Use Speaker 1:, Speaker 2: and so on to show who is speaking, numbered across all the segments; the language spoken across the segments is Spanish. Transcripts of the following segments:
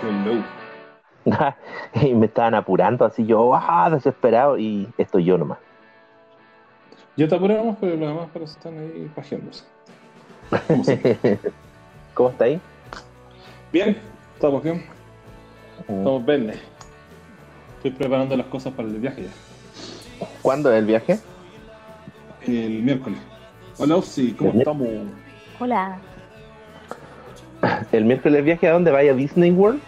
Speaker 1: Hello.
Speaker 2: y me estaban apurando así yo, ah, desesperado, y estoy yo nomás.
Speaker 1: Yo te apuramos, pero los demás pero están ahí pajeándose.
Speaker 2: ¿Cómo está ahí?
Speaker 1: Bien, estamos bien. Estamos bien. Estoy preparando las cosas para el viaje ya.
Speaker 2: ¿Cuándo es el viaje?
Speaker 1: El miércoles. Hola, sí, ¿cómo
Speaker 2: ¿El
Speaker 1: estamos?
Speaker 3: Hola.
Speaker 2: ¿El miércoles viaje a dónde vaya? ¿A Disney World?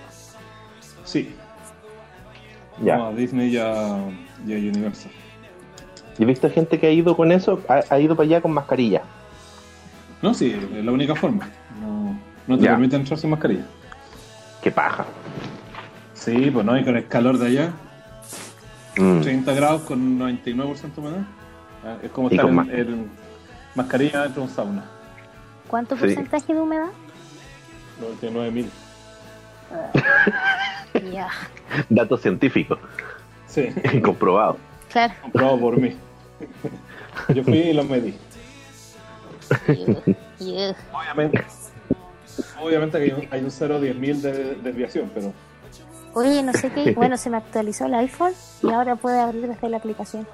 Speaker 1: Sí,
Speaker 2: Ya.
Speaker 1: a Disney y a, y a Universal.
Speaker 2: Yo he visto gente que ha ido con eso, ha, ha ido para allá con mascarilla.
Speaker 1: No, sí, es la única forma. No, no te
Speaker 2: Ya.
Speaker 1: permite entrar sin mascarilla.
Speaker 2: ¡Qué paja!
Speaker 1: Sí, pues no, y con el calor de allá,
Speaker 2: Mm.
Speaker 1: 30 grados con 99% de humedad. Ah, Es como
Speaker 2: Y
Speaker 1: estar
Speaker 2: con
Speaker 1: en,
Speaker 2: ma-
Speaker 1: en mascarilla dentro de un sauna.
Speaker 3: ¿Cuánto
Speaker 2: Sí.
Speaker 3: porcentaje de humedad?
Speaker 1: 99 mil.
Speaker 3: Ya,
Speaker 2: Datos científicos,
Speaker 1: Sí,
Speaker 2: comprobado.
Speaker 3: claro.
Speaker 1: comprobado por mí. Yo fui y lo medí. Obviamente, obviamente que hay un, hay un 0 10 mil de desviación, pero
Speaker 3: Oye, no sé qué. Bueno, se me actualizó el iPhone y ahora puede abrir desde la aplicación.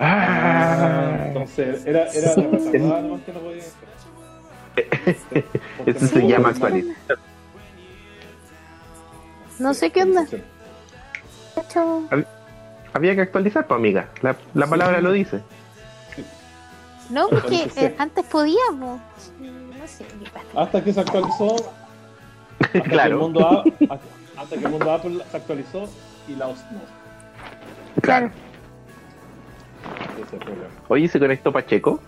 Speaker 1: Ah, entonces era, era la retardada nomás que no podía
Speaker 2: Eso
Speaker 1: no
Speaker 2: se llama
Speaker 1: hacer.
Speaker 3: No sé qué onda.
Speaker 2: Había que actualizar, pues amiga. La, la palabra lo dice.
Speaker 3: no, porque eh, antes podíamos. No sé,
Speaker 1: Hasta que se actualizó, hasta que el
Speaker 2: claro.
Speaker 1: mundo A- hasta, hasta que el mundo Apple se actualizó y la OS no.
Speaker 3: Claro.
Speaker 1: El.
Speaker 2: Oye, ¿se conectó Pacheco?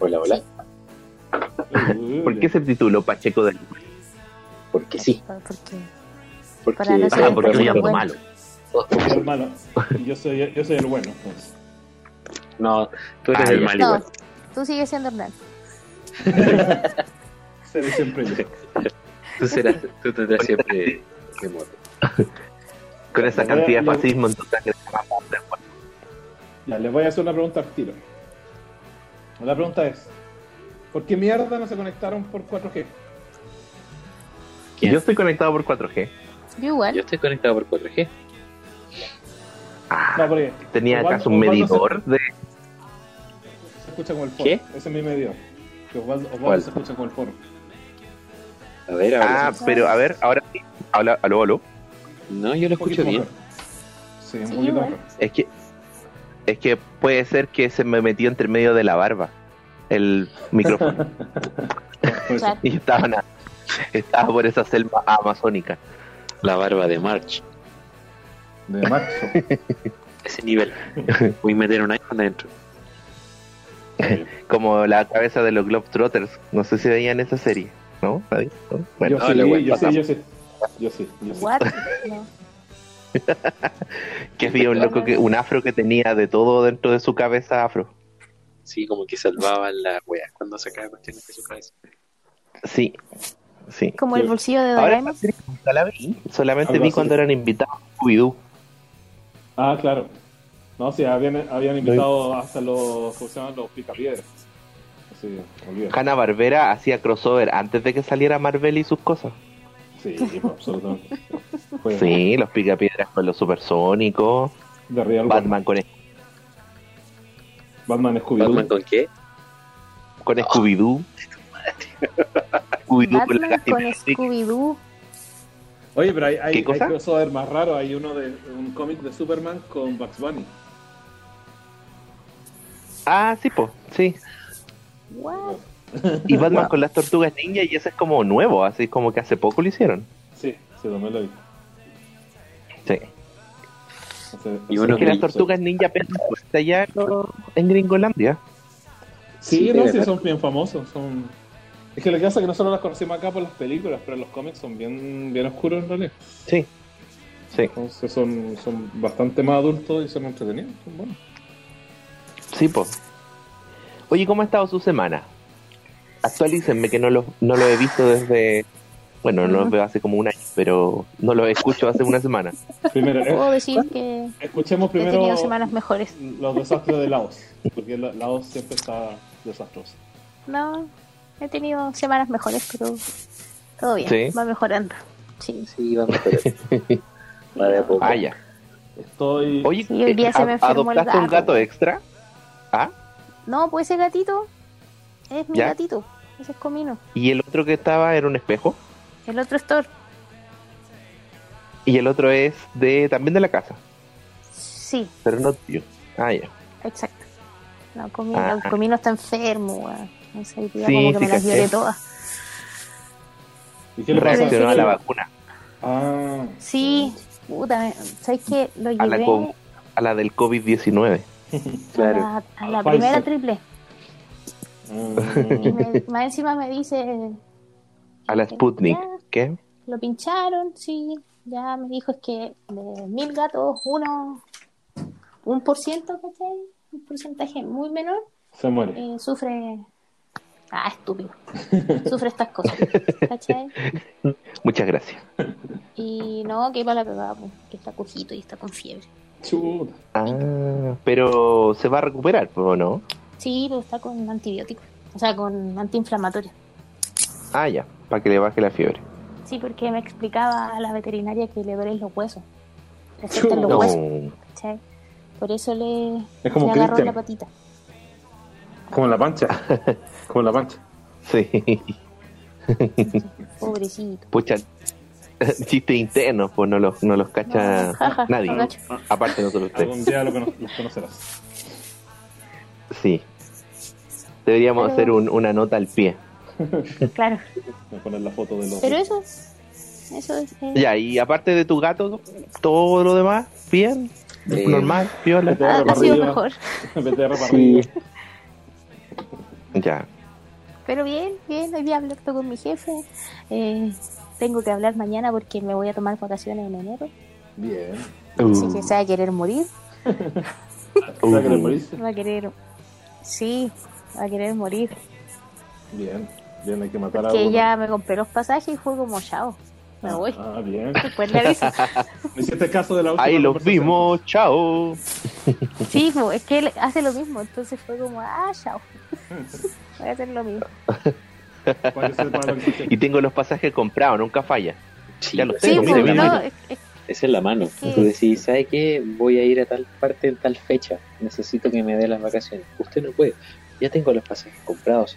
Speaker 4: Hola, hola.
Speaker 2: ¿Por qué se tituló Pacheco del
Speaker 4: Porque sí.
Speaker 3: Porque
Speaker 4: Porque,
Speaker 3: Para no ser
Speaker 2: Ah,
Speaker 3: el
Speaker 2: porque soy
Speaker 3: bueno.
Speaker 2: malo.
Speaker 1: El malo. Yo soy, yo soy el bueno. pues.
Speaker 4: No, tú eres
Speaker 2: Ah,
Speaker 4: el
Speaker 2: ya.
Speaker 4: mal
Speaker 3: no,
Speaker 4: igual.
Speaker 3: tú sigues siendo Hernán.
Speaker 1: Seré siempre yo.
Speaker 4: Tú, serás, tú tendrás siempre remoto.
Speaker 2: Con esa cantidad de fascismo en tu sangre.
Speaker 1: Ya, les voy a hacer una pregunta al tiro. La pregunta es: ¿por qué mierda no se conectaron por 4G?
Speaker 4: ¿Quién?
Speaker 2: Yo estoy conectado por 4G.
Speaker 3: Yo igual.
Speaker 4: Yo estoy conectado por 4G.
Speaker 2: Ah,
Speaker 1: No, porque
Speaker 2: ¿Tenía
Speaker 1: Osvaldo-
Speaker 2: acaso un
Speaker 1: Osvaldo
Speaker 2: medidor de...?
Speaker 1: Se, escucha como el foro.
Speaker 4: ¿Qué?
Speaker 1: Ese es mi medidor. Que Osvaldo, Osvaldo
Speaker 4: ¿Cuál?
Speaker 1: se escucha como el foro.
Speaker 4: A ver, ahora
Speaker 2: Ah,
Speaker 4: sí.
Speaker 2: pero a ver, ahora sí. Habla, aló, aló.
Speaker 4: No, yo lo escucho bien.
Speaker 1: mejor. Sí, un
Speaker 3: Sí,
Speaker 1: poquito
Speaker 3: igual.
Speaker 1: mejor.
Speaker 2: Es que... Es que puede ser que se me metió entre medio de la barba el micrófono. Y estaba, estaba por esa selva amazónica.
Speaker 4: La barba de March.
Speaker 1: De marzo.
Speaker 4: Ese nivel. Voy a meter un iPhone adentro.
Speaker 2: Como la cabeza de los Globetrotters. No sé si veían esa serie. ¿No? ¿Nadie? ¿No? Bueno,
Speaker 1: yo,
Speaker 4: no, la
Speaker 1: sí, yo sí, yo sí, yo sí, yo sí.
Speaker 3: No.
Speaker 2: que había un loco que, un afro que tenía de todo dentro de su cabeza afro.
Speaker 4: Sí, como que salvaban las weas cuando sacaba cuestiones de su cabeza.
Speaker 2: Sí, sí.
Speaker 3: Como el bolsillo de
Speaker 2: Ahora
Speaker 3: Doraemon.
Speaker 2: nunca la vi. Solamente
Speaker 1: Algo
Speaker 2: vi
Speaker 1: así.
Speaker 2: cuando eran invitados a Scooby-Doo.
Speaker 1: Ah, claro. No, sí, habían, habían invitado hasta los, ¿cómo se llaman? Los picapiedras. Sí.
Speaker 2: Hanna Barbera hacía crossover antes de que saliera Marvel y sus cosas.
Speaker 1: Sí, absolutamente. Fue
Speaker 2: Sí, los picapiedras con los supersónicos,
Speaker 1: de Real
Speaker 2: Batman con,
Speaker 1: Batman Scooby-Doo.
Speaker 4: ¿Batman con qué?
Speaker 2: con Scooby-Doo. Scooby-Doo con la
Speaker 3: con. Scooby-Doo.
Speaker 1: Oye, pero hay, hay,
Speaker 2: ¿Qué
Speaker 1: hay crossover más raro. Hay uno de un cómic de Superman con Bugs Bunny.
Speaker 2: Ah, sí, po, sí.
Speaker 3: What?
Speaker 2: Y Batman con las tortugas ninja y ese es como nuevo, así como que hace poco lo hicieron.
Speaker 1: Sí, sí, también lo vi.
Speaker 2: Sí.
Speaker 1: Ese-
Speaker 4: Y
Speaker 2: Es que las tortugas ninja fuerte allá en Gringolandia.
Speaker 1: Sí,
Speaker 4: Sí,
Speaker 1: no, sí, son bien famosos. Son... Es que lo que pasa es que nosotros las conocimos acá por las películas, pero los cómics son bien, bien oscuros en realidad.
Speaker 2: Sí. Sí.
Speaker 1: Entonces son, son bastante más adultos y son entretenidos. Son buenos.
Speaker 2: Sí, po. Oye, ¿cómo ha estado su semana? Actualícenme que no lo, no lo he visto desde... Bueno, no los veo hace como un año, pero no los escucho hace una semana.
Speaker 1: Primero, eh,
Speaker 3: Puedo decir que
Speaker 1: escuchemos
Speaker 3: he
Speaker 1: primero
Speaker 3: tenido semanas mejores.
Speaker 1: los desastres de Laos, porque la- Laos siempre está desastroso.
Speaker 3: No, he tenido semanas mejores, pero todo bien.
Speaker 2: Sí.
Speaker 3: Va mejorando. Sí.
Speaker 4: Sí, va a mejorar. Va de a poco.
Speaker 2: Ah, ya.
Speaker 1: Estoy.
Speaker 2: Oye,
Speaker 3: Sí, hoy día se me
Speaker 2: ¿a-
Speaker 3: enfermó el
Speaker 2: ¿adoptaste un
Speaker 3: gato.
Speaker 2: gato extra? ¿Ah?
Speaker 3: No, pues ese gatito es mi
Speaker 2: ¿Ya?
Speaker 3: gatito. Ese es comino.
Speaker 2: ¿Y el otro que estaba era un espejo?
Speaker 3: El otro es Thor.
Speaker 2: Y el otro es de también de la casa,
Speaker 3: Sí,
Speaker 2: pero no tío. Ah, ya.
Speaker 3: exacto. No, comino,
Speaker 2: Ah.
Speaker 3: el comino está enfermo, weón. No sé, tía,
Speaker 2: Sí,
Speaker 3: como que
Speaker 2: sí,
Speaker 3: me las lloré todas.
Speaker 1: ¿Y qué le pasa?
Speaker 2: Reaccionó a la vacuna,
Speaker 1: Ah.
Speaker 3: Sí, puta, me- ¿sabes qué? Lo
Speaker 2: a la,
Speaker 3: llevé
Speaker 2: a la del COVID-19.
Speaker 4: Claro.
Speaker 3: a la, a la
Speaker 1: Pfizer.
Speaker 3: primera triple. Y
Speaker 1: Mm.
Speaker 3: me- más encima me dice,
Speaker 2: A la Sputnik.
Speaker 3: Ya.
Speaker 2: ¿Qué?
Speaker 3: lo pincharon, sí. Ya me dijo es que de mil gatos, uno, un por ciento, ¿cachai? Un porcentaje muy menor,
Speaker 1: Se muere.
Speaker 3: eh, sufre. Ah, estúpido. sufre estas cosas, ¿cachai?
Speaker 2: Muchas gracias.
Speaker 3: Y no, que para la cagada, pues, que está cojito y está con fiebre.
Speaker 1: Chuta.
Speaker 2: Ah, pero se va a recuperar, ¿o no?
Speaker 3: Sí, pero está con antibióticos, o sea, con antiinflamatorio.
Speaker 2: Ah, ya, para que le baje la fiebre.
Speaker 3: Sí, porque me explicaba a la veterinaria que le duelen los huesos. Le afectan los
Speaker 2: No,
Speaker 3: huesos, ¿cachai? Por eso le,
Speaker 1: Es como
Speaker 3: le agarró la patita.
Speaker 1: Como en la pancha. Como en la pancha.
Speaker 2: sí.
Speaker 3: Pobrecito.
Speaker 2: Pucha, chistes internos, pues no los, no los cacha
Speaker 3: No, jaja,
Speaker 2: nadie.
Speaker 3: no.
Speaker 2: Aparte de nosotros tres.
Speaker 1: Algún día lo cono- los conocerás.
Speaker 2: Sí. Deberíamos
Speaker 3: Pero-
Speaker 2: hacer un- una nota al pie.
Speaker 3: Claro.
Speaker 1: Voy a poner la foto de los.
Speaker 3: Pero eso, eso es. eh,
Speaker 2: Ya, y aparte de tu gato, todo lo demás, bien,
Speaker 4: Eh,
Speaker 2: normal, piola.
Speaker 1: Vete
Speaker 3: ha,
Speaker 1: para
Speaker 3: ha sido mejor.
Speaker 4: Sí.
Speaker 2: Ya.
Speaker 3: Pero bien, bien. Hoy día hablé con mi jefe. Eh, tengo que hablar mañana porque me voy a tomar vacaciones en enero.
Speaker 1: Bien.
Speaker 3: Así
Speaker 2: Uh,
Speaker 3: que se va a querer morir.
Speaker 2: Uh.
Speaker 3: Va a querer. Sí, va a querer morir.
Speaker 1: Bien. Bien, hay que matar a
Speaker 3: Que ella me compré los pasajes y fue como chao. Me voy.
Speaker 1: Ah, bien.
Speaker 3: Después le aviso.
Speaker 1: Me hiciste caso de la última
Speaker 2: Ahí los
Speaker 1: conversación.
Speaker 2: vimos, chao.
Speaker 3: Sí, es que él hace lo mismo. Entonces fue como, ah, chao. Voy a hacer lo mismo.
Speaker 1: Que lo que.
Speaker 2: Y tengo los pasajes comprados, nunca falla.
Speaker 4: Sí,
Speaker 2: Ya lo
Speaker 4: pues,
Speaker 2: tengo,
Speaker 3: Sí,
Speaker 2: mire,
Speaker 3: no,
Speaker 2: mire.
Speaker 3: es- es-
Speaker 4: Esa es la mano.
Speaker 3: Sí.
Speaker 4: Tú decís, ¿sabe qué? Voy a ir a tal parte en tal fecha. Necesito que me dé las vacaciones. Usted no puede. Ya tengo los pasajes comprados.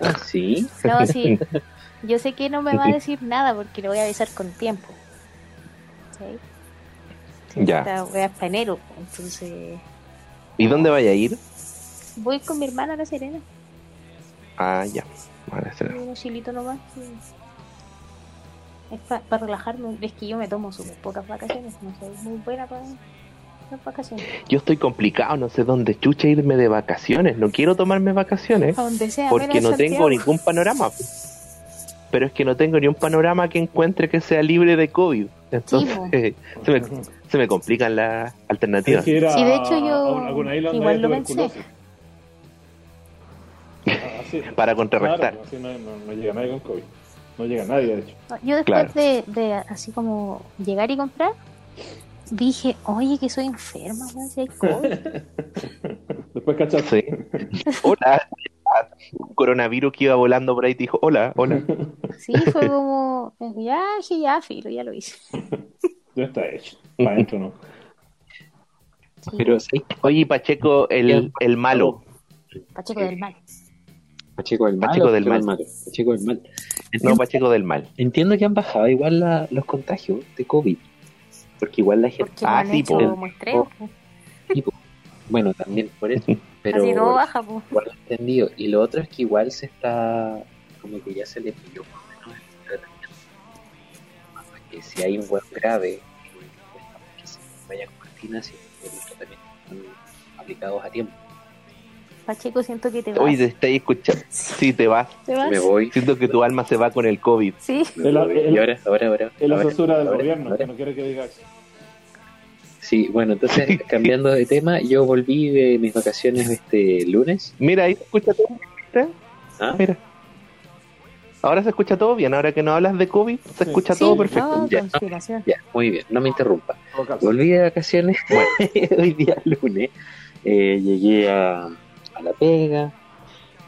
Speaker 4: Ah, sí.
Speaker 3: No, sí. Yo sé que no me va a decir nada porque le voy a avisar con tiempo. ¿Sí?
Speaker 2: Ya.
Speaker 3: Esta es para enero. Entonces,
Speaker 2: ¿Y dónde vaya a ir?
Speaker 3: voy con mi hermana a La Serena.
Speaker 2: Ah, ya. Vale, será.
Speaker 3: Un chilito nomás. Es para relajarme. Es que yo me tomo súper pocas vacaciones. No soy muy buena para las vacaciones.
Speaker 2: Yo estoy complicado, no sé dónde chucha irme de vacaciones. No quiero tomarme vacaciones
Speaker 3: A donde sea.
Speaker 2: porque no
Speaker 3: en
Speaker 2: tengo ningún panorama. Pero es que no tengo ni un panorama que encuentre que sea libre de COVID. Entonces
Speaker 3: po.
Speaker 2: se, me, se me complican las alternativas.
Speaker 3: Sí, de hecho, yo igual lo pensé.
Speaker 1: Ah, así.
Speaker 2: Para contrarrestar.
Speaker 1: Claro, así no, no- no llega nadie con COVID. No llega nadie, de hecho.
Speaker 3: Yo después
Speaker 2: Claro.
Speaker 3: de, de así como llegar y comprar, dije, oye, que soy enferma, si hay COVID.
Speaker 1: Después cachaste.
Speaker 2: Sí. Hola. Coronavirus que iba volando por ahí te dijo, hola, hola.
Speaker 3: Sí, fue como, ya, ya, filo, ya lo hice.
Speaker 1: Ya está hecho. Para adentro no.
Speaker 3: Sí,
Speaker 4: Pero, ¿sabes qué?
Speaker 2: Oye, Pacheco, el, el malo.
Speaker 3: Pacheco del mal.
Speaker 4: Pacheco del mal.
Speaker 2: Pacheco del mal.
Speaker 4: Pacheco del mal.
Speaker 2: No,
Speaker 4: Entiendo,
Speaker 2: Pacheco del mal.
Speaker 4: entiendo que han bajado igual la- los contagios de COVID. Porque igual la gente.
Speaker 3: Porque
Speaker 2: Ah, sí,
Speaker 3: hecho
Speaker 2: po.
Speaker 3: muestreo, po.
Speaker 4: Bueno, también por eso. Pero
Speaker 3: así no baja, pues.
Speaker 4: igual lo he entendido. Y lo otro es que igual se está. Como que ya se le pilló más o menos el tratamiento. Que si hay un buen grave, que se vaya con cortinas y los tratamientos están aplicados a tiempo.
Speaker 3: Pacheco, siento que te vas.
Speaker 2: Oye, te estáis escuchando. Sí, te vas.
Speaker 3: ¿Te vas?
Speaker 4: Me voy.
Speaker 2: Siento que tu alma se va con el COVID.
Speaker 3: Sí,
Speaker 1: El- el-
Speaker 4: y ahora, ahora, ahora.
Speaker 1: Es la censura del
Speaker 4: ahora,
Speaker 1: gobierno,
Speaker 4: ahora.
Speaker 1: que no quiere que diga eso.
Speaker 4: Sí, bueno, entonces cambiando de tema, yo volví de mis vacaciones este lunes.
Speaker 2: Mira, ahí se escucha todo.
Speaker 4: ¿Ah?
Speaker 2: Mira. Ahora se escucha todo bien. Ahora que no hablas de COVID, se
Speaker 1: Sí.
Speaker 2: escucha
Speaker 3: sí,
Speaker 2: todo perfecto.
Speaker 3: no,
Speaker 4: Ya. muy bien, no me interrumpa. Volví de vacaciones hoy día lunes. eh, llegué a, a la pega.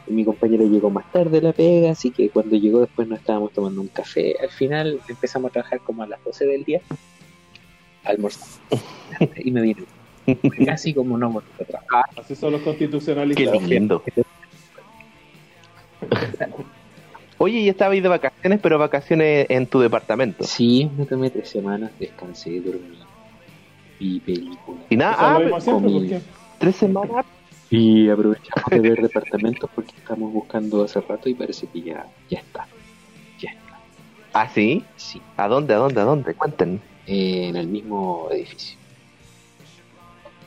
Speaker 4: mi compañero llegó más tarde a la pega, así que cuando llegó después nos estábamos tomando un café. Al final empezamos a trabajar como a las 12 del día, almorzamos y me vine. Casi como no volví a trabajar.
Speaker 1: Así son los
Speaker 2: Qué
Speaker 1: constitucionalistas.
Speaker 2: lindo. Oye, y estabais de vacaciones, pero vacaciones en tu departamento.
Speaker 4: Sí, me tomé tres semanas, descansé, dormí, vi películas.
Speaker 2: Y nada, ah,
Speaker 1: siempre,
Speaker 4: comí.
Speaker 2: tres semanas.
Speaker 4: Y aprovechamos de ver departamentos porque estamos buscando hace rato y parece que ya, ya está. Ya está.
Speaker 2: ¿Ah, sí?
Speaker 4: Sí,
Speaker 2: ¿A dónde, a dónde, a dónde? Cuenten.
Speaker 4: Eh, en el mismo edificio.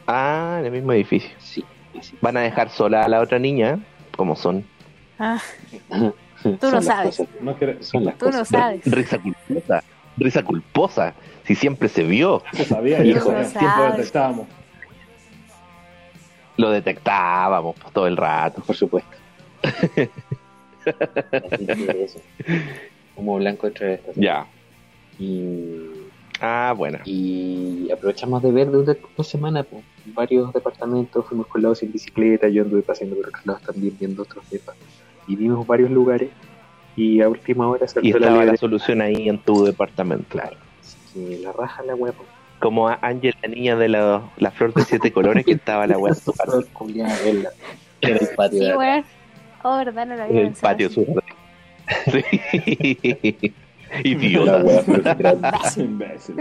Speaker 2: Ah, en el mismo edificio.
Speaker 4: Sí, así.
Speaker 2: Van a dejar sola a la otra niña, como son.
Speaker 3: Ah, no
Speaker 4: las
Speaker 3: sabes.
Speaker 4: cosas,
Speaker 1: no quiere-
Speaker 4: son las
Speaker 3: tú no
Speaker 4: cosas.
Speaker 3: sabes.
Speaker 2: Risa culposa. Risa culposa. Si siempre se vio.
Speaker 1: se sabía, tiempo detectábamos.
Speaker 2: Lo detectábamos pues, todo el rato.
Speaker 4: Por supuesto. Así que eso. Como blanco entre estas.
Speaker 2: Ya.
Speaker 4: Y,
Speaker 2: Ah, bueno.
Speaker 4: y aprovechamos de ver de una- dos semanas pues, varios departamentos, fuimos colados en bicicleta, yo anduve paseando por otros lados también viendo otros depas. Y vimos varios lugares y a última hora
Speaker 2: Y
Speaker 4: saltó la
Speaker 2: estaba la
Speaker 4: libre.
Speaker 2: solución ahí en tu departamento.
Speaker 4: Claro. Así que la raja la hueá. pues.
Speaker 2: Como a Ángel, la niña de la, la flor de siete colores que estaba la wea en su patio.
Speaker 4: El
Speaker 3: Sí,
Speaker 4: de
Speaker 3: weón. Oh, verdad, no lo
Speaker 2: En
Speaker 3: había
Speaker 2: el
Speaker 3: pensado
Speaker 2: patio sur. Sí.
Speaker 1: Imbécil.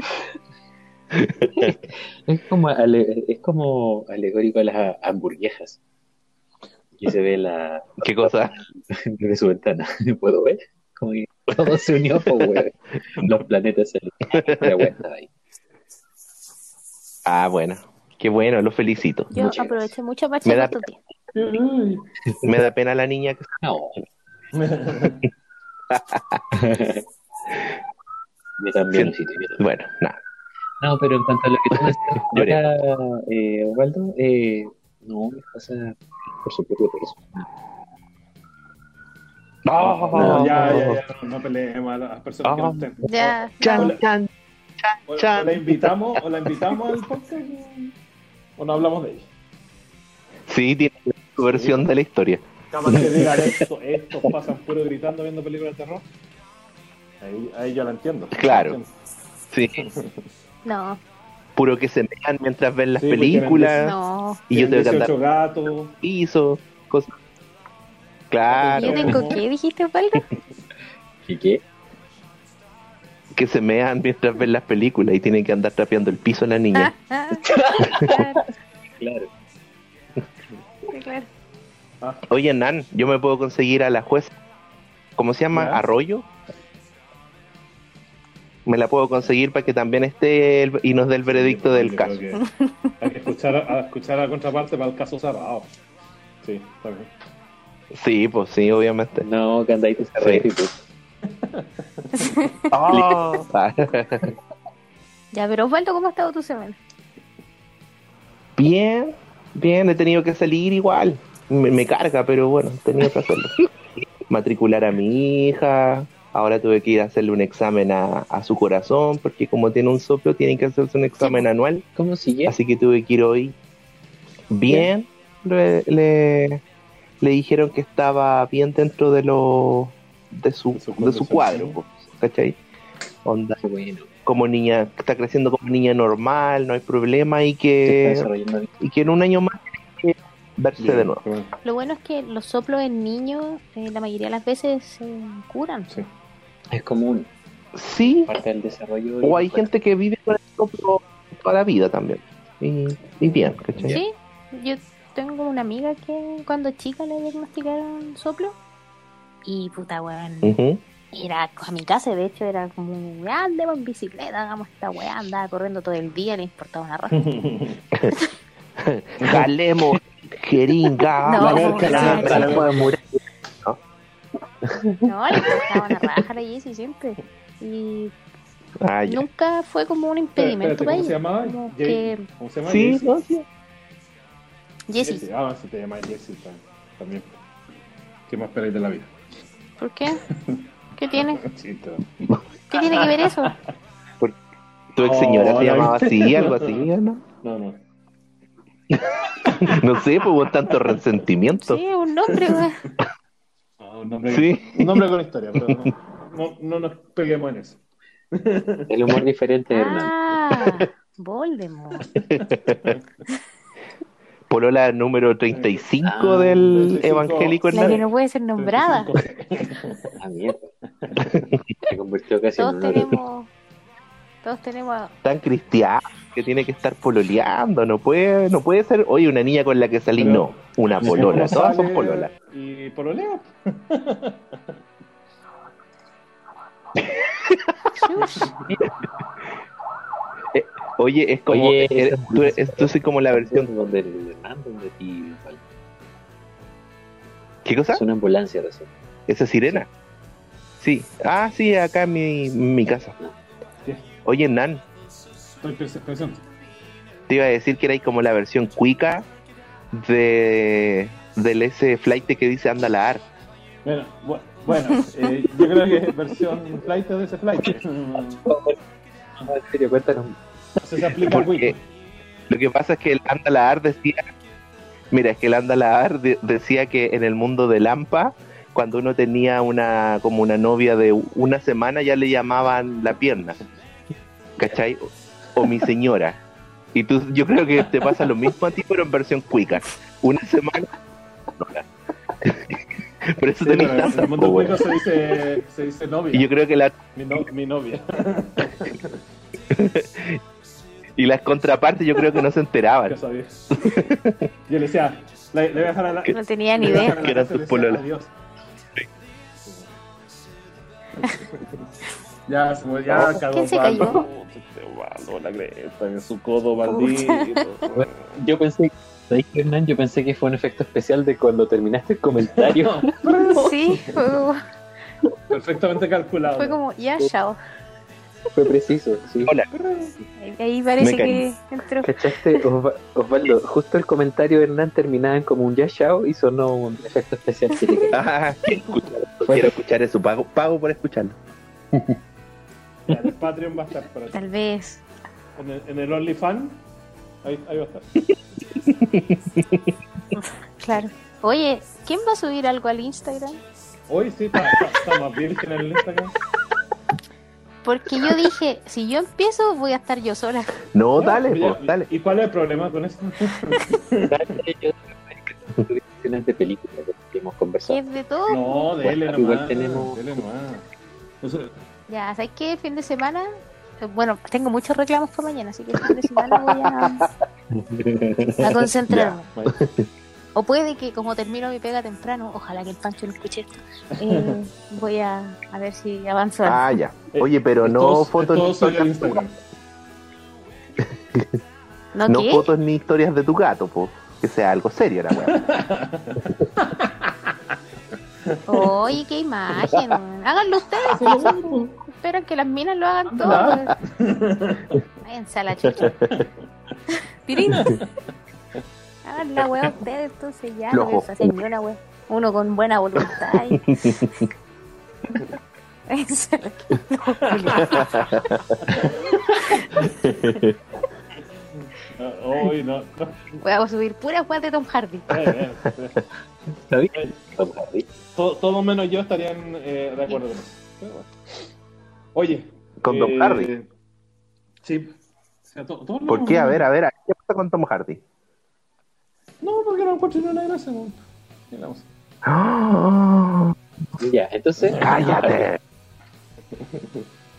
Speaker 4: Es como, ale- es como alegórico a las hamburguesas. Aquí se ve la
Speaker 2: ¿Qué cosa?
Speaker 4: desde su ventana. ¿Puedo ver? Como que todo se unió, pues. Los planetas se la estaba ahí.
Speaker 2: Ah, bueno. Qué bueno, lo felicito.
Speaker 3: Yo
Speaker 4: Muchas
Speaker 3: aproveché mucho para
Speaker 2: Me da-. Me da pena la niña que
Speaker 4: No. Yo también, sí, yo también.
Speaker 2: Bueno, nada.
Speaker 4: No, pero en cuanto a lo que tú decías, eh, Osvaldo, eh, no, me pasa por su propio peso.
Speaker 1: No, ya, ya, ya, no, no peleemos a las personas que no estén.
Speaker 3: Ya,
Speaker 2: Chan,
Speaker 1: Hola.
Speaker 2: chan.
Speaker 1: O, o
Speaker 2: Chan.
Speaker 1: la invitamos, o la invitamos al podcast, o no hablamos de ella.
Speaker 2: Sí, tiene su versión de la historia.
Speaker 1: Capaz que digan esto, estos pasan puro gritando viendo películas de terror. Ahí, ahí yo la entiendo.
Speaker 2: Claro. Sí,
Speaker 3: no,
Speaker 2: puro que se mean mientras ven las
Speaker 1: Sí,
Speaker 2: películas,
Speaker 3: no.
Speaker 2: y yo tengo que andar
Speaker 1: 18 gatos.
Speaker 2: piso, cosas. Claro,
Speaker 3: ¿Yo tengo qué, dijiste, Osvaldo?
Speaker 4: ¿Y qué?
Speaker 2: que se mean mientras ven las películas y tienen que andar trapeando el piso la niña.
Speaker 3: Ah, ah, claro,
Speaker 4: Claro.
Speaker 3: claro.
Speaker 2: Oye, Nan, yo me puedo conseguir a la jueza. ¿Cómo se llama?
Speaker 1: ¿Ya?
Speaker 2: ¿Arroyo? Me la puedo conseguir para que también esté el- y nos dé el veredicto del
Speaker 1: Yo
Speaker 2: caso.
Speaker 1: que Hay que escuchar a, escuchar a la contraparte para el caso cerrado. Sí, está bien.
Speaker 2: Sí, pues sí, obviamente.
Speaker 4: No, que andáis pues.
Speaker 2: Sí. Ah.
Speaker 3: Ya, pero Osvaldo, ¿cómo ha estado tu semana?
Speaker 2: bien, bien, he tenido que salir igual. Me, me carga, pero bueno, he tenido que hacerlo. Matricular a mi hija. Ahora tuve que ir a hacerle un examen a, a su corazón, porque como tiene un soplo, tienen que hacerse un examen anual.
Speaker 4: ¿Cómo sigue?
Speaker 2: Así que tuve que ir hoy. Bien, le, le, le dijeron que estaba bien dentro de lo de su,
Speaker 1: De su
Speaker 2: de su
Speaker 1: condición,
Speaker 2: cuadro, pues, ¿cachai? Onda,
Speaker 4: Qué bueno.
Speaker 2: como niña, está creciendo como niña normal, no hay problema y que, y que en un año más tiene que verse
Speaker 1: Bien,
Speaker 2: de nuevo.
Speaker 3: Lo bueno es que los soplos en niños, eh, la mayoría de las veces se curan.
Speaker 1: Sí.
Speaker 4: Es común,
Speaker 2: Sí,
Speaker 4: parte del desarrollo.
Speaker 2: o hay gente que vive con el soplo toda la vida también. Y, y bien, ¿cachai?
Speaker 3: Sí, yo tengo una amiga que cuando chica le diagnosticaron soplo. Y puta, weón, era a mi casa, de hecho, era como, "Ah, andemos en bicicleta, hagamos esta weá, andaba corriendo todo el día, le importaba una raja.
Speaker 2: Jalemos, jeringa,
Speaker 3: No, No, le importaba una raja a la Jessie siempre. Y
Speaker 2: Ah,
Speaker 3: nunca fue como un impedimento
Speaker 1: Espérate,
Speaker 3: para
Speaker 1: ¿Cómo se
Speaker 3: ella.
Speaker 1: llamaba? ¿Cómo se llama?
Speaker 2: Sí, no, sí.
Speaker 3: Jessie.
Speaker 1: Ah, si te llamas Jessie también. ¿Qué más esperáis de la vida?
Speaker 3: ¿por qué? ¿Qué tiene?
Speaker 1: Chito.
Speaker 3: ¿Qué tiene que ver eso?
Speaker 2: Tu ex señora
Speaker 1: Oh,
Speaker 2: se
Speaker 1: la
Speaker 2: llamaba así, algo así, ¿no?
Speaker 1: No, no.
Speaker 2: No sé, pues hubo tanto resentimiento.
Speaker 3: Sí, un nombre, weón.
Speaker 1: Ah, un, nombre,
Speaker 2: Sí.
Speaker 1: un nombre con historia, pero no, no, no nos peguemos en eso.
Speaker 4: El humor diferente de Hernán.
Speaker 3: Ah, Voldemort.
Speaker 2: Polola número 35
Speaker 4: Ah,
Speaker 2: del
Speaker 1: 35.
Speaker 2: evangélico
Speaker 3: La que no puede ser nombrada.
Speaker 1: 35.
Speaker 4: Ah, mierda. Se convirtió casi en
Speaker 3: Todos
Speaker 4: un
Speaker 3: tenemos. Todos tenemos.
Speaker 2: Tan cristiano que tiene que estar pololeando. No puede, no puede ser, oye, una niña con la que salí.
Speaker 1: Pero-
Speaker 2: No, una
Speaker 1: ¿Cómo
Speaker 2: polola. Todas son pololas.
Speaker 1: Y pololeo.
Speaker 2: Oye, es como.
Speaker 4: Oye,
Speaker 2: eh, tú, es- tú como la versión.
Speaker 4: donde ti
Speaker 2: ¿Qué cosa?
Speaker 4: es una ambulancia recién.
Speaker 2: ¿Esa sirena? Sí. Ah, sí, acá en mi, casa.
Speaker 1: ¿Qué?
Speaker 2: Oye, Nan,
Speaker 1: Estoy pres- presente.
Speaker 2: te iba a decir que era como la versión cuica de del ese flight que dice anda la ar.
Speaker 1: Bueno, bu- bueno eh, yo creo que es versión flight de ese flight.
Speaker 4: No, en serio, cuéntanos.
Speaker 1: Se aplica
Speaker 2: Porque lo que pasa es que el anda la ar decía, mira, es que el anda la ar de- decía que en el mundo de Lampa, cuando uno tenía una como una novia de una semana ya le llamaban la pierna, ¿cachai? O, o mi señora. Y tú, yo creo que te pasa lo mismo a ti, pero en versión cuica. Una semana. Por eso
Speaker 1: Sí,
Speaker 2: tenés
Speaker 1: pero en el mundo cuico se dice, se dice novia.
Speaker 2: Y yo creo que la
Speaker 1: Mi, no- mi novia.
Speaker 2: y las contrapartes yo creo que no se enteraban.
Speaker 1: ¿Qué sabía? Yo le decía, le, le voy a dejar a la.
Speaker 3: No tenía ni idea.
Speaker 2: Que eran
Speaker 1: decía,
Speaker 2: pololas.
Speaker 1: Ya, se me- ya cagó
Speaker 3: ¿Quién se
Speaker 1: Osvaldo.
Speaker 3: cayó?
Speaker 1: Este Osvaldo, la cresta en su codo maldito.
Speaker 4: Yo pensé, ¿sabes qué, Hernán? Yo pensé que fue un efecto especial de cuando terminaste el comentario.
Speaker 3: Sí, fue como,
Speaker 1: Perfectamente calculado.
Speaker 3: fue como ya, chao.
Speaker 4: fue preciso, sí.
Speaker 2: Hola.
Speaker 3: Ahí- parece que entró.
Speaker 4: ¿Cachaste, Osva- Osvaldo? Justo el comentario de Hernán terminaba en como un ya chao y sonó un efecto especial que le quedó.
Speaker 2: Ah, quiero escuchar- quiero escuchar eso, pago, pago por escucharlo.
Speaker 1: El Patreon va a estar para ti.
Speaker 3: Tal vez.
Speaker 1: En el, en el OnlyFans, ahí, ahí va a estar.
Speaker 3: Claro. Oye, ¿quién va a subir algo al Instagram?
Speaker 1: Hoy sí está, está, está más virgen en el Instagram.
Speaker 3: Porque yo dije, si yo empiezo, voy a estar yo sola.
Speaker 2: No, dale,
Speaker 1: ya,
Speaker 2: pues, dale.
Speaker 1: ¿Y cuál es el problema con esto?
Speaker 4: Escenas de películas que hemos conversado.
Speaker 3: es de todo.
Speaker 1: No, dele
Speaker 4: Bueno, igual
Speaker 1: nomás.
Speaker 4: tenemos-
Speaker 1: Dele nomás. Entonces,
Speaker 3: Ya, ¿sabes qué? Fin de semana. Bueno, tengo muchos reclamos para mañana, así que el fin de semana voy a, a concentrarme.
Speaker 1: bueno,
Speaker 3: O puede que, como termino mi pega temprano, ojalá que el Pancho no escuche esto, eh, voy a, a ver si avanzo.
Speaker 2: Ah, ya. Oye, pero no fotos ni
Speaker 1: todo sobre el
Speaker 2: historias.
Speaker 1: Instagram.
Speaker 3: ¿No,
Speaker 2: No fotos ni historias de tu gato, pues. Que sea algo serio la weá.
Speaker 3: Oye, qué imagen. Háganlo ustedes. pues. Esperan que las minas lo hagan todo. Váyanse a la chucha. Pirín. Hagan la weá ustedes, entonces ya. No ni una weá. Uno con buena voluntad. y- Váyanse a la-
Speaker 1: Hoy no. no.
Speaker 3: Voy a subir puras weas de Tom Hardy.
Speaker 4: ¿Está bien? Tom Hardy.
Speaker 1: Todo, todo menos yo estarían eh, de acuerdo con eso. Pero bueno. Oye.
Speaker 2: Con Tom
Speaker 1: eh,
Speaker 2: Hardy.
Speaker 1: Sí. O sea,
Speaker 2: ¿Por qué? A ver, a ver, ¿qué pasa con Tom Hardy?
Speaker 1: No, porque no encuentro ni una gracia. no. Digamos.
Speaker 2: ¡Ah!
Speaker 4: Ya, entonces.
Speaker 2: ¡Cállate!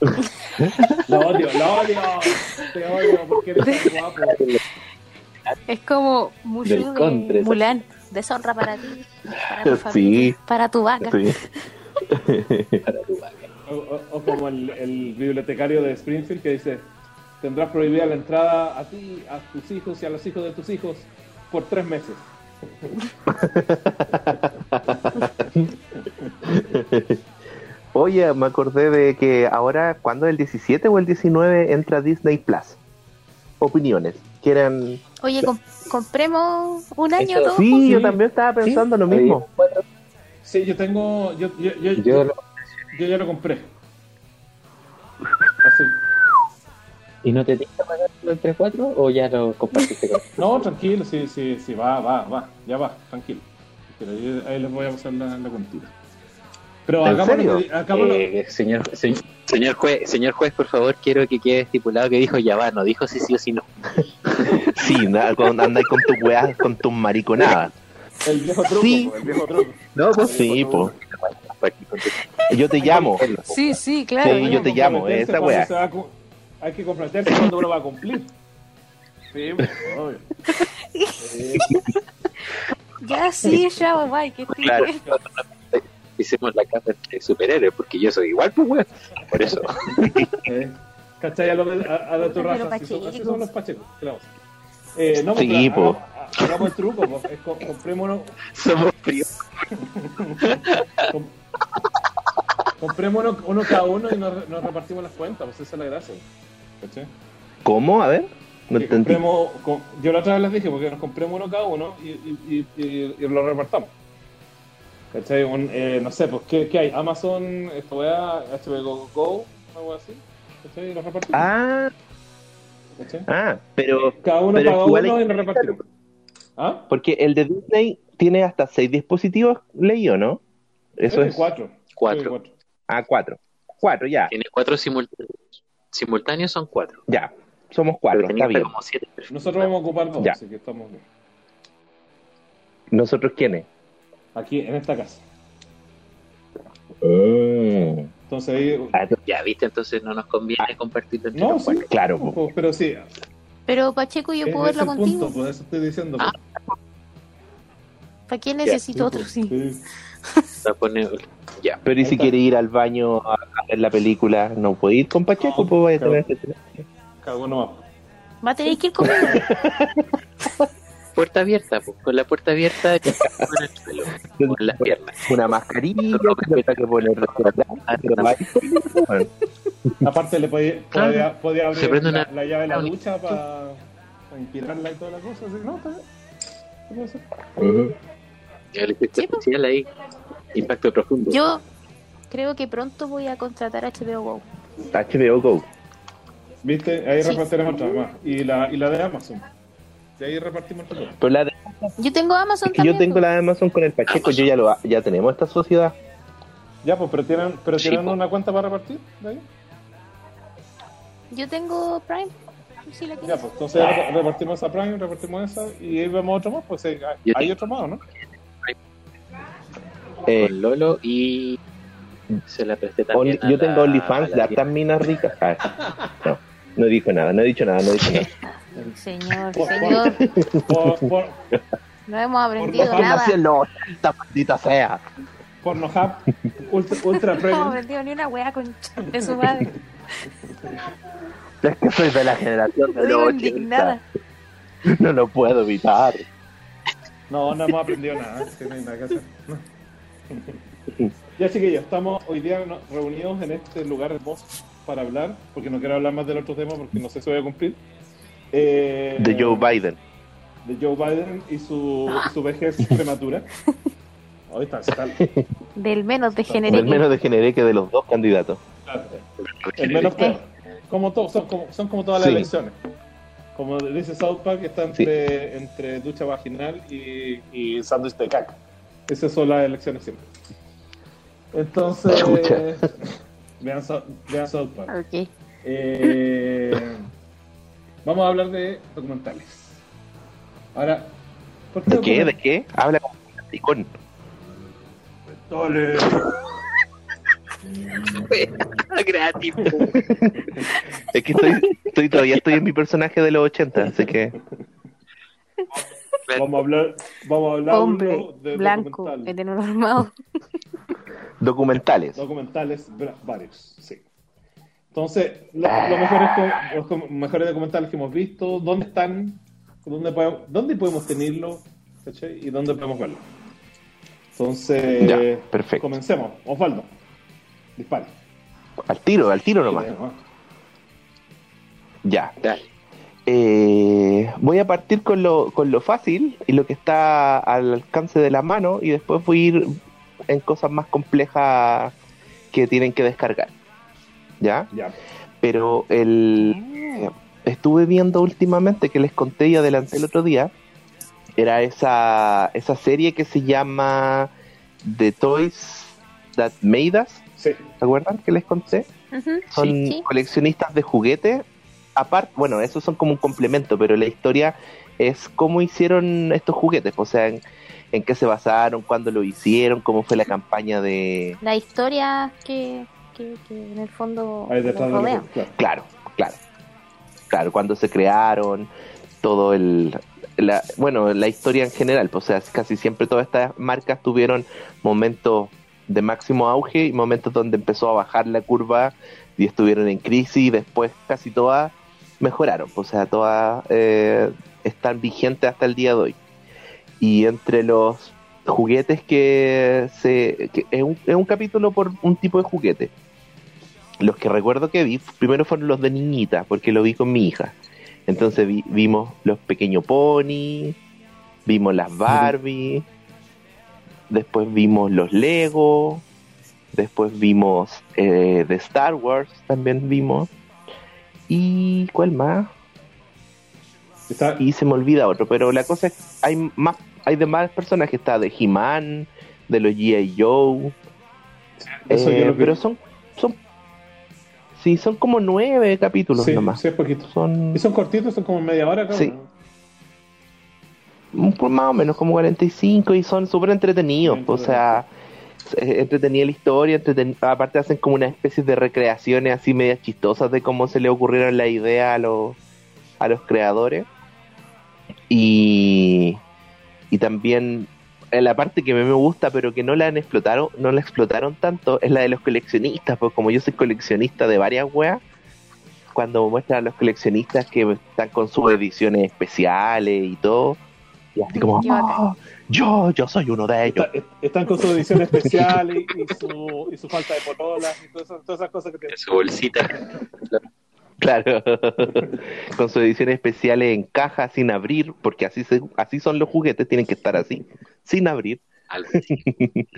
Speaker 1: La odio, la odio. Te odio porque eres tan guapo.
Speaker 3: Es como
Speaker 4: contra,
Speaker 3: de. Mulan. Deshonra para ti, para tu
Speaker 2: Sí.
Speaker 3: familia, para tu vaca.
Speaker 2: Sí.
Speaker 4: Para tu vaca.
Speaker 1: O, o- o como el, el bibliotecario de Springfield que dice: Tendrás prohibida la entrada a ti, a tus hijos y a los hijos de tus hijos por tres meses.
Speaker 2: Oye, me acordé de que ahora, ¿cuándo? ¿El 17 o el 19 entra Disney Plus? Opiniones. ¿Quieren...?
Speaker 3: Oye, com- compremos un año
Speaker 4: Eso-
Speaker 3: todos.
Speaker 2: Sí, yo
Speaker 1: sí.
Speaker 2: también estaba pensando lo
Speaker 4: Había
Speaker 2: mismo.
Speaker 1: Sí, yo tengo. Yo, yo, yo,
Speaker 4: Yo lo-
Speaker 1: yo ya lo compré. Así.
Speaker 4: ¿Y no te tienes que pagarlo entre cuatro o ya lo compartiste con
Speaker 1: No, tranquilo, sí, sí, sí, va, va, va, ya va, tranquilo. Pero ahí, ahí les voy a pasar la, la cuentita. Pero hagámoslo-
Speaker 4: Eh, señor, se- señor, juez, señor juez, por favor, quiero que quede estipulado que dijo ya va, no dijo si sí o si no.
Speaker 2: Sí, nada, con, andáis con tus weas, con tus mariconadas.
Speaker 1: el viejo truco,
Speaker 2: Sí.
Speaker 1: el viejo truco.
Speaker 4: No, pues
Speaker 2: Sí, po. Yo te llamo.
Speaker 3: Sí, sí, claro.
Speaker 2: Sí, yo te llamo, esa
Speaker 1: cuando
Speaker 2: weá.
Speaker 1: se va a cu- Hay que comprometerse cuando uno va a cumplir. Sí, pues, obvio. Sí.
Speaker 3: Ya sí, ya, guay, que estoy
Speaker 4: Claro. Hicimos la casa de superhéroe, porque yo soy igual, pues, weón. Por eso.
Speaker 1: Eh, ¿Cachai? A, lo a, a de tu
Speaker 3: Pero
Speaker 1: raza. Así son, así
Speaker 3: pachecos.
Speaker 1: son los pachecos. ¿Qué le vamos a hacer? Eh, no, pues,
Speaker 2: Sí,
Speaker 1: hagamos, hagamos el truco. po. Es co- comprémonos,
Speaker 4: Somos fríos.
Speaker 1: com- comprémonos uno cada uno y nos, nos repartimos las cuentas. Pues esa es la gracia. ¿Cachai?
Speaker 2: ¿Cómo? A ver, no
Speaker 1: compremos, co- yo la otra vez les dije, porque nos compremos uno cada uno y, y, y, y- y lo repartamos. ¿Cachai? Un, eh, no sé, pues, ¿qué, qué hay? Amazon, esta weá, HBO Go, algo así. ¿Cachai? Y los repartimos.
Speaker 2: Ah,
Speaker 1: ¿Cachai?
Speaker 2: ah, pero
Speaker 1: Cada uno
Speaker 2: pero
Speaker 1: paga uno y nos repartimos. ¿Ah?
Speaker 2: porque el de Disney tiene hasta seis dispositivos, leí o no? Eso
Speaker 1: que
Speaker 2: es.
Speaker 1: cuatro.
Speaker 4: Cuatro.
Speaker 1: Creo que
Speaker 2: Ah, cuatro. Cuatro, ya.
Speaker 4: Tiene cuatro simultáneos. Simultáneos son cuatro.
Speaker 2: Ya. Somos cuatro, está bien.
Speaker 4: como siete.
Speaker 1: Nosotros vamos a ocupar dos,
Speaker 2: Ya.
Speaker 1: así que estamos bien.
Speaker 2: ¿Nosotros quiénes?
Speaker 1: Aquí, en esta casa.
Speaker 2: Mm.
Speaker 1: Entonces ahí...
Speaker 2: Ah,
Speaker 4: Ya, viste, entonces no nos conviene compartirlo entre
Speaker 1: No,
Speaker 4: los
Speaker 1: sí.
Speaker 4: cuatro.
Speaker 2: Claro.
Speaker 1: Pues, pero sí,
Speaker 3: Pero Pacheco, yo
Speaker 1: ese
Speaker 3: puedo verlo contigo.
Speaker 1: punto, pues eso estoy diciendo.
Speaker 4: Ah,
Speaker 1: pues.
Speaker 3: ¿Para qué necesito otro? Sí.
Speaker 1: sí.
Speaker 4: Ya.
Speaker 2: Pero y si quiere ir al baño a ver la película, no puede ir con Pacheco,
Speaker 1: No,
Speaker 2: pues vaya a tener que
Speaker 1: Cada uno va.
Speaker 3: Va a tener que ir conmigo.
Speaker 4: Puerta abierta, pues, con la puerta abierta con el suelo, con las piernas.
Speaker 2: una mascarilla, que poner a ir conmigo, bueno.
Speaker 1: Aparte le podía,
Speaker 4: Claro.
Speaker 1: podía, podía abrir
Speaker 4: Se prende
Speaker 1: la,
Speaker 4: una-
Speaker 1: la llave de la
Speaker 4: una-
Speaker 1: ducha para inspirarla y toda la cosa.
Speaker 4: El efecto especial ahí. Impacto profundo.
Speaker 3: Yo creo que pronto voy a contratar HBO Go.
Speaker 2: HBO Go.
Speaker 1: ¿Viste? Ahí
Speaker 3: Sí.
Speaker 1: repartiremos otra más. Y la, y la de Amazon. De ahí repartimos.
Speaker 2: Pero la de-
Speaker 3: Yo tengo Amazon
Speaker 2: es que yo
Speaker 3: también.
Speaker 2: tengo la de Amazon con el Pacheco, yo ya lo ya tenemos esta sociedad.
Speaker 1: Ya, pues, pero tienen, pero
Speaker 4: Sí,
Speaker 1: tienen
Speaker 4: po.
Speaker 1: una cuenta para repartir. ¿De ahí?
Speaker 3: Yo tengo Prime. Si la
Speaker 1: Ya, pues, entonces re- repartimos esa Prime, repartimos esa y ahí vemos otro más. Pues hay,
Speaker 4: Yo
Speaker 1: otro más, ¿no?
Speaker 2: Eh,
Speaker 4: Lolo y se la presté
Speaker 2: Only-
Speaker 4: también. a
Speaker 2: yo
Speaker 4: la-
Speaker 2: tengo OnlyFans de
Speaker 4: la
Speaker 2: hartas minas ricas. Ah, no, no dijo nada, no he dicho nada, no he dicho nada.
Speaker 3: Señor,
Speaker 1: Por-
Speaker 3: señor.
Speaker 1: Por, por,
Speaker 3: No hemos aprendido
Speaker 1: Por
Speaker 3: nada.
Speaker 2: en los 80, maldita sea.
Speaker 1: Pornhub, Ultra, ultra
Speaker 3: No hemos aprendido ni una wea con de su madre.
Speaker 2: Es que soy de la generación de los
Speaker 3: indignada.
Speaker 2: 80. No lo puedo evitar.
Speaker 1: No, no hemos aprendido nada. sí, no hay nada que hacer. No. Ya, chiquillos, estamos hoy día reunidos en este lugar hermoso para hablar, porque no quiero hablar más del otro tema porque no sé si voy a cumplir. Eh,
Speaker 2: De Joe Biden.
Speaker 1: de Joe Biden y su, su vejez prematura. Hoy está, está
Speaker 3: Del menos
Speaker 2: Del
Speaker 3: degeneré.
Speaker 2: menos degeneré que de los dos candidatos.
Speaker 1: el menos peor. Como todo, son, como, son como todas las
Speaker 2: Sí.
Speaker 1: elecciones. Como dice South Park, está entre, entre ducha vaginal y, y sándwich de caca. Esas son las elecciones siempre. Entonces, vean, South- vean South Park.
Speaker 3: Ok.
Speaker 1: Eh, vamos a hablar de documentales. Ahora, ¿por
Speaker 2: ¿De qué? ¿De qué? Habla como un.
Speaker 1: Dale.
Speaker 4: Gratis.
Speaker 2: Es que estoy, estoy todavía estoy en mi personaje de los 80, así que
Speaker 1: Vamos a hablar, vamos a hablar
Speaker 3: Hombre
Speaker 1: de
Speaker 3: blanco, heteronormado.
Speaker 2: documentales.
Speaker 1: documentales bra- varios, sí. Entonces, lo- los mejores, co- los co- mejores documentales que hemos visto, ¿dónde están? ¿Dónde podemos, dónde podemos tenerlo? ¿Y dónde podemos verlo? Entonces,
Speaker 2: Ya, perfecto.
Speaker 1: comencemos. Osvaldo, dispare.
Speaker 2: Al tiro, al tiro nomás. Ya.
Speaker 4: Dale.
Speaker 2: Eh, voy a partir con lo, con lo fácil y lo que está al alcance de la mano y después voy a ir en cosas más complejas que tienen que descargar. ¿Ya?
Speaker 1: Ya.
Speaker 2: Pero el que estuve viendo últimamente, que les conté y adelanté el otro día, era esa, esa serie que se llama The Toys That Made Us.
Speaker 1: Sí.
Speaker 2: ¿Se acuerdan que les conté? Son
Speaker 3: Sí.
Speaker 2: coleccionistas de juguetes. Aparte, bueno, esos son como un complemento, pero la historia es cómo hicieron estos juguetes, o sea, en, en qué se basaron, cuándo lo hicieron, cómo fue la campaña de...
Speaker 3: La historia que, que, que en el fondo
Speaker 1: Ahí detrás que- claro.
Speaker 2: Claro, claro. Claro, cuándo se crearon, todo el... La, bueno, la historia en general, pues, o sea, casi siempre todas estas marcas tuvieron momentos de máximo auge y momentos donde empezó a bajar la curva y estuvieron en crisis y después casi todas mejoraron, pues, o sea, todas eh, están vigentes hasta el día de hoy. Y entre los juguetes que se... que es, un, es un capítulo por un tipo de juguete. Los que recuerdo que vi, primero fueron los de niñita, porque lo vi con mi hija. Entonces vi- vimos los pequeños pony, vimos las Barbie, después vimos los Lego, después vimos eh, de Star Wars, también vimos. ¿Y cuál más?
Speaker 1: Está,
Speaker 2: Y se me olvida otro, pero la cosa es hay más, hay de más personajes, está de He-Man, de los G.I. Joe,
Speaker 1: eso
Speaker 2: eh,
Speaker 1: yo lo vi.
Speaker 2: pero son, sí, son como nueve capítulos
Speaker 1: sí,
Speaker 2: nomás.
Speaker 1: sí, es poquito.
Speaker 2: Son
Speaker 1: Y son cortitos, son como media hora cada
Speaker 2: Sí.
Speaker 1: uno.
Speaker 2: un po- más o menos como 45 y son súper entretenidos. O sea, es entretenida la historia, entreten- aparte hacen como una especie de recreaciones así medias chistosas de cómo se le ocurrieron la idea a los, a los creadores. Y, y también eh, la parte que a mí me gusta pero que no la han explotado, no la explotaron tanto es la de los coleccionistas, pues como yo soy coleccionista de varias weas, cuando muestran a los coleccionistas que están con sus ediciones especiales y todo, y así como. "Ah, yo, yo soy uno de ellos.
Speaker 1: Está- están con su edición especial y, y su, y su falta de pololas y todas esas, todas esas cosas que te...
Speaker 4: su bolsita.
Speaker 2: Claro, con sus ediciones especiales en caja sin abrir, porque así se, así son los juguetes, tienen que estar así, sin abrir.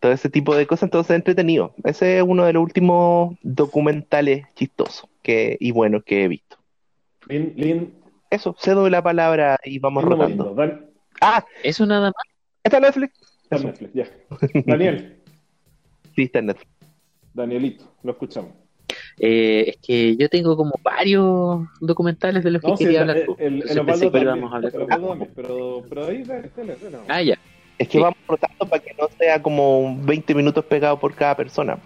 Speaker 2: Todo ese tipo de cosas, entonces entretenido. Ese es uno de los últimos documentales chistosos que, y buenos que he visto.
Speaker 1: Lin, Lin,
Speaker 2: Eso, cedo la palabra y vamos
Speaker 1: Lin
Speaker 2: rotando. Ah,
Speaker 4: Eso nada más.
Speaker 2: está Netflix.
Speaker 1: está. Netflix, ya. Daniel,
Speaker 2: Sí, está en Netflix.
Speaker 1: Danielito, lo escuchamos.
Speaker 4: Eh, es que yo tengo como varios documentales de los que
Speaker 1: sí,
Speaker 4: quería
Speaker 1: el,
Speaker 4: hablar.
Speaker 1: el,
Speaker 4: pues.
Speaker 1: el,
Speaker 4: Entonces
Speaker 1: el
Speaker 4: pensé
Speaker 1: Osvaldo
Speaker 4: que
Speaker 1: también,
Speaker 4: íbamos a hablar.
Speaker 1: el también, pero, pero ahí, dale, dale, dale.
Speaker 4: Ah, ya.
Speaker 2: Es que
Speaker 4: Sí.
Speaker 2: vamos rotando para que no sea como 20 minutos pegado por cada persona.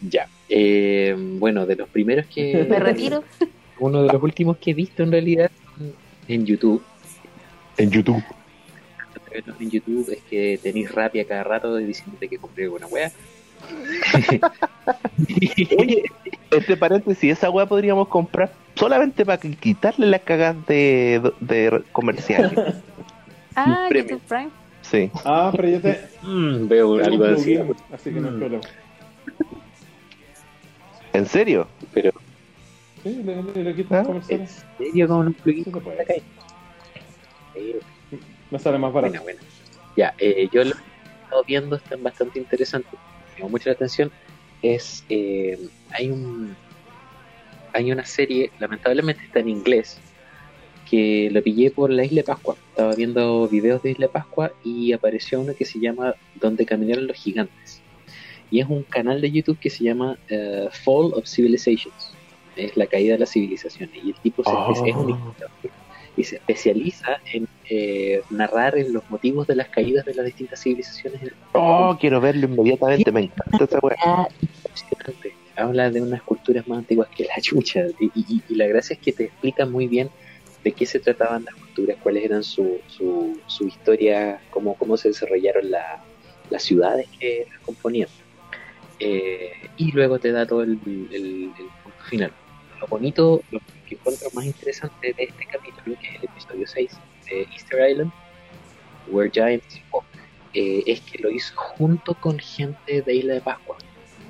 Speaker 4: Ya. Eh, bueno, de los primeros que.
Speaker 3: Me retiro.
Speaker 4: Uno de los últimos que he visto en realidad en YouTube.
Speaker 2: En YouTube.
Speaker 4: En YouTube es que tenéis rabia cada rato diciéndote que compré buena wea.
Speaker 2: Oye, entre paréntesis, esa weá podríamos comprar solamente para que- quitarle las cagas de, de comerciales.
Speaker 3: Ah,
Speaker 2: premio.
Speaker 3: YouTube Prime.
Speaker 2: Sí.
Speaker 1: Ah, pero yo te...
Speaker 4: Mm, veo algo así.
Speaker 1: así que no hay
Speaker 4: Mm.
Speaker 1: problema.
Speaker 2: ¿En serio?
Speaker 4: Pero,
Speaker 1: Sí, le, le, le quito
Speaker 2: Ah,
Speaker 4: ¿en
Speaker 1: comerciales.
Speaker 4: serio con un plugin?
Speaker 1: Sí.
Speaker 4: Eh,
Speaker 1: Me sale más barato.
Speaker 4: Buena, buena. Ya, eh, yo lo que he estado viendo están bastante interesantes. Llamó mucho la atención. Es, eh, hay un, hay una serie, lamentablemente está en inglés, que lo pillé por la Isla de Pascua. Estaba viendo videos de Isla de Pascua y apareció uno que se llama Donde caminaron los gigantes. Y es un canal de YouTube que se llama eh, Fall of Civilizations. Es la caída de las civilizaciones. Y el tipo se,
Speaker 2: Oh.
Speaker 4: es un historiador y se especializa en eh, narrar en los motivos de las caídas de las distintas civilizaciones.
Speaker 2: Oh, quiero verlo inmediatamente, me encanta esa weá.
Speaker 4: Habla de unas culturas más antiguas que la chucha. Y, y- y la gracia es que te explica muy bien de qué se trataban las culturas, cuáles eran su, su, su historia, cómo, cómo se desarrollaron la- las ciudades que las componían. Eh, y luego te da todo el, el- el punto final. Lo bonito, lo que encuentro más interesante de este capítulo, que es el episodio 6 de Easter Island, Where Giants Walk, eh, es que lo hizo junto con gente de Isla de Pascua,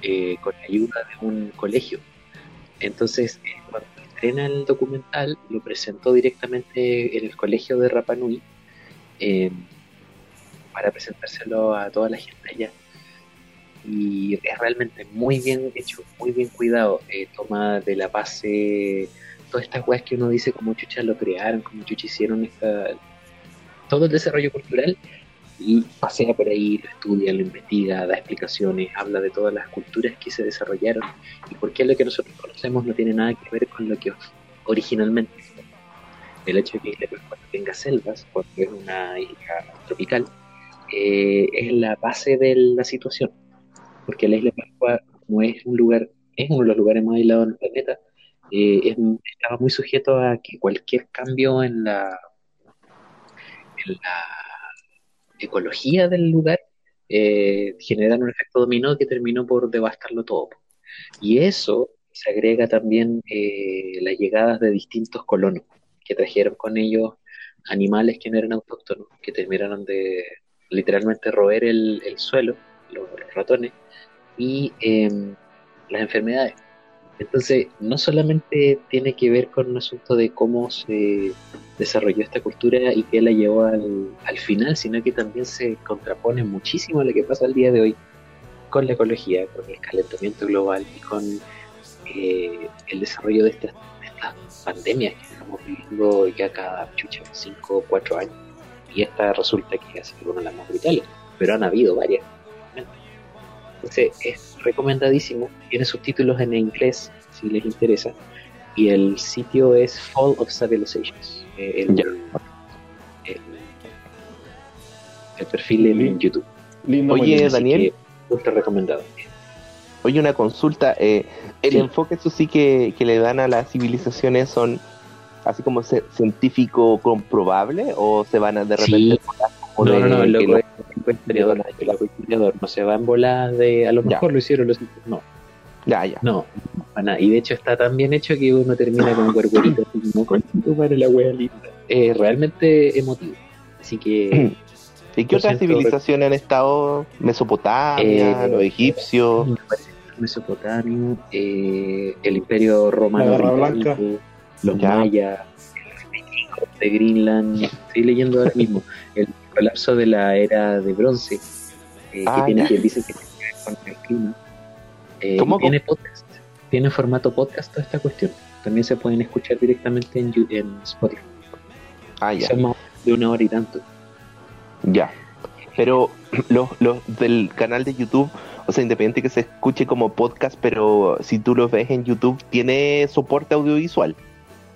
Speaker 4: eh, con ayuda de un colegio. Entonces, eh, cuando estrena el documental, lo presentó directamente en el colegio de Rapa Nui para presentárselo a toda la gente allá. y es realmente muy bien hecho, muy bien cuidado. Eh, toma de la base todas estas weas que uno dice como chucha lo crearon, como chucha hicieron esta, todo el desarrollo cultural y pasea por ahí, lo estudia, lo investiga, da explicaciones, habla de todas las culturas que se desarrollaron y por qué lo que nosotros conocemos no tiene nada que ver con lo que originalmente fue. El hecho de que Isla Pascua tenga selvas, porque es una isla tropical, eh, es la base de la situación, porque la Isla Pascua, como es un lugar, es uno de los lugares más aislados del planeta, eh, es- estaba muy sujeto a que cualquier cambio en la, ecología del lugar eh, generaron un efecto dominó que terminó por devastarlo todo. Y eso se agrega también eh, las llegadas de distintos colonos que trajeron con ellos animales que no eran autóctonos, que terminaron de literalmente roer el, el suelo, los, los ratones, y em, las enfermedades. Entonces, no solamente tiene que ver con un asunto de cómo se desarrolló esta cultura y qué la llevó al, al final, sino que también se contrapone muchísimo a lo que pasa al día de hoy con la ecología, con el calentamiento global y con eh, el desarrollo de estas, de estas pandemias que estamos viviendo ya cada chucha, 5 o 4 años. Y esta resulta que es una de las más brutales, pero han habido varias. Entonces es recomendadísimo, tiene subtítulos en inglés si les interesa, y el sitio es Fall of Civilizations, eh, el, el- el perfil en YouTube.
Speaker 1: Lindo
Speaker 2: Oye.
Speaker 4: Así
Speaker 2: Daniel.
Speaker 4: ultra recomendado.
Speaker 2: Oye, una consulta. eh, el
Speaker 4: Sí.
Speaker 2: enfoque, eso sí, que, que le dan a las civilizaciones son así como científico comprobable o se van a de repente
Speaker 4: Sí. No, no, no, loco el historiador, no se va en bolas de a lo
Speaker 2: Ya.
Speaker 4: mejor lo hicieron los no,
Speaker 2: Ya, ya.
Speaker 4: no, para nada. Y de hecho está tan bien hecho que uno termina con cuerpurito así como con tu madre la wea linda. Es realmente emotivo. Así que
Speaker 2: ¿Y qué otras civilizaciones han estado? Mesopotamia,
Speaker 4: Eh,
Speaker 2: los egipcios.
Speaker 4: Mesopotamia, eh, el Imperio Romano,
Speaker 1: La Guerra
Speaker 4: Británico,
Speaker 1: Blanca.
Speaker 4: los
Speaker 2: Ya.
Speaker 4: mayas, de Greenland. Estoy leyendo ahora mismo el colapso de la era de bronce, eh,
Speaker 2: Ah,
Speaker 4: que tiene
Speaker 2: ya.
Speaker 4: que dice que tiene que ver con el clima. Eh,
Speaker 2: ¿Cómo?
Speaker 4: tiene podcast, tiene formato podcast toda esta cuestión. También se pueden escuchar directamente en, Spotify.
Speaker 2: Ah, ya.
Speaker 4: Son más de una hora y tanto.
Speaker 2: Ya. Pero los, los del canal de YouTube, o sea, independiente que se escuche como podcast, pero si tú los ves en YouTube, tiene soporte audiovisual.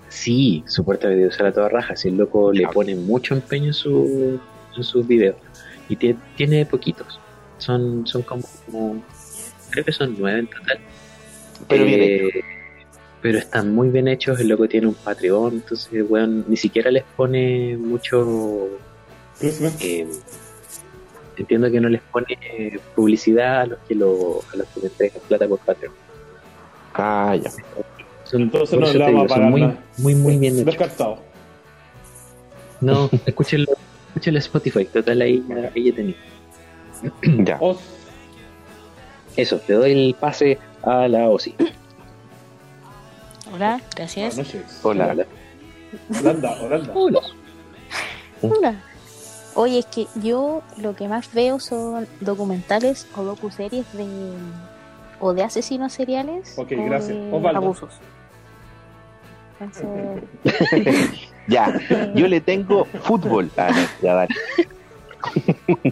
Speaker 4: Sí, soporta videos a toda raja. Si el loco le pone mucho empeño en, su, en sus videos. Y tie- tiene poquitos. Son, son como, como- Creo que son nueve en total.
Speaker 2: Pero bien
Speaker 4: Eh, Pero están muy bien hechos. El loco tiene un Patreon. Entonces, weón, ni siquiera les pone mucho. Eh, entiendo que no les pone eh, publicidad a los que lo, a los que le entregan plata por Patreon.
Speaker 2: Ah, ya.
Speaker 4: Son,
Speaker 1: Entonces no le vamos a pagar
Speaker 4: muy, muy, muy bien hechos.
Speaker 1: Descartado.
Speaker 4: No, escúchenlo, escúchenlo en Spotify, total ahí ya, ahí ya tenía.
Speaker 2: Ya.
Speaker 1: Os,
Speaker 4: Eso, te doy el pase a la OSI.
Speaker 3: Hola, gracias.
Speaker 1: buenas noches.
Speaker 2: Hola.
Speaker 1: Holanda, Holanda.
Speaker 4: Hola.
Speaker 3: Hola. Oye, es que yo lo que más veo son documentales o docuseries de o de asesinos seriales
Speaker 1: Ok,
Speaker 3: o
Speaker 1: gracias.
Speaker 3: de
Speaker 1: Osvaldo.
Speaker 3: abusos. Entonces,
Speaker 2: Ya. Yo le tengo fútbol. Ah, no, ya dale.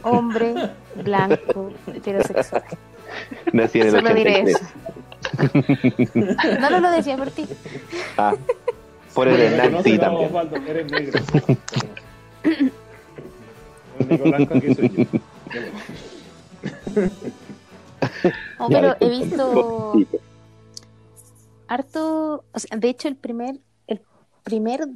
Speaker 3: hombre blanco heterosexual.
Speaker 2: Nací en el
Speaker 3: Solo diré
Speaker 2: 83.
Speaker 3: eso. No, no lo decía por ti.
Speaker 2: Ah, por el
Speaker 1: Bueno,
Speaker 2: Hernán,
Speaker 1: no
Speaker 2: sí, también.
Speaker 1: Osvaldo, eres negro. El negro blanco aquí soy yo.
Speaker 3: No,
Speaker 2: Ya,
Speaker 3: pero he visto harto, o sea, de hecho el primer, el primer,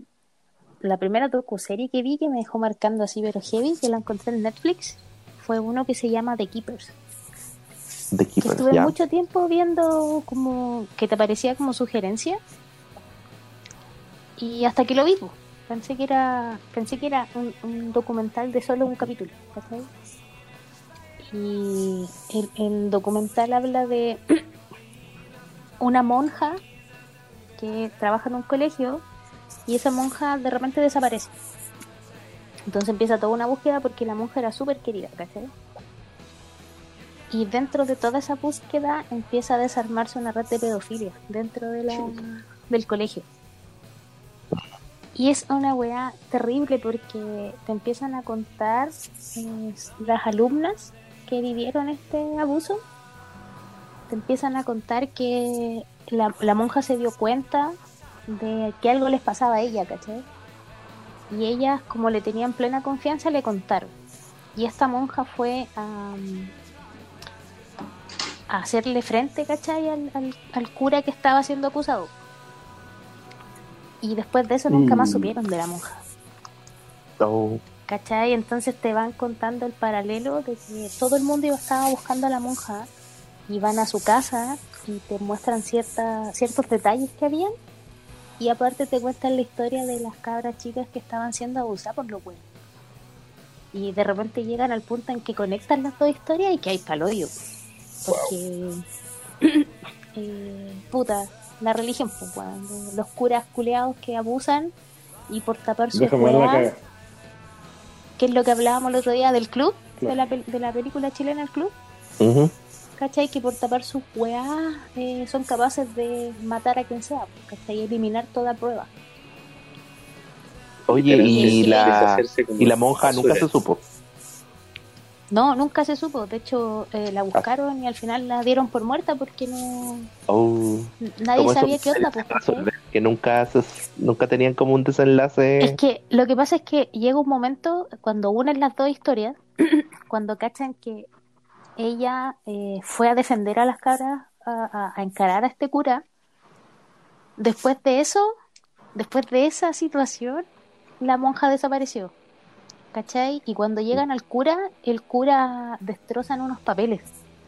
Speaker 3: la primera docuserie que vi que me dejó marcando así pero heavy, que la encontré en Netflix, fue uno que se llama The Keepers. Que
Speaker 2: Keepers,
Speaker 3: estuve
Speaker 2: ya.
Speaker 3: mucho tiempo viendo como que te parecía como sugerencia y hasta que lo vi, pensé que era, pensé que era un, un documental de solo un capítulo. Y el, el documental habla de una monja que trabaja en un colegio y esa monja de repente desaparece. Entonces empieza toda una búsqueda porque la monja era súper querida, ¿cachai? Y dentro de toda esa búsqueda empieza a desarmarse una red de pedofilia dentro de la, del colegio. Y es una weá terrible porque te empiezan a contar eh, las alumnas que vivieron este abuso. Te empiezan a contar que la, la monja se dio cuenta de que algo les pasaba a ella, ¿cachai? Y ellas, como le tenían plena confianza, le contaron. Y esta monja fue a, a hacerle frente, ¿cachai? Al, al- al cura que estaba siendo acusado. Y después de eso nunca más
Speaker 1: Mm.
Speaker 3: supieron de la monja.
Speaker 2: Oh,
Speaker 3: ¿Cachai? Entonces te van contando el paralelo de que todo el mundo iba- estaba buscando a la monja y van a su casa y te muestran cierta, ciertos detalles que habían y aparte te cuentan la historia de las cabras chicas que estaban siendo abusadas por los buenos. Y de repente llegan al punto en que conectan las dos historias y que hay paloyo. Porque, eh, puta, la religión, pues, weón, los curas culeados que abusan y por tapar su
Speaker 1: Déjame ver la
Speaker 3: weá,
Speaker 1: caga.
Speaker 3: que es lo que hablábamos el otro día del club,
Speaker 1: Claro.
Speaker 3: de, la, de la película chilena El Club,
Speaker 2: ujú.
Speaker 3: ¿Cachai? Que por tapar sus weás eh, son capaces de matar a quien sea, ¿cachai? Y eliminar toda prueba.
Speaker 2: Oye, y la, y la monja nunca se supo.
Speaker 3: No, nunca se supo, de hecho eh, la buscaron y al final la dieron por muerta porque no
Speaker 2: Oh,
Speaker 3: nadie sabía qué onda, pues, ¿cachai?
Speaker 2: que nunca, se- nunca tenían como un desenlace.
Speaker 3: Es que lo que pasa es que llega un momento cuando unen las dos historias, cuando cachan que ella eh, fue a defender a las cabras, a, a- a encarar a este cura, después de eso, después de esa situación, la monja desapareció. ¿Cachai? Y cuando llegan al cura, el cura destrozan unos papeles,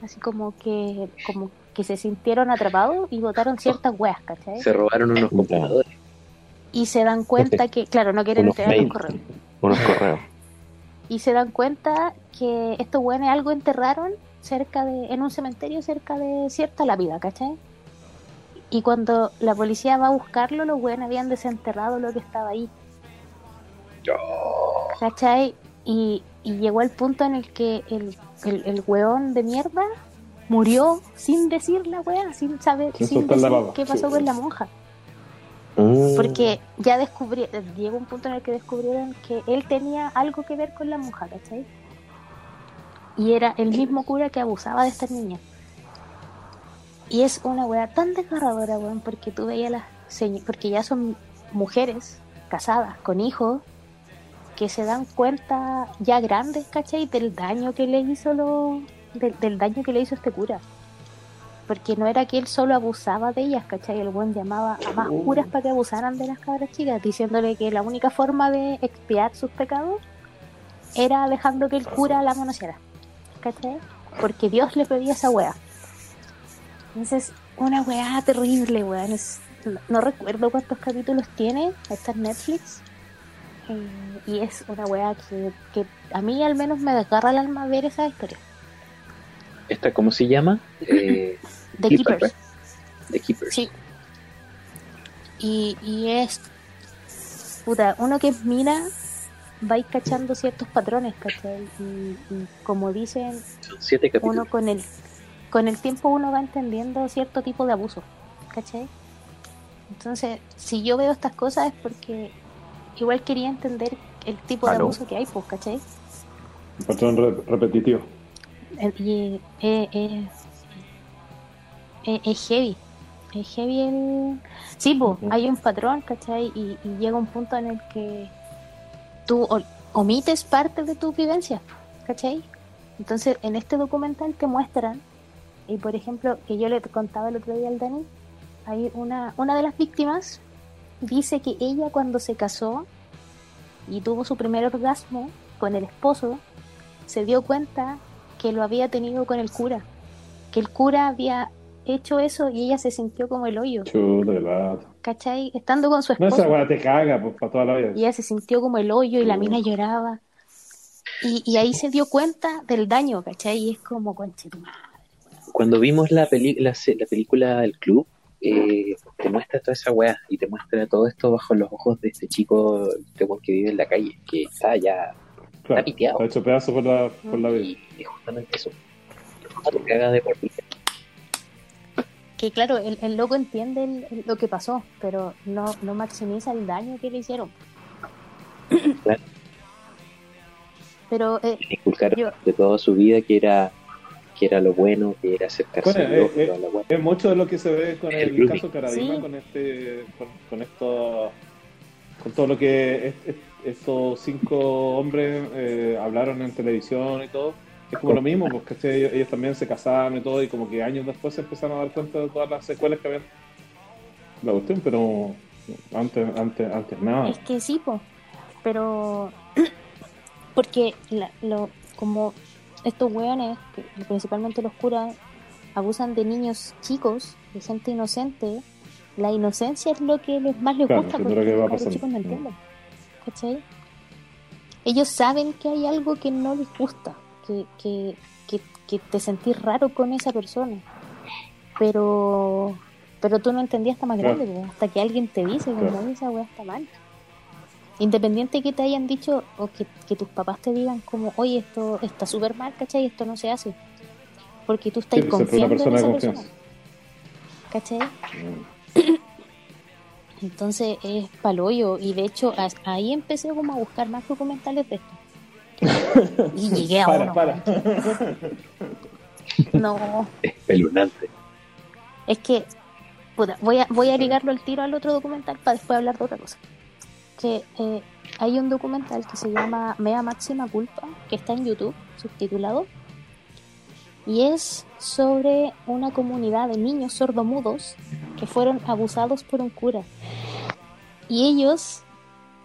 Speaker 3: así como que, como que se sintieron atrapados y botaron ciertas weas, ¿cachai?
Speaker 4: Se robaron unos computadores.
Speaker 3: Y se dan cuenta que, claro, no quieren entregar los correos.
Speaker 2: Unos correos.
Speaker 3: Y se dan cuenta que estos güeyes algo enterraron cerca de, en un cementerio cerca de cierta lápida, ¿cachai? Y cuando la policía va a buscarlo, los güeyes habían desenterrado lo que estaba ahí, ¿cachai? Y, y llegó el punto en el que el, el, el weón de mierda murió sin decir la wea, sin saber,
Speaker 1: Sin la
Speaker 3: decir qué
Speaker 1: sí.
Speaker 3: pasó con la monja.
Speaker 2: Mm.
Speaker 3: Porque ya descubrí, llegó un punto en el que descubrieron que él tenía algo que ver con la monja, ¿cachai? Y era el mismo cura que abusaba de esta niña. Y es una weá tan desgarradora, weón, porque tú veías las porque ya son mujeres casadas, con hijos, que se dan cuenta ya grandes, ¿cachai? Del daño que le hizo lo, del, del daño que le hizo este cura. Porque no era que él solo abusaba de ellas, ¿cachai? El buen llamaba a más curas para que abusaran de las cabras chicas, diciéndole que la única forma de expiar sus pecados era dejando que el cura la conociera, ¿cachai? Porque Dios le pedía esa wea. Entonces, una weá terrible, weón. No, no recuerdo cuántos capítulos tiene, está en Netflix. Eh, y es una weá que, que a mí al menos me desgarra el alma ver esa historia.
Speaker 4: ¿Esta cómo se llama? Eh,
Speaker 3: The
Speaker 4: Keeper,
Speaker 3: Keepers.
Speaker 4: The Keepers.
Speaker 3: Sí. Y, y es. Puta, uno que mira, vais cachando ciertos patrones, ¿cachai? Y, y como dicen,
Speaker 4: Son siete capítulos.
Speaker 3: uno con el, con el tiempo uno va entendiendo cierto tipo de abuso, ¿cachai? Entonces, si yo veo estas cosas es porque igual quería entender el tipo de abuso que hay, pues, ¿cachai?
Speaker 1: Un patrón re- repetitivo.
Speaker 3: Y eh, eh, es heavy. Es heavy el. Sí, pues, hay un patrón, ¿cachai? Y, y llega un punto en el que tú omites parte de tus vivencias, ¿cachai? Entonces, en este documental te muestran, y por ejemplo, que yo le contaba el otro día al Dani, hay una, una de las víctimas dice que ella cuando se casó y tuvo su primer orgasmo con el esposo, se dio cuenta que lo había tenido con el cura, que el cura había hecho eso y ella se sintió como el hoyo,
Speaker 1: lata.
Speaker 3: ¿cachai? Estando con su
Speaker 1: No, esa
Speaker 3: esposo.
Speaker 1: weá te caga, pues, para toda la vida.
Speaker 3: Y ella se sintió como el hoyo y la mina lloraba. Y, y ahí se dio cuenta del daño, ¿cachai? Y es como, conche tu madre.
Speaker 4: Cuando vimos la, peli la, se- la película El Club, eh, te muestra toda esa weá y te muestra todo esto bajo los ojos de este chico este weón que vive en la calle, que está ya
Speaker 1: Claro,
Speaker 4: está piteado.
Speaker 1: Está hecho pedazo por la, por la vida.
Speaker 4: Y, y justamente eso. te cagas de por vida.
Speaker 3: Que claro, el, el loco entiende el- el- lo que pasó, pero no, no maximiza el daño que le hicieron.
Speaker 4: Claro.
Speaker 3: Pero eh,
Speaker 4: Le inculcaron
Speaker 3: Yo-
Speaker 4: de toda su vida que era que era lo bueno, que era acercarse
Speaker 1: Bueno,
Speaker 4: a
Speaker 1: eh, eh,
Speaker 4: toda la weá.
Speaker 1: Es mucho de lo que se ve con
Speaker 4: El
Speaker 1: el caso Caradima,
Speaker 3: Sí.
Speaker 1: con este, con, con esto, con todo lo que es- es- estos cinco hombres eh, hablaron en televisión y todo. Es como lo mismo, porque ellos, ellos también se casaron y todo, y como que años después se empezaron a dar cuenta de todas las secuelas que habían la cuestión, pero antes, antes, antes nada.
Speaker 3: es que sí, po. Pero. Porque la- lo, como estos hueones, principalmente los curas, abusan de niños chicos, de gente inocente, la inocencia es lo que les más les
Speaker 1: Claro,
Speaker 3: gusta porque
Speaker 1: pero ¿qué va
Speaker 3: los chicos no entienden. ¿Cachai? Ellos saben que hay algo que no les gusta, que, que, que, que te sentís raro con esa persona. Pero pero tú no entendías hasta más grande, hasta que alguien te dice, como,
Speaker 1: Claro.
Speaker 3: "Oye, esa weá está mal. Independiente que te hayan dicho o que, que tus papás te digan como, oye, esto está súper mal, ¿cachai? Esto no se hace. Porque tú estás
Speaker 1: Sí, pues,
Speaker 3: confiando en esa persona. ¿Cachai? Entonces es paloyo y de hecho ahí empecé como a buscar más documentales de esto. Y llegué a
Speaker 1: Para,
Speaker 3: uno.
Speaker 1: para.
Speaker 3: No,
Speaker 4: Espeluznante.
Speaker 3: es que puta, voy a voy a ligarlo al tiro al otro documental para después hablar de otra cosa. Que eh, hay un documental que se llama Mea Máxima Culpa, que está en YouTube, subtitulado, y es sobre una comunidad de niños sordomudos que fueron abusados por un cura. Y ellos,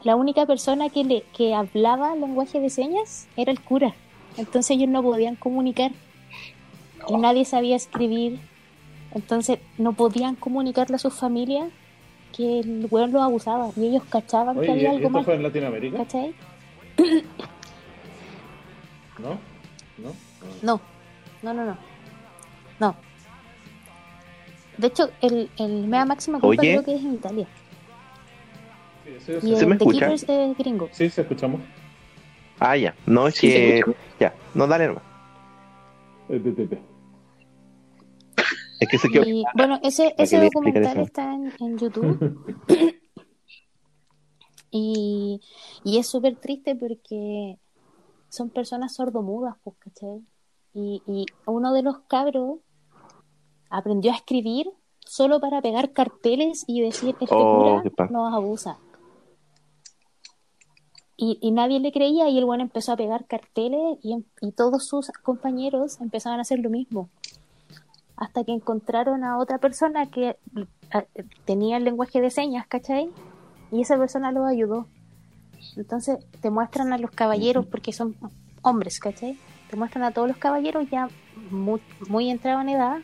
Speaker 3: la única persona que, le, que hablaba lenguaje de señas era el cura. Entonces ellos no podían comunicar. Y nadie sabía escribir. Entonces no podían comunicarle a sus familias que el weón los abusaba. Y ellos cachaban
Speaker 1: Oye,
Speaker 3: que había
Speaker 1: ¿y
Speaker 3: algo
Speaker 1: ¿esto
Speaker 3: mal.
Speaker 1: fue en Latinoamérica?
Speaker 3: ¿Cachai?
Speaker 1: ¿No? ¿No?
Speaker 3: No, no, no, no. No. De hecho, el, el Mea Máxima Culpa
Speaker 2: Oye.
Speaker 3: creo que es en Italia.
Speaker 1: Sí, sí,
Speaker 3: Y
Speaker 1: sí.
Speaker 2: ¿Se
Speaker 3: el
Speaker 2: me
Speaker 3: The
Speaker 2: escucha?
Speaker 3: Keepers es gringo.
Speaker 1: Sí, sí, escuchamos.
Speaker 2: Ah, ya. No, es
Speaker 4: Sí, se
Speaker 2: que. Ya, no, dale nomás.
Speaker 1: Eh, pe, pe, pe.
Speaker 2: Es que se quedó.
Speaker 3: Y bueno, ese, ese
Speaker 2: que
Speaker 3: documental
Speaker 2: eso.
Speaker 3: está en, en YouTube. y, y es súper triste porque son personas sordomudas, pues, ¿cachai? Y, y uno de los cabros aprendió a escribir solo para pegar carteles y decir, este
Speaker 2: Oh,
Speaker 3: cura nos abusa. Y, y nadie le creía y el bueno empezó a pegar carteles y, em- y todos sus compañeros empezaron a hacer lo mismo. Hasta que encontraron a otra persona que a- tenía el lenguaje de señas, ¿cachai? Y esa persona los ayudó. Entonces te muestran a los caballeros, porque son hombres, ¿cachai? Te muestran a todos los caballeros ya muy, muy entrados en edad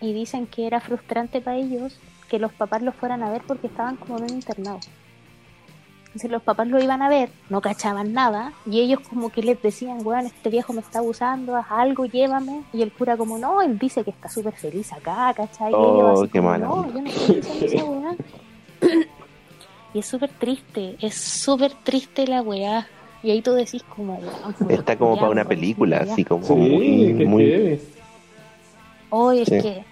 Speaker 3: y dicen que era frustrante para ellos que los papás los fueran a ver porque estaban como en un internado. Entonces los papás lo iban a ver, no cachaban nada, y ellos como que les decían, weón, este viejo me está abusando, haz algo, llévame. Y el cura como, no, él dice que está súper feliz acá, ¿cachai? Y
Speaker 2: Oh, qué
Speaker 3: como,
Speaker 2: mala
Speaker 3: No, yo no estoy diciendo esa weá. Y es súper triste, es súper triste la weá. Y ahí tú decís como, puta
Speaker 2: Está como para una película, así como
Speaker 1: Sí,
Speaker 2: muy.
Speaker 1: qué
Speaker 2: muy.
Speaker 3: Hoy es
Speaker 2: Sí.
Speaker 3: que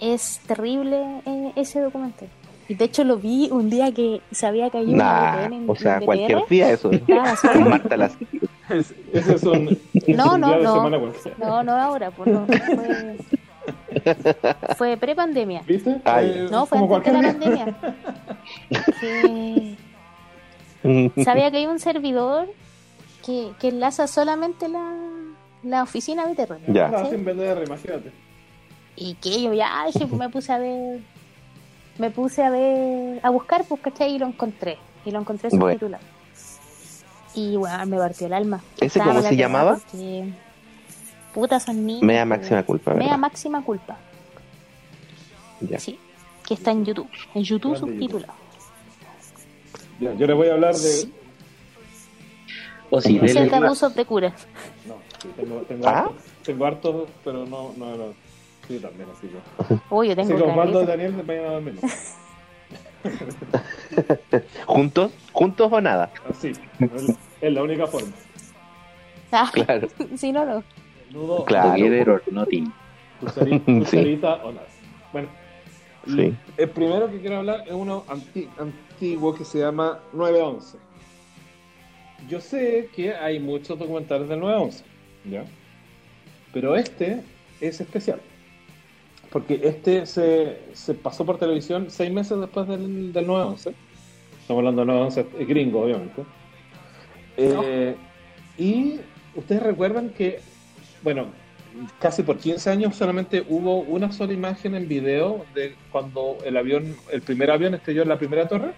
Speaker 3: es terrible eh, ese documental. Y de hecho lo vi un día que se había caído
Speaker 2: Nah,
Speaker 3: en,
Speaker 2: o sea,
Speaker 3: en
Speaker 2: cualquier día eso.
Speaker 3: Como-
Speaker 2: Marta las.
Speaker 1: Es- Ese es un, es
Speaker 3: No, no, no. No, no ahora, pues no. Fue, fue pre-pandemia.
Speaker 1: ¿Viste?
Speaker 2: Ah,
Speaker 1: Eh,
Speaker 3: No, fue
Speaker 1: como
Speaker 3: antes de la pandemia. Que sabía que hay un servidor que, que enlaza solamente la, la oficina BTR.
Speaker 2: Ya.
Speaker 1: No,
Speaker 3: ¿cachai?
Speaker 1: sin vender, imagínate.
Speaker 3: Y que yo ya dije, pues me puse a ver, me puse a ver, a buscar, pues, ¿cachai? Y lo encontré. Y lo encontré
Speaker 2: Bueno.
Speaker 3: subtitulado. Y bueno, me partió el alma.
Speaker 2: ¿Ese
Speaker 3: Estaba
Speaker 2: cómo se llamaba?
Speaker 3: porque, Puta, son niños.
Speaker 2: Mea
Speaker 3: pues.
Speaker 2: máxima culpa,
Speaker 3: Mea
Speaker 2: ¿verdad?
Speaker 3: máxima culpa.
Speaker 2: Ya.
Speaker 3: Sí. Que está en YouTube. En YouTube subtitulado.
Speaker 1: Ya, yo les voy a hablar de.
Speaker 4: O si
Speaker 3: es de abusos de curas.
Speaker 1: No, sí, tengo, tengo,
Speaker 2: ¿Ah?
Speaker 1: hartos, tengo hartos, pero no, no, no. Sí, también, así que.
Speaker 3: Uy, yo tengo
Speaker 1: que Osvaldo y
Speaker 3: caleta.
Speaker 1: Daniel se vayan a dormir.
Speaker 2: ¿Juntos? ¿Juntos o nada?
Speaker 1: Así. Es- la única forma.
Speaker 3: Ah,
Speaker 2: Claro.
Speaker 3: sí, no, no.
Speaker 1: Nudo,
Speaker 2: Claro.
Speaker 4: Together or Nothing.
Speaker 1: pulseri-
Speaker 2: Sí.
Speaker 1: pulserita o nada. Bueno,
Speaker 2: Sí.
Speaker 1: el primero que quiero hablar es uno anti- antiguo que se llama 911. Yo sé que hay muchos documentales del 911, ¿ya? Pero este es especial. Porque este se, se pasó por televisión seis meses después del, del 911. Estamos hablando del 911 gringo, obviamente. Eh, Y ustedes recuerdan que, bueno, casi por 15 años solamente hubo una sola imagen en video de cuando el avión, el primer avión estrelló en la primera torre.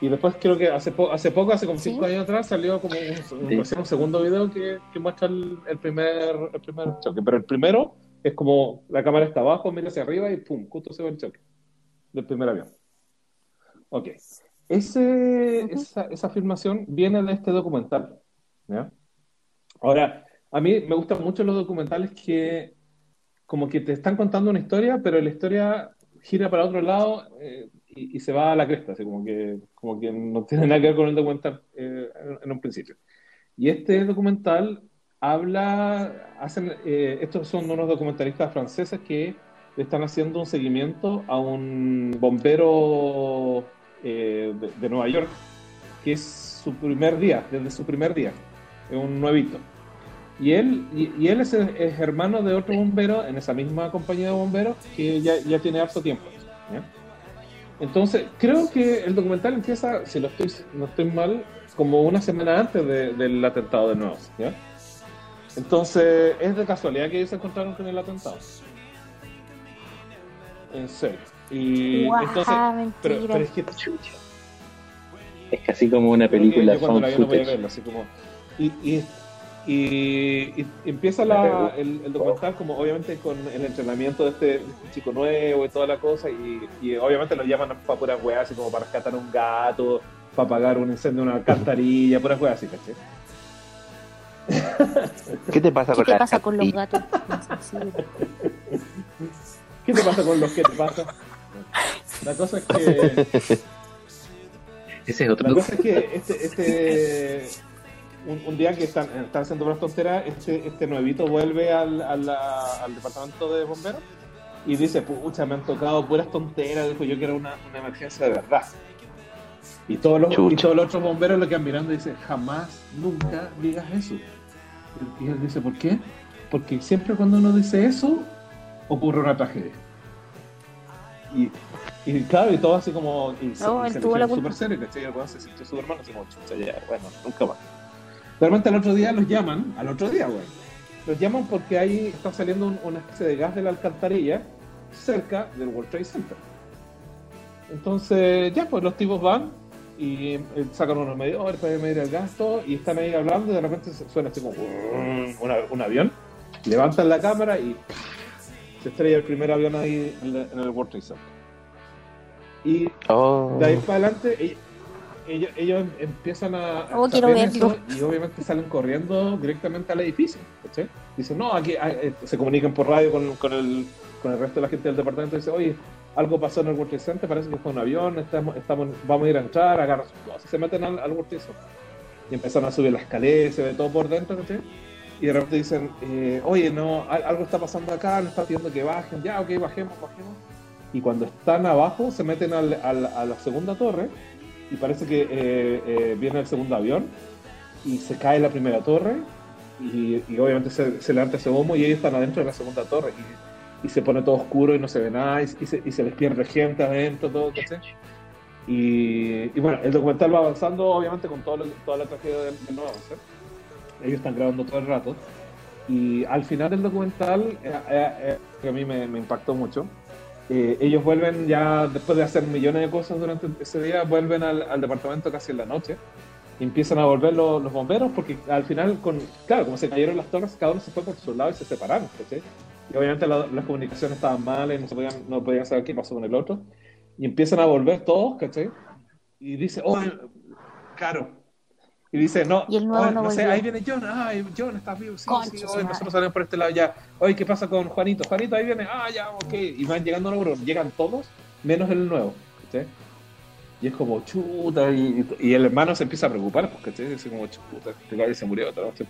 Speaker 1: Y después creo que hace, po- hace poco, hace como
Speaker 3: Sí.
Speaker 1: 5 años atrás, salió como un, un-
Speaker 4: Sí.
Speaker 1: un segundo video que, que muestra el, el primer, el primer choque. Pero el primero es como la cámara está abajo, mira hacia arriba y pum, justo se ve el choque del primer avión. Ok. Ese,
Speaker 3: Ujú.
Speaker 1: esa, esa filmación viene de este documental. ¿ya? Ahora, a mí me gustan mucho los documentales que como que te están contando una historia, pero la historia gira para otro lado eh, y, se va a la cresta, así como que, como que no tiene nada que ver con el documental eh, en, un principio. Y este documental habla, hacen, eh, estos son unos documentalistas franceses que están haciendo un seguimiento a un bombero eh, de, de Nueva York, que es su primer día, desde su primer día, es un nuevito. Y él, y, y él es, es hermano de otro bombero en esa misma compañía de bomberos que ya, ya tiene harto tiempo. ¿ya? Entonces, creo que el documental empieza, si lo estoy, no estoy mal, como una semana antes de- del atentado de nuevo. ¿ya? Entonces, es de casualidad que ellos se encontraron con el atentado. En serio. Y
Speaker 3: Guau,
Speaker 1: entonces, pero,
Speaker 3: mentira.
Speaker 1: pero es que
Speaker 4: Es casi como una película
Speaker 1: yo cuando la
Speaker 4: found
Speaker 1: vi no podía
Speaker 4: footage.
Speaker 1: verlo, así como- y, y, y- y empieza la- el, el documental como obviamente con el entrenamiento de este, de este chico nuevo y toda la cosa y, y obviamente lo llaman para puras weas así como para rescatar un gato para apagar un incendio en una alcantarilla puras weas así ¿caché?
Speaker 2: ¿Qué te pasa
Speaker 3: ¿Qué
Speaker 2: con
Speaker 3: te
Speaker 2: la
Speaker 3: pasa con los gatos?
Speaker 1: ¿qué te pasa con los que te pasa? la cosa es que
Speaker 4: Ese es otro
Speaker 1: La cosa es que este, este un, un día que están, están haciendo unas tonteras, este, este nuevito vuelve al, al departamento de bomberos y dice, pucha, me han tocado puras tonteras, dijo yo que era una, una emergencia de verdad. Y todos, los, y todos los otros bomberos lo quedan mirando y dicen, jamás, nunca digas eso. Y él dice, ¿por qué? Porque siempre cuando uno dice eso, ocurre una tragedia. Y, y claro, y todo así como. Y se,
Speaker 3: No,
Speaker 1: y
Speaker 3: él
Speaker 1: se
Speaker 3: la
Speaker 1: hicieron
Speaker 3: culpa.
Speaker 1: súper serio, ¿cachai? Y el se sintió súper mal, así como, chucha, ya, bueno, nunca más. De repente al otro día los llaman, al otro día, güey. Los llaman porque ahí está saliendo un- una especie de gas de la alcantarilla cerca del World Trade Center. Entonces, ya, pues los tipos van y eh, sacan unos medidores para medir el gasto y están ahí hablando y de repente suena así como un avión, levantan la cámara y se estrella el primer avión ahí en, el World Trade Center. Y
Speaker 2: Oh.
Speaker 1: de ahí para adelante, ellos, ellos em- empiezan a.
Speaker 3: Oh, quiero verlo.
Speaker 1: y obviamente salen corriendo directamente al edificio. ¿cachai? Dicen, no, aquí hay- eh, se comunican por radio con, con el, con el resto de la gente del departamento y dicen, oye, algo pasó en el World Trade Center, parece que fue un avión, estamos, estamos, vamos a ir a entrar, agarran sus cosas, se meten al, al World Trade Center. Y empiezan a subir la escalera, se ve todo por dentro, ¿cachai? Y de repente dicen, eh, oye, no, al- algo está pasando acá, nos está pidiendo que bajen, ya, ok, bajemos, bajemos. Y cuando están abajo, se meten al- al- a la segunda torre y parece que eh, eh, viene el segundo avión y se cae la primera torre y, y obviamente se, se levanta ese humo y ellos están adentro de la segunda torre y, y se pone todo oscuro y no se ve nada y, y se, y se les pierde gente adentro, todo, ¿cachai? Y, y bueno, el documental va avanzando obviamente con todo lo- toda la tragedia del, del nuevo avance. Ellos están grabando todo el rato y al final del documental, eh, eh, eh, que a mí me, me impactó mucho, eh, ellos vuelven ya, después de hacer millones de cosas durante ese día, vuelven al, al departamento casi en la noche y empiezan a volver los, los bomberos porque al final, con claro, como se cayeron las torres, cada uno se fue por su lado y se separaron. Y obviamente la- las comunicaciones estaban mal y no, se podían, no podían saber qué pasó con el otro. Y empiezan a volver todos, ¿cachai? Y dice, oh, caro. Y dice, no,
Speaker 3: Y el nuevo
Speaker 1: oh,
Speaker 3: no
Speaker 1: no sé, ahí viene John, ay, John, estás vivo, sí,
Speaker 3: Concha
Speaker 1: sí,
Speaker 3: madre.
Speaker 1: nosotros salimos por este lado ya. Oye, ¿qué pasa con Juanito? Juanito, ahí viene, ah, ya, ok. Y van llegando los bros, llegan todos, menos el nuevo, ¿cachai? Y es como, chuta, y, y el hermano se empieza a preocupar, pues, ¿cachai? Dice como, chuta, este gallo se murió, otra noche.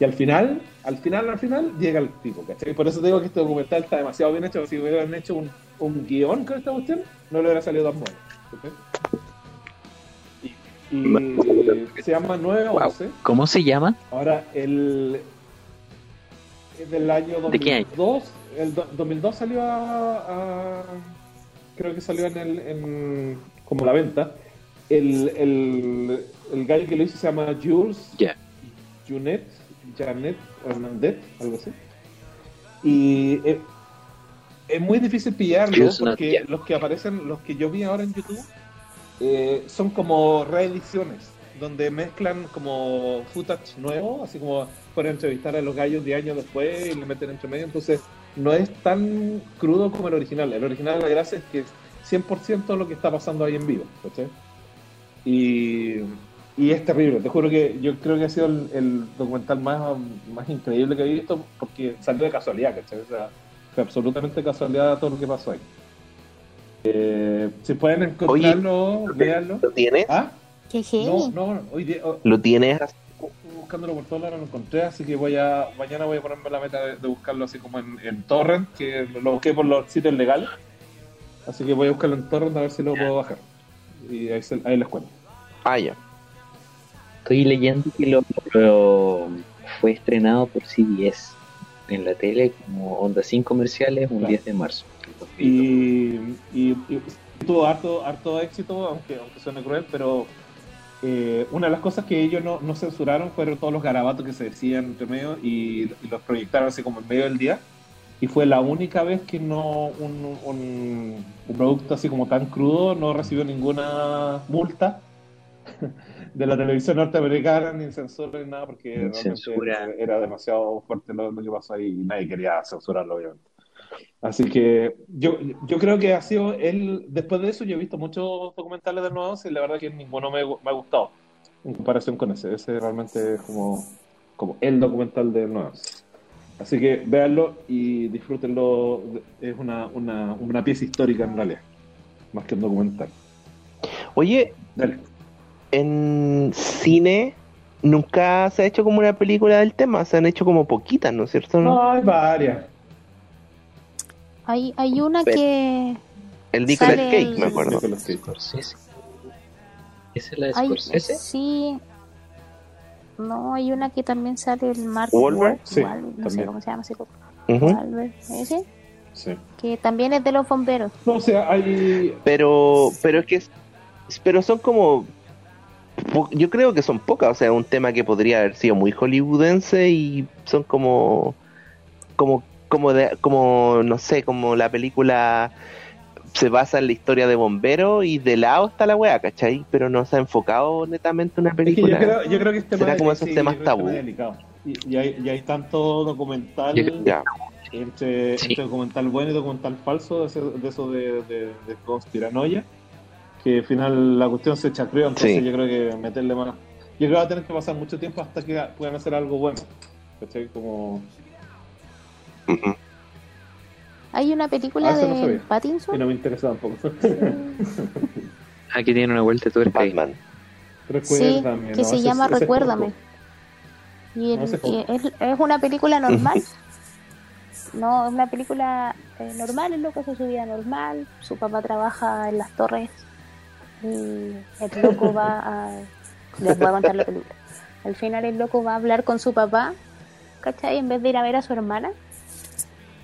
Speaker 1: Y al final, al final, al final, llega el tipo, ¿cachai? Por eso digo que este documental está demasiado bien hecho. Si hubieran hecho un, un guion con esta cuestión, no le hubiera salido tan bueno. ¿cachai? Y, se llama 9 a
Speaker 4: Wow.
Speaker 1: 11.
Speaker 4: ¿Cómo se llama?
Speaker 1: Ahora, el. Es del año
Speaker 4: ¿De qué año?
Speaker 1: 2002. El do- 2002 salió a, a- Creo que salió en el. En, como la venta. El, el, el gallo que lo hizo se llama Jules
Speaker 4: Ya.
Speaker 1: Junet, Janet Hernandez, algo así. Y eh, es muy difícil pillarlo porque los que aparecen, los que yo vi ahora en YouTube, eh, son como reediciones, donde mezclan como footage nuevo, así como para entrevistar a los gallos 10 años después y le meten entre medio. Entonces, no es tan crudo como el original. El original, la gracia es que es 100% lo que está pasando ahí en vivo. Y, y es terrible. Te juro que yo creo que ha sido el, documental más, más increíble que he visto porque salió de casualidad, ¿cachai? O sea, fue absolutamente casualidad todo lo que pasó ahí. Eh, si pueden encontrarlo, véanlo.
Speaker 2: ¿Lo tienes?
Speaker 1: ¿Ah?
Speaker 3: Qué
Speaker 1: No, no, hoy día, oh,
Speaker 2: ¿Lo tienes?
Speaker 1: buscándolo por todos lados no lo encontré, así que voy a mañana voy a ponerme la meta de, de buscarlo así como en, en torrent, que lo busqué por los sitios legales, así que voy a buscarlo en torrent a ver si lo puedo bajar y ahí, se- ahí les cuento.
Speaker 2: Ah, ya.
Speaker 4: Estoy leyendo que lo, lo- fue estrenado por CBS en la tele como onda sin comerciales un
Speaker 1: Claro.
Speaker 4: 10 de marzo. Del 2002.
Speaker 1: Y, y- y tuvo harto, harto éxito, aunque, aunque suene cruel, pero eh, una de las cosas que ellos no, no censuraron fueron todos los garabatos que se decían entre medio y, y los proyectaron así como en medio del día. Y fue la única vez que no un, un- un producto así como tan crudo no recibió ninguna multa de la televisión norteamericana, ni censura ni nada, porque
Speaker 4: censura.
Speaker 1: era demasiado fuerte lo, lo que pasó ahí y nadie quería censurarlo, obviamente. Así que yo, yo creo que ha sido él, después de eso yo he visto muchos documentales de nuevos y la verdad que ninguno me, me ha gustado en comparación con ese. Ese realmente es como, como el documental de nuevos. Así que véanlo y disfrútenlo. Es una, una, una pieza histórica en realidad, más que un documental.
Speaker 2: Oye,
Speaker 1: Dale.
Speaker 2: en cine nunca se ha hecho como una película del tema, se han hecho como poquitas, ¿no es cierto?
Speaker 1: No, hay varias.
Speaker 3: Hay, hay una
Speaker 2: Pero-
Speaker 3: que.
Speaker 2: El Nicolas Cage,
Speaker 3: el-
Speaker 2: me acuerdo.
Speaker 1: Nicolas Cage.
Speaker 4: Scorsese. ¿Esa es la de
Speaker 3: Hay,
Speaker 4: Scorsese?
Speaker 3: sí. No, hay una que también sale el Mark
Speaker 2: ¿Wahlberg?
Speaker 3: Wahl-
Speaker 1: Sí,
Speaker 3: no sé
Speaker 1: también.
Speaker 3: cómo se llama ese
Speaker 2: Ujú.
Speaker 3: Wahlberg, ese,
Speaker 1: Sí.
Speaker 3: que también es de los bomberos.
Speaker 1: No, o sea, hay.
Speaker 2: Pero, pero es que, es- pero son como, yo creo que son pocas, o sea, un tema que podría haber sido muy hollywoodense y son como, como, como de, como, no sé, como la película se basa en la historia de bomberos y de lado está la weá, ¿cachai? Pero no se ha enfocado netamente en una
Speaker 1: Es que yo
Speaker 2: película.
Speaker 1: creo, yo creo que este
Speaker 2: Será
Speaker 1: tema
Speaker 2: como
Speaker 1: es-
Speaker 2: esos
Speaker 1: sí,
Speaker 2: temas tabú.
Speaker 1: es delicado. Y, y hay, y hay tanto documental,
Speaker 2: Ya.
Speaker 1: entre,
Speaker 4: Sí.
Speaker 1: entre documental bueno y documental falso, de, ese- de eso de, de, de conspiranoia, que al final la cuestión se chacreó. Entonces
Speaker 2: Sí.
Speaker 1: yo creo que meterle más. Yo creo que va a tener que pasar mucho tiempo hasta que puedan hacer algo bueno. ¿Cachai? Como.
Speaker 3: Hay una película
Speaker 1: Ah, no
Speaker 3: de.
Speaker 1: Y
Speaker 3: Pattinson
Speaker 1: no me interesa tampoco.
Speaker 4: Aquí tiene una vuelta de.
Speaker 2: Batman.
Speaker 3: sí, que
Speaker 1: no,
Speaker 3: se
Speaker 1: ese-
Speaker 3: llama
Speaker 1: ese es
Speaker 3: Recuérdame. Y, el-
Speaker 1: No, es
Speaker 3: y es, es una película normal. No, es una película eh, normal, el loco hace su vida normal, su papá trabaja en las torres y el loco va a... Les voy a contar la película. Al final el loco va a hablar con su papá, ¿cachai? En vez de ir a ver a su hermana.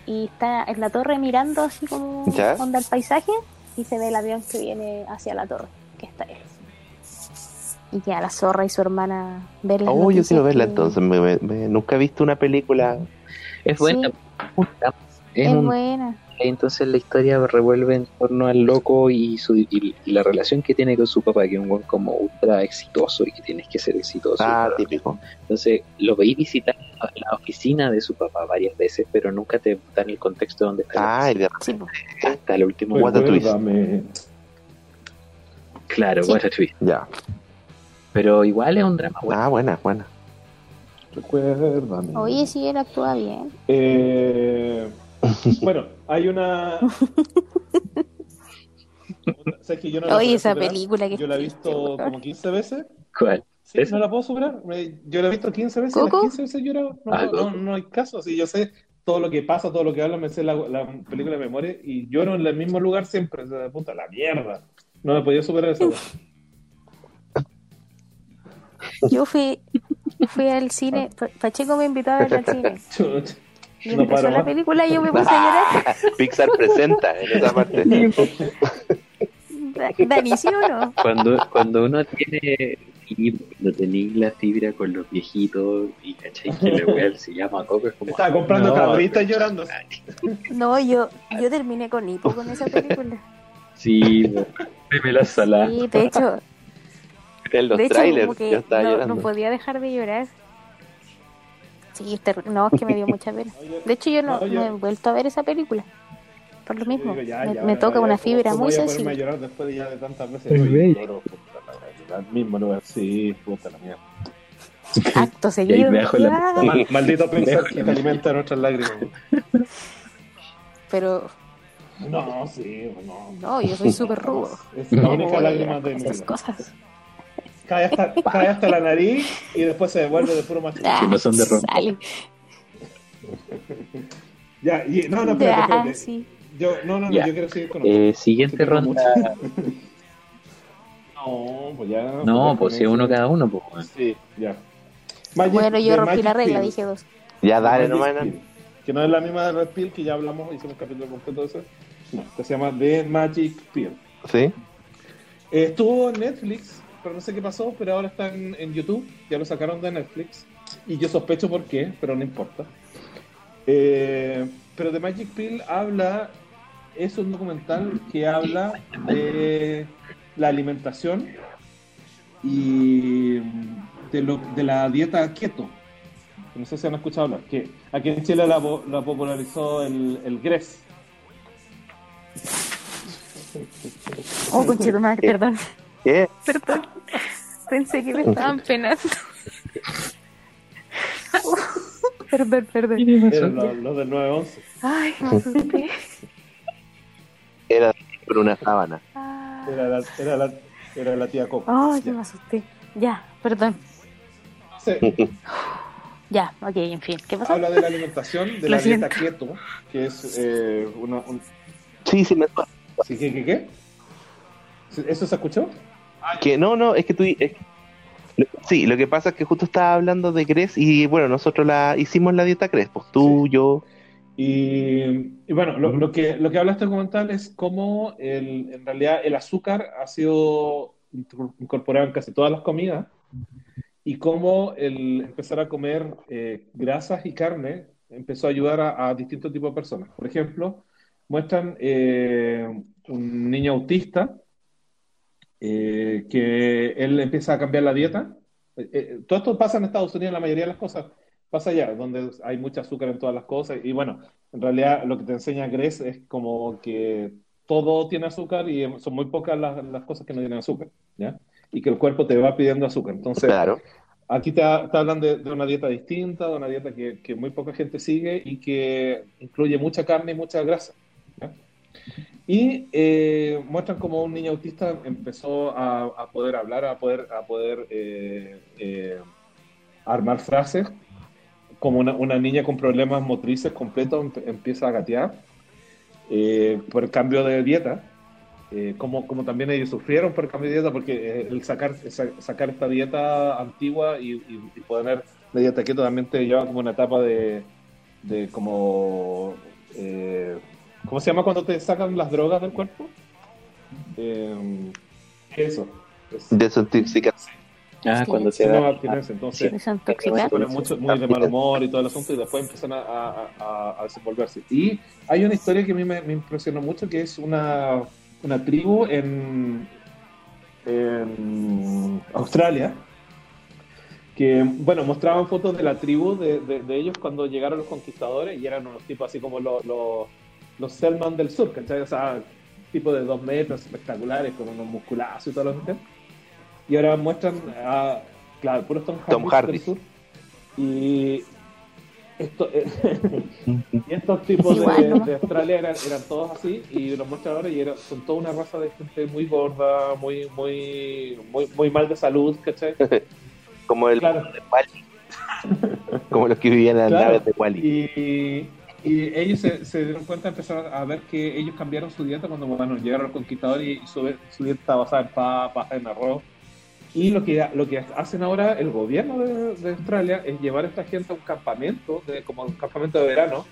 Speaker 3: Y está en la torre mirando así como
Speaker 2: ¿Ya?
Speaker 3: onda el paisaje y se ve el avión que viene hacia la torre, que está él. Y que a la zorra y su hermana ver las
Speaker 2: Oh, yo quiero verla entonces. me- me- me- nunca he visto una película.
Speaker 4: Es buena.
Speaker 3: Sí.
Speaker 4: Es
Speaker 3: Es
Speaker 4: un-
Speaker 3: buena.
Speaker 4: Entonces la historia revuelve en torno al loco y, su, y, y la relación que tiene con su papá, que es un buen como ultra exitoso y que tienes que ser exitoso.
Speaker 2: Ah,
Speaker 4: para-
Speaker 2: típico.
Speaker 4: Entonces lo veis visitar la, la oficina de su papá varias veces, pero nunca te dan el contexto donde está
Speaker 2: Ah,
Speaker 4: oficina, hasta el último
Speaker 2: What a twist.
Speaker 4: Claro,
Speaker 3: Sí.
Speaker 4: what a twist.
Speaker 2: Ya.
Speaker 4: Pero igual es un drama bueno.
Speaker 2: Ah, buena, buena.
Speaker 1: Recuérdame.
Speaker 3: Oye, sí, él actúa bien.
Speaker 1: Eh, bueno, hay una. ¿Sabes que yo no la
Speaker 3: Oye, esa
Speaker 1: superar?
Speaker 3: película que
Speaker 1: Yo la he visto como 15 veces
Speaker 4: ¿Cuál?
Speaker 1: Sí, no la puedo superar. Yo la he visto 15 veces, las
Speaker 3: ¿Coco?
Speaker 1: 15 veces llorado. No,
Speaker 4: Ah,
Speaker 1: no, no hay caso. Así yo sé todo lo que pasa, todo lo que habla, me sé la, la película de memoria y lloro en el mismo lugar siempre. O sea, puta, la mierda. No me podía superar esa cosa.
Speaker 3: Yo fui, fui al cine, Pa- Pacheco me invitó a ver al cine. Y
Speaker 1: No
Speaker 3: empezó la película y yo me puse a llorar.
Speaker 2: Pixar presenta en esa parte.
Speaker 3: Da- Dani, ¿sí o no?
Speaker 4: Cuando, cuando uno tiene cuando tenéis la fibra con los viejitos y cachai que la weá se llama Coco, es como.
Speaker 1: Estaba comprando
Speaker 4: no,
Speaker 1: cabritas llorando.
Speaker 3: No, yo, yo terminé con hipo con esa película.
Speaker 4: Sí, me la sala.
Speaker 3: Sí, de hecho,
Speaker 2: En los
Speaker 3: de hecho
Speaker 2: trailers
Speaker 3: como
Speaker 2: yo
Speaker 3: que
Speaker 2: estaba
Speaker 3: no,
Speaker 2: llorando.
Speaker 3: no podía dejar de llorar. Sí, ter- no, es que me dio mucha pena. De hecho, yo no,
Speaker 1: No, yo-
Speaker 3: no he vuelto a ver esa película. Por lo mismo,
Speaker 1: digo, ya,
Speaker 3: me,
Speaker 1: ya,
Speaker 3: me
Speaker 1: ya,
Speaker 3: toca
Speaker 1: ya,
Speaker 3: una
Speaker 1: ¿cómo-
Speaker 3: fibra muy
Speaker 1: voy a ponerme a
Speaker 3: sensible.
Speaker 1: llorar después de ya de tantas veces.
Speaker 4: Es
Speaker 1: Oye,
Speaker 4: bello.
Speaker 1: lloro, puta Al mismo lugar, sí, puta la mierda.
Speaker 3: Acto seguido.
Speaker 4: me la-
Speaker 1: Mal- maldito pensar que te alimenta nuestras lágrimas.
Speaker 3: Pero
Speaker 1: No, sí, no.
Speaker 3: no, yo soy súper rudo.
Speaker 1: Es la única lágrima de mi vida.
Speaker 3: cosas.
Speaker 1: Cae hasta, cae hasta la nariz y después se devuelve de puro macho.
Speaker 3: Ah,
Speaker 4: no son de ron.
Speaker 3: sale.
Speaker 1: Ya, y, no, no, espérate, espérate.
Speaker 3: sí.
Speaker 1: Yo, no, no, no,
Speaker 4: Ya.
Speaker 1: yo quiero seguir con otro.
Speaker 4: Eh, siguiente ronda.
Speaker 1: No, pues ya.
Speaker 4: No, pues si uno cada uno, pues. weón.
Speaker 1: Sí, ya. Magic-
Speaker 3: Bueno, yo rompí
Speaker 1: Magic
Speaker 3: la regla, dije dos.
Speaker 2: Ya dale.
Speaker 1: Pill.
Speaker 2: Nan.
Speaker 1: Que no es la misma de Red Pill que ya hablamos, hicimos capítulo completo de eso. No, que se llama The Magic Pill.
Speaker 2: ¿Sí?
Speaker 1: Eh, estuvo en Netflix, pero no sé qué pasó, pero ahora está en, YouTube, ya lo sacaron de Netflix, y yo sospecho por qué, pero no importa. Eh, pero The Magic Pill habla, es un documental que habla de la alimentación y de, lo, de la dieta keto. No sé si han escuchado hablar, que aquí en Chile la, po- la popularizó el, el GRES.
Speaker 3: Oh, conchito madre, perdón.
Speaker 2: ¿Qué?
Speaker 3: Perdón. Pensé que me estaban penando. perdón, perdón.
Speaker 1: Eran los, los del 911.
Speaker 3: Ay, me asusté.
Speaker 2: Era por una sábana.
Speaker 3: Ah.
Speaker 1: Era la, era la, era la tía Coco.
Speaker 3: Ay,
Speaker 1: Ya.
Speaker 3: me asusté. Ya, perdón.
Speaker 1: Sí,
Speaker 3: Ya, ok, en fin. ¿Qué pasó?
Speaker 1: habla de la alimentación, de
Speaker 3: Lo
Speaker 1: la dieta keto, que es eh, una... Un,
Speaker 2: Sí, sí, me
Speaker 1: ¿sí, ¿Qué, qué, qué? ¿Eso se escuchó?
Speaker 2: Que no, no, es que tú. es sí, lo que pasa es que justo estaba hablando de Cres y bueno, nosotros la hicimos la dieta Cres, pues tú,
Speaker 1: Sí.
Speaker 2: yo.
Speaker 1: Y, y bueno, lo, lo que, lo que habla este documental es cómo el, en realidad el azúcar ha sido incorporado en casi todas las comidas y cómo el empezar a comer eh, grasas y carne empezó a ayudar a, a distintos tipos de personas. Por ejemplo, muestran eh, un niño autista eh, que él empieza a cambiar la dieta. Eh, eh, todo esto pasa en Estados Unidos, la mayoría de las cosas pasa allá, donde hay mucho azúcar en todas las cosas. Y bueno, en realidad lo que te enseña Gres es como que todo tiene azúcar y son muy pocas las, las cosas que no tienen azúcar, ¿ya? Y que el cuerpo te va pidiendo azúcar. Entonces,
Speaker 2: Claro.
Speaker 1: Aquí te, te hablan de, de una dieta distinta, de una dieta que, que muy poca gente sigue y que incluye mucha carne y mucha grasa. ¿ya? Y eh, muestran cómo un niño autista empezó a, a poder hablar, a poder, a poder eh, eh, armar frases, como una, una niña con problemas motrices completos empieza a gatear eh, por el cambio de dieta. Eh, como, como también ellos sufrieron por el cambio de dieta, porque eh, el sacar, sa- sacar esta dieta antigua y, y, y poner la dieta keto también te lleva como una etapa de, de como... eh, ¿Cómo se llama cuando te sacan las drogas del cuerpo? Eh, eso. Es,
Speaker 2: Desintoxicación.
Speaker 4: Ah, cuando se
Speaker 1: se
Speaker 4: da.
Speaker 1: entonces se pone mucho, muy de mal humor y todo el asunto y después empiezan a, a- a- a desenvolverse. Y hay una historia que a mí me, me impresionó mucho que es una, una tribu en, en Australia que, bueno, mostraban fotos de la tribu de, de- de ellos cuando llegaron los conquistadores y eran unos tipos así como los, los, los Selman del sur, ¿cachai? O sea, tipo de dos metros espectaculares con unos musculazos y todo lo que Y ahora muestran a, claro, puros Tom Hardy,
Speaker 2: Tom Hardy.
Speaker 1: del sur. Y, esto, eh, y estos tipos de, de Australia eran, eran todos así y los muestran ahora y era- son toda una raza de gente muy gorda, muy, muy, muy, muy mal de salud, ¿cachai?
Speaker 2: como el
Speaker 1: Claro.
Speaker 2: de Wally. como los que vivían en las
Speaker 1: Claro.
Speaker 2: naves de Wally.
Speaker 1: Y, y ellos se, se dieron cuenta, empezaron a ver que ellos cambiaron su dieta cuando bueno, llegaron los conquistadores y su, su dieta estaba basada en papas, en arroz. Y lo que, lo que hacen ahora el gobierno de, de Australia es llevar a esta gente a un campamento, de, como un campamento de verano,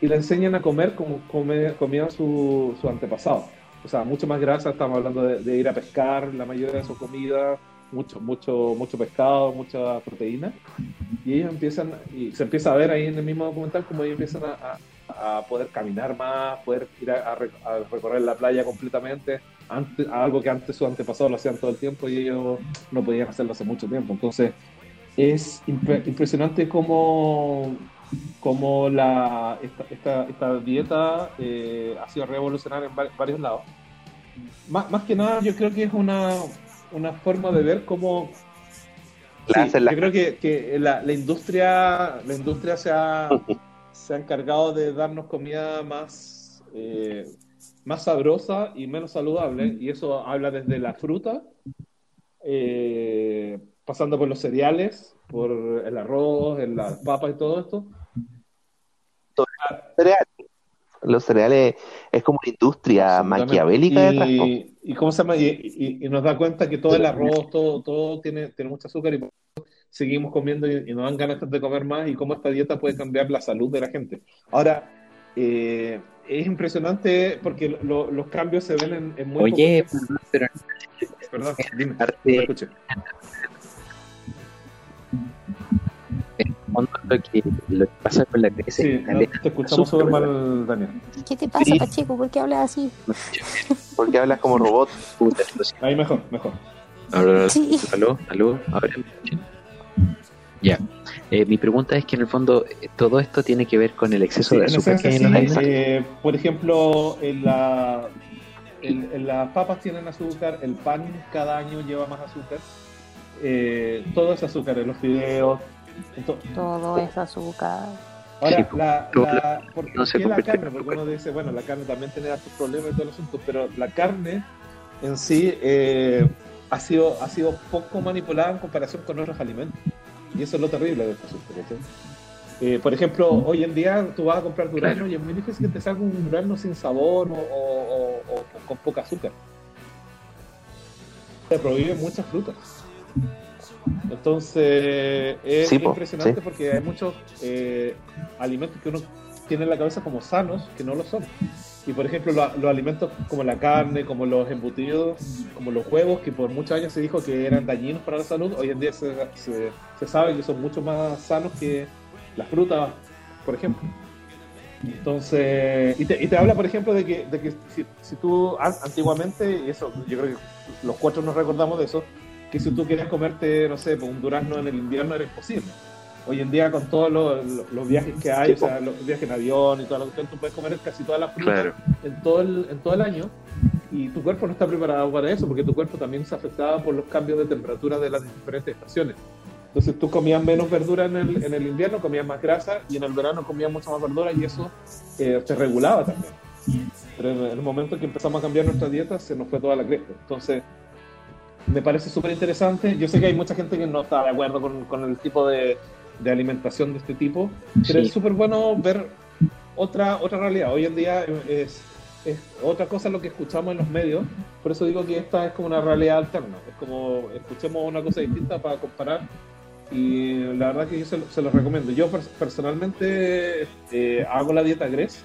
Speaker 1: y le enseñan a comer como come, comían su, su antepasado. O sea, mucho más grasa, estamos hablando de, de ir a pescar, la mayoría de su comida, mucho, mucho, mucho pescado, mucha proteína. Y ellos empiezan, y se empieza a ver ahí en el mismo documental como ellos empiezan a, a- a poder caminar más, poder ir a, a re- a recorrer la playa completamente, antes, algo que antes sus antepasados lo hacían todo el tiempo y ellos no podían hacerlo hace mucho tiempo. Entonces, es impre- impresionante cómo, cómo la, esta, esta, esta dieta eh, ha sido revolucionaria en va- varios lados. Más, más que nada, yo creo que es una, una forma de ver cómo Sí, yo creo que, que la, la industria la industria se ha, se ha encargado de darnos comida más eh, más sabrosa y menos saludable y eso habla desde la fruta eh, pasando por los cereales por el arroz en las papas y todo esto
Speaker 2: cereales. Los cereales es como una industria maquiavélica detrás. po.
Speaker 1: Y, cómo se llama y, y- y nos da cuenta que todo el arroz todo todo tiene tiene mucho azúcar y seguimos comiendo y, y nos dan ganas de comer más y cómo esta dieta puede cambiar la salud de la gente. Ahora eh, es impresionante porque lo- los cambios se ven en, en muy
Speaker 4: Oye,
Speaker 1: poco
Speaker 4: pero
Speaker 1: perdón dime
Speaker 4: parte,
Speaker 1: escuché.
Speaker 4: Fondo, lo que, lo que pasa con la crisis
Speaker 1: sí no, te escuchamos súper mal Daniel
Speaker 3: ¿Qué te pasa,
Speaker 4: Sí.
Speaker 3: Pacheco? ¿Por qué hablas así?
Speaker 2: Porque hablas como robot.
Speaker 4: puta,
Speaker 1: ahí mejor mejor
Speaker 4: Ahora,
Speaker 3: Sí.
Speaker 4: aló, aló, ahora. Ya. Eh, mi pregunta es que en el fondo eh, todo esto tiene que ver con el exceso
Speaker 1: Sí,
Speaker 4: de azúcar que hay en los.
Speaker 1: Eh, por ejemplo, en, la, en, en las papas tienen azúcar, el pan cada año lleva más azúcar, eh, todo es azúcar, en los fideos.
Speaker 3: Todo es azúcar.
Speaker 1: ahora,
Speaker 4: Sí,
Speaker 1: la,
Speaker 4: todo
Speaker 1: la, ¿por
Speaker 4: no se
Speaker 1: qué la carne? Porque uno dice, bueno, la carne también tiene estos problemas y todo el asunto, pero la carne en sí eh, ha, sido, ha sido poco manipulada en comparación con otros alimentos. Y eso es lo terrible de este. ¿cachai? Eh, por ejemplo, hoy en día tú vas a comprar durazno
Speaker 4: Claro.
Speaker 1: y es muy difícil que te salga un durazno sin sabor o, o- o- o con poca azúcar. Se prohíben muchas frutas. Entonces, es
Speaker 2: Sí,
Speaker 1: impresionante
Speaker 2: sí.
Speaker 1: porque hay muchos eh, alimentos que uno tiene en la cabeza como sanos que no lo son. Y por ejemplo, lo- los alimentos como la carne, como los embutidos, como los huevos, que por muchos años se dijo que eran dañinos para la salud, hoy en día se, se- se sabe que son mucho más sanos que las frutas, por ejemplo. Entonces, y te, y te habla, por ejemplo, de que, de que si, si tú an- antiguamente, y eso yo creo que los cuatro nos recordamos de eso, que si tú querías comerte, no sé, pues, un durazno en el invierno era imposible. Hoy en día con todos los, los- los viajes que hay, o sea, los viajes en avión y toda la cuestión, tú puedes comer casi todas las frutas
Speaker 4: Claro.
Speaker 1: en todo el, en todo el año y tu cuerpo no está preparado para eso porque tu cuerpo también se afectaba por los cambios de temperatura de las diferentes estaciones. Entonces tú comías menos verdura en el, en el invierno, comías más grasa y en el verano comías mucha más verdura y eso eh, te regulaba también. Pero en el momento en que empezamos a cambiar nuestra dieta se nos fue toda la cresta. Entonces me parece súper interesante. Yo sé que hay mucha gente que no está de acuerdo con, con el tipo de, de alimentación de este tipo, pero
Speaker 4: Sí.
Speaker 1: es súper bueno ver otra, otra realidad. Hoy en día es, es otra cosa lo que escuchamos en los medios, por eso digo que esta es como una realidad alterna. Es como escuchemos una cosa distinta para comparar y la verdad que yo se, lo- se los recomiendo. Yo pers- personalmente eh, hago la dieta GRES.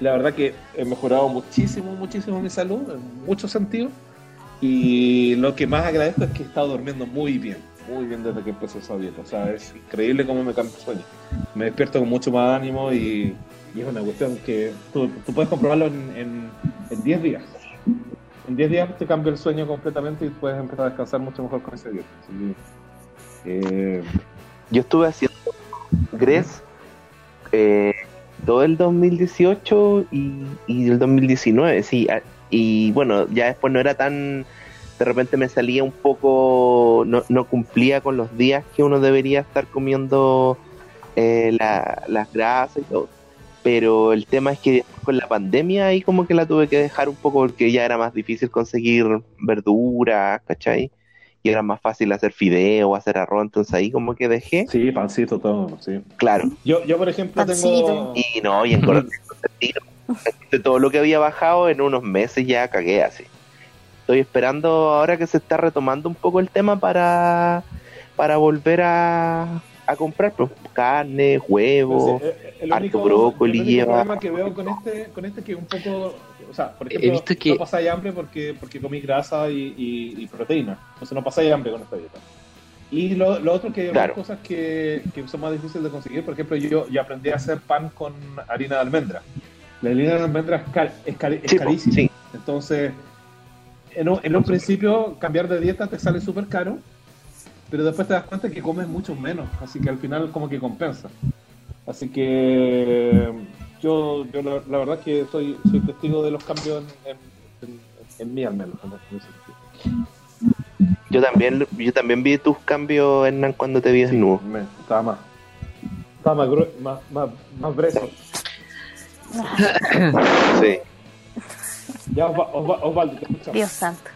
Speaker 1: La verdad que he mejorado muchísimo, muchísimo mi salud en muchos sentidos. Y lo que más agradezco es que he estado durmiendo muy bien, muy bien desde que empecé esa dieta. O sea, es increíble cómo me cambia el sueño. Me despierto con mucho más ánimo y, es una cuestión que tú, tú puedes comprobarlo en, en, en 10 días. En 10 días te cambia el sueño completamente y puedes empezar a descansar mucho mejor con esa dieta. Eh,
Speaker 2: Yo estuve haciendo GRES eh, todo el 2018 y, y el 2019, sí. a- Y bueno, ya después no era tan. De repente me salía un poco. No, no cumplía con los días que uno debería estar comiendo eh, la- las grasas y todo. Pero el tema es que después con la pandemia ahí como que la tuve que dejar un poco porque ya era más difícil conseguir verduras, ¿cachai? y era más fácil hacer fideo o hacer arroz, entonces ahí como que dejé.
Speaker 1: Sí, pancito, todo, sí.
Speaker 2: Claro.
Speaker 1: Yo, yo por ejemplo, tengo...
Speaker 3: Pancito.
Speaker 2: Y no, y el tiro. De todo lo que había bajado en unos meses ya cagué así. Estoy esperando ahora que se está retomando un poco el tema para, para volver a, a comprar pues, carne, huevos.
Speaker 1: Sí, eh, el
Speaker 2: harto
Speaker 1: único-
Speaker 2: brócoli
Speaker 1: el único
Speaker 2: lleva.
Speaker 1: problema que veo con este, con este que un poco, o sea, por
Speaker 4: He
Speaker 1: ejemplo,
Speaker 4: visto que-
Speaker 1: no pasáis hambre porque, porque comí grasa y, y- y proteína, entonces no pasáis hambre con esta dieta. Y lo, lo otro que hay
Speaker 2: Claro.
Speaker 1: otras cosas que, que son más difíciles de conseguir, por ejemplo, yo, yo aprendí a hacer pan con harina de almendra. La harina de almendra es,
Speaker 2: Sí,
Speaker 1: carísima.
Speaker 2: sí.
Speaker 1: Entonces, en un, en un principio, cambiar de dieta te sale súper caro, pero después te das cuenta que comes mucho menos, así que al final como que compensa. Así que yo, yo la, la verdad que soy, soy testigo de los cambios en, en, en- en mí al menos.
Speaker 2: Yo también, yo también vi tus cambios, Hernán, cuando te vi desnudo.
Speaker 1: Estaba más, estaba más, más, más, más brezo.
Speaker 2: Sí.
Speaker 1: Ya Osva- Osva- Osvaldo, te escuchamos.
Speaker 3: Dios santo.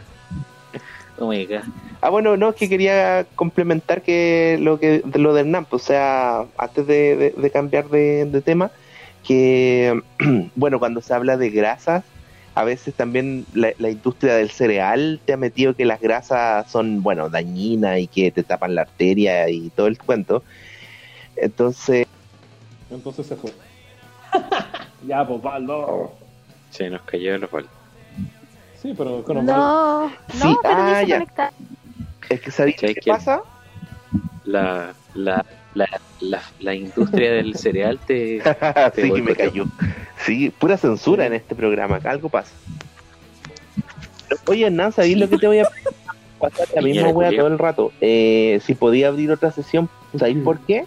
Speaker 4: Oh my god.
Speaker 2: Ah, bueno, no, es que quería complementar que lo que de lo de Hernán, pues, o sea, antes de, de- de cambiar de, de tema, que, bueno, cuando se habla de grasas, a veces también la, la industria del cereal te ha metido que las grasas son, bueno, dañinas y que te tapan la arteria y todo el cuento. Entonces,
Speaker 1: Entonces se fue. ya, pues Osvaldo.
Speaker 4: Se nos cayó los bolos.
Speaker 1: Sí, pero con Osvaldo.
Speaker 3: No,
Speaker 2: Sí,
Speaker 3: no, pero
Speaker 2: ah, ya. es que ¿sabéis
Speaker 4: ¿Sabes
Speaker 2: qué
Speaker 4: qué?
Speaker 2: pasa?
Speaker 4: La, la, la, la, la industria del cereal te... Te
Speaker 2: sí, me cayó. Sí, pura censura en este programa, algo pasa. Oye, Hernán, ¿sabéis lo que te voy a pasar la misma wea todo el rato? Eh, si podía abrir otra sesión, ¿sabéis por qué?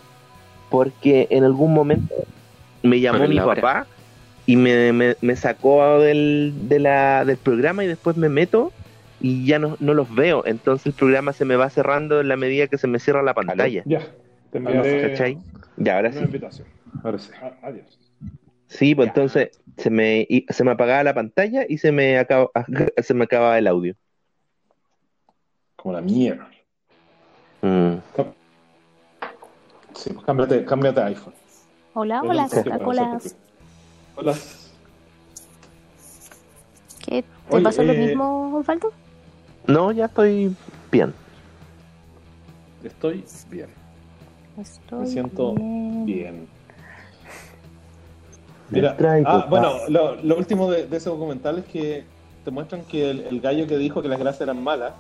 Speaker 2: Porque en algún momento me llamó mi papá y me, me, me sacó del, de la, del programa y después me meto y ya no, no los veo. Entonces el programa se me va cerrando en la medida que se me cierra la pantalla.
Speaker 1: Ya, te enviaré
Speaker 2: ¿Cachai? Ya, ahora
Speaker 1: una
Speaker 2: sí.
Speaker 1: invitación. Ahora sí. A- Adiós.
Speaker 2: Sí, pues entonces se me, se me apagaba la pantalla y se me acaba, se me acababa el audio.
Speaker 1: Como la mierda.
Speaker 2: Mm.
Speaker 1: Sí, pues cámbiate, cámbiate iPhone.
Speaker 3: Hola,
Speaker 1: Es
Speaker 3: hola,
Speaker 1: Hola.
Speaker 3: ¿Qué? ¿Te
Speaker 1: Oye,
Speaker 3: pasó lo
Speaker 1: eh,
Speaker 3: mismo, Osvaldo?
Speaker 2: No, ya estoy bien.
Speaker 1: Estoy bien.
Speaker 3: Estoy
Speaker 1: Me siento
Speaker 3: bien.
Speaker 1: Bien. Mira,
Speaker 2: Trae,
Speaker 1: ah, bueno, lo, lo último de, de ese documental es que te muestran que el, el gallo que dijo que las grasas eran malas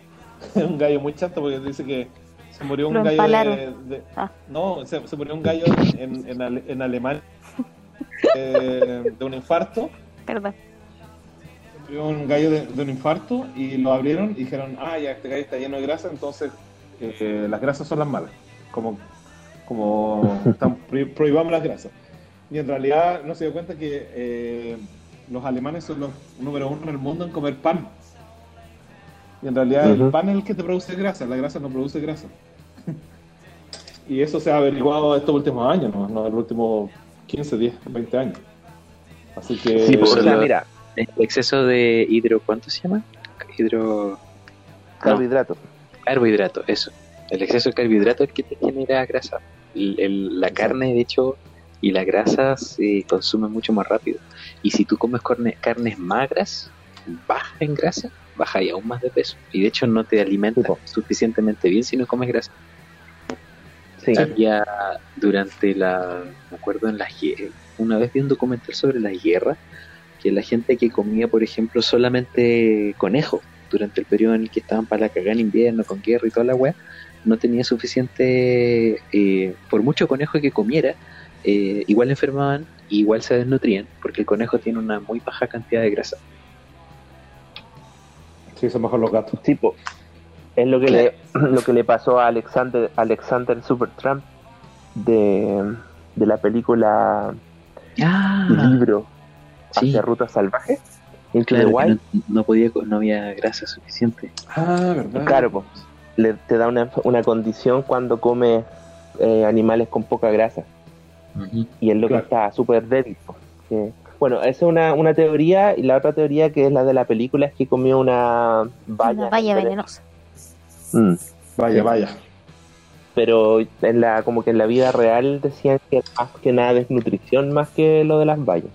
Speaker 1: es un gallo muy chato porque dice que se murió un
Speaker 3: Lo
Speaker 1: gallo de, de-
Speaker 3: Ah.
Speaker 1: no se, se murió un gallo en, en, Ale- en Alemania eh, de un infarto
Speaker 3: Perdón.
Speaker 1: se murió un gallo de, de un infarto y lo abrieron y dijeron ah ya este gallo está lleno de grasa entonces eh, las grasas son las malas como como están, pro- prohibamos las grasas y en realidad no se dio cuenta que eh, los alemanes son los número uno en el mundo en comer pan. Y en realidad el pan es el que te produce grasa, la grasa no produce grasa. y eso se ha averiguado estos últimos años, no, no los últimos 15, 10, 20 años. Así que...
Speaker 2: Sí, pues, o
Speaker 4: Por
Speaker 2: sea,
Speaker 4: lo-
Speaker 2: mira,
Speaker 4: El exceso de hidro... ¿Cuánto se llama? Hidro... No,
Speaker 2: carbohidratos.
Speaker 4: carbohidrato, eso. El exceso de carbohidrato es el que te genera grasa. El- el- la carne, de hecho, y la grasa se consumen mucho más rápido. Y si tú comes carnes magras, baja en grasa, baja y aún más de peso. Y de hecho no te alimentas
Speaker 2: Sí,
Speaker 4: suficientemente bien si no comes grasa.
Speaker 2: Sí.
Speaker 4: Había durante la, me acuerdo en las gue- una vez vi un documental sobre las guerras, que la gente que comía, por ejemplo, solamente conejo durante el periodo en el que estaban para la cagada en invierno, con guerra y toda la weá, no tenía suficiente, eh, por mucho conejo que comiera, eh, igual enfermaban, igual se desnutrían, porque el conejo tiene una muy baja cantidad de grasa.
Speaker 1: Sí, son mejor los gatos.
Speaker 2: Tipo, es lo que le lo que le pasó a Alexander Alexander Supertramp de, de la película
Speaker 4: Ah,
Speaker 2: libro
Speaker 4: sí.
Speaker 2: hacia rutas salvajes. Into
Speaker 4: claro,
Speaker 2: the
Speaker 4: que
Speaker 2: Wild.
Speaker 4: no, no podía, no había grasa suficiente.
Speaker 1: Ah, ¿verdad?
Speaker 2: Claro, pues, le, te da una, una condición cuando come eh, animales con poca grasa. Y es lo
Speaker 1: Claro.
Speaker 2: que está súper débil. Que- bueno, esa es una, una teoría y la otra teoría que es la de la película es que comió una valla.
Speaker 3: Una valla
Speaker 2: venenosa. Mm.
Speaker 1: Vaya, vaya.
Speaker 2: Pero en la, como que en la vida real decían que era más que nada desnutrición más que lo de las vallas.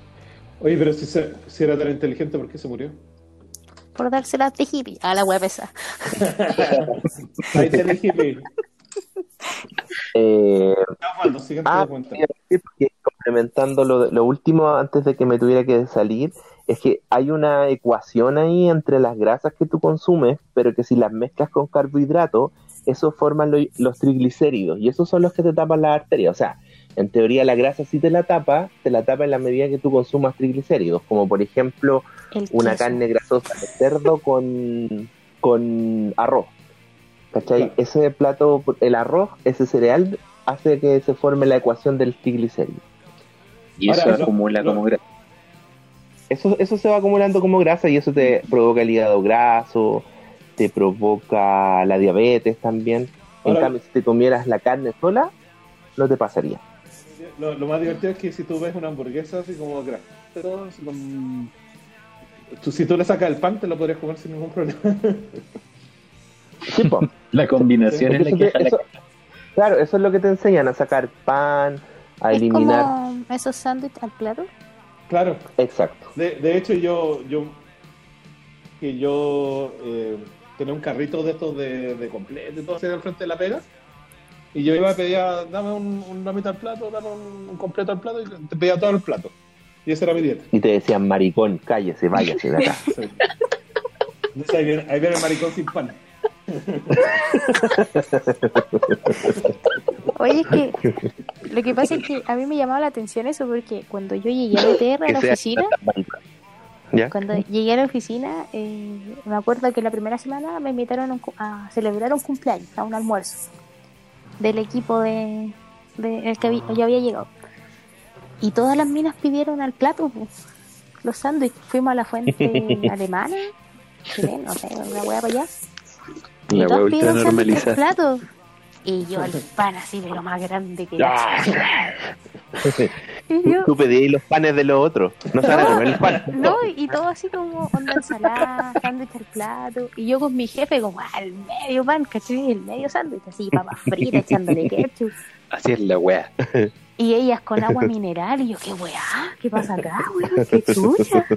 Speaker 1: Oye, pero si, se- si era tan inteligente, ¿por qué se murió?
Speaker 3: Por dárselas de hippie. A la web esa.
Speaker 1: Ahí te elegí, Lee.
Speaker 2: Eh,
Speaker 1: Osvaldo, siguiente
Speaker 2: Ah, complementando lo, lo último antes de que me tuviera que salir, es que hay una ecuación ahí entre las grasas que tú consumes, pero que si las mezclas con carbohidratos, eso forman lo- los triglicéridos y esos son los que te tapan la arteria. O sea, en teoría la grasa sí te la tapa, te la tapa en la medida que tú consumas triglicéridos, como por ejemplo una carne grasosa de cerdo con, con arroz. ¿Cachai?
Speaker 1: Claro.
Speaker 2: Ese plato, el arroz, ese cereal, hace que se forme la ecuación del triglicérido.
Speaker 4: Y
Speaker 1: Ahora,
Speaker 4: eso acumula como grasa.
Speaker 2: Eso, eso se va acumulando como grasa y eso te provoca el hígado graso, te provoca la diabetes también. En
Speaker 1: Ahora-
Speaker 2: cambio, si te comieras la carne sola, no te pasaría.
Speaker 1: Lo, lo más divertido es que si tú ves una hamburguesa así como grasa, con- tú- si tú le sacas el pan, te lo podrías comer sin ningún problema.
Speaker 2: Sí.
Speaker 4: La combinación es la que
Speaker 2: te- eso- claro, eso es lo que te enseñan, a sacar pan, a
Speaker 3: Es
Speaker 2: eliminar.
Speaker 3: como esos sándwiches al plato.
Speaker 1: Claro,
Speaker 2: Exacto.
Speaker 1: de, de hecho yo, yo que yo eh, tenía un carrito de estos de, de completo y todo así al frente de la pega. Y yo iba a pedir, dame un, una mitad al plato, dame un, un completo al plato y te pedía todo el plato. Y esa era mi dieta.
Speaker 2: Y te decían, maricón, cállese, váyase de acá.
Speaker 1: Sí. Entonces ahí viene, ahí viene el maricón sin pan.
Speaker 3: Oye, es que lo que pasa es que a mí me llamaba la atención eso porque cuando yo llegué a BTR a la oficina, cuando llegué a la oficina, eh, me acuerdo que la primera semana me invitaron a, un cu- a celebrar un cumpleaños, a un almuerzo del equipo de, de el que habí- yo había llegado. Y todas las minas pidieron al plato pues, los sándwiches. Fuimos a la fuente alemana, chilena, no sé, una hueá para allá. Y
Speaker 4: La hueá
Speaker 3: pidieron al plato. Y yo el pan así, pero más grande que la
Speaker 2: Ah.
Speaker 3: Yo,
Speaker 2: tú pedías los panes de los otros. No se van a comer el pan.
Speaker 3: no, y todo así como onda ensalada, sándwich al plato. Y yo con mi jefe como al medio pan, ¿cachai? El medio sándwich, así, papas fritas, echándole ketchup.
Speaker 4: Así es la wea.
Speaker 3: Y ellas con agua mineral. Y yo, ¿qué weá? ¿Qué pasa acá, weón? ¿Qué chucha?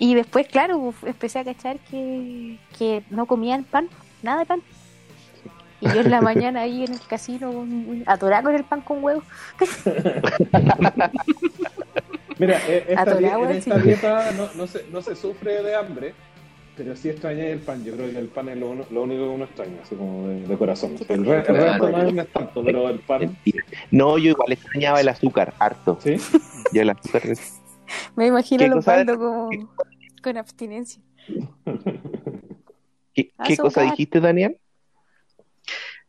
Speaker 3: Y después, claro, uf, empecé a cachar que, que no comían pan, nada de pan. Y yo en la mañana ahí en el casino, atorada con el pan con huevo.
Speaker 1: Mira, eh, esta,
Speaker 3: Atorado,
Speaker 1: en dieta no, no, se, no se sufre de hambre, pero sí extraña el pan. Yo creo que el pan es lo, lo único que uno extraña, así como de, de corazón. El, re- el resto no es, no es tanto, pero el pan.
Speaker 2: No, yo igual extrañaba el azúcar, harto.
Speaker 1: ¿sí?
Speaker 2: Yo el azúcar.
Speaker 3: Me imagino
Speaker 2: ¿Qué
Speaker 3: a los
Speaker 2: cosa
Speaker 3: Osvaldo como con abstinencia.
Speaker 2: ¿Qué, qué
Speaker 3: Azúcar.
Speaker 2: cosa dijiste, Daniel?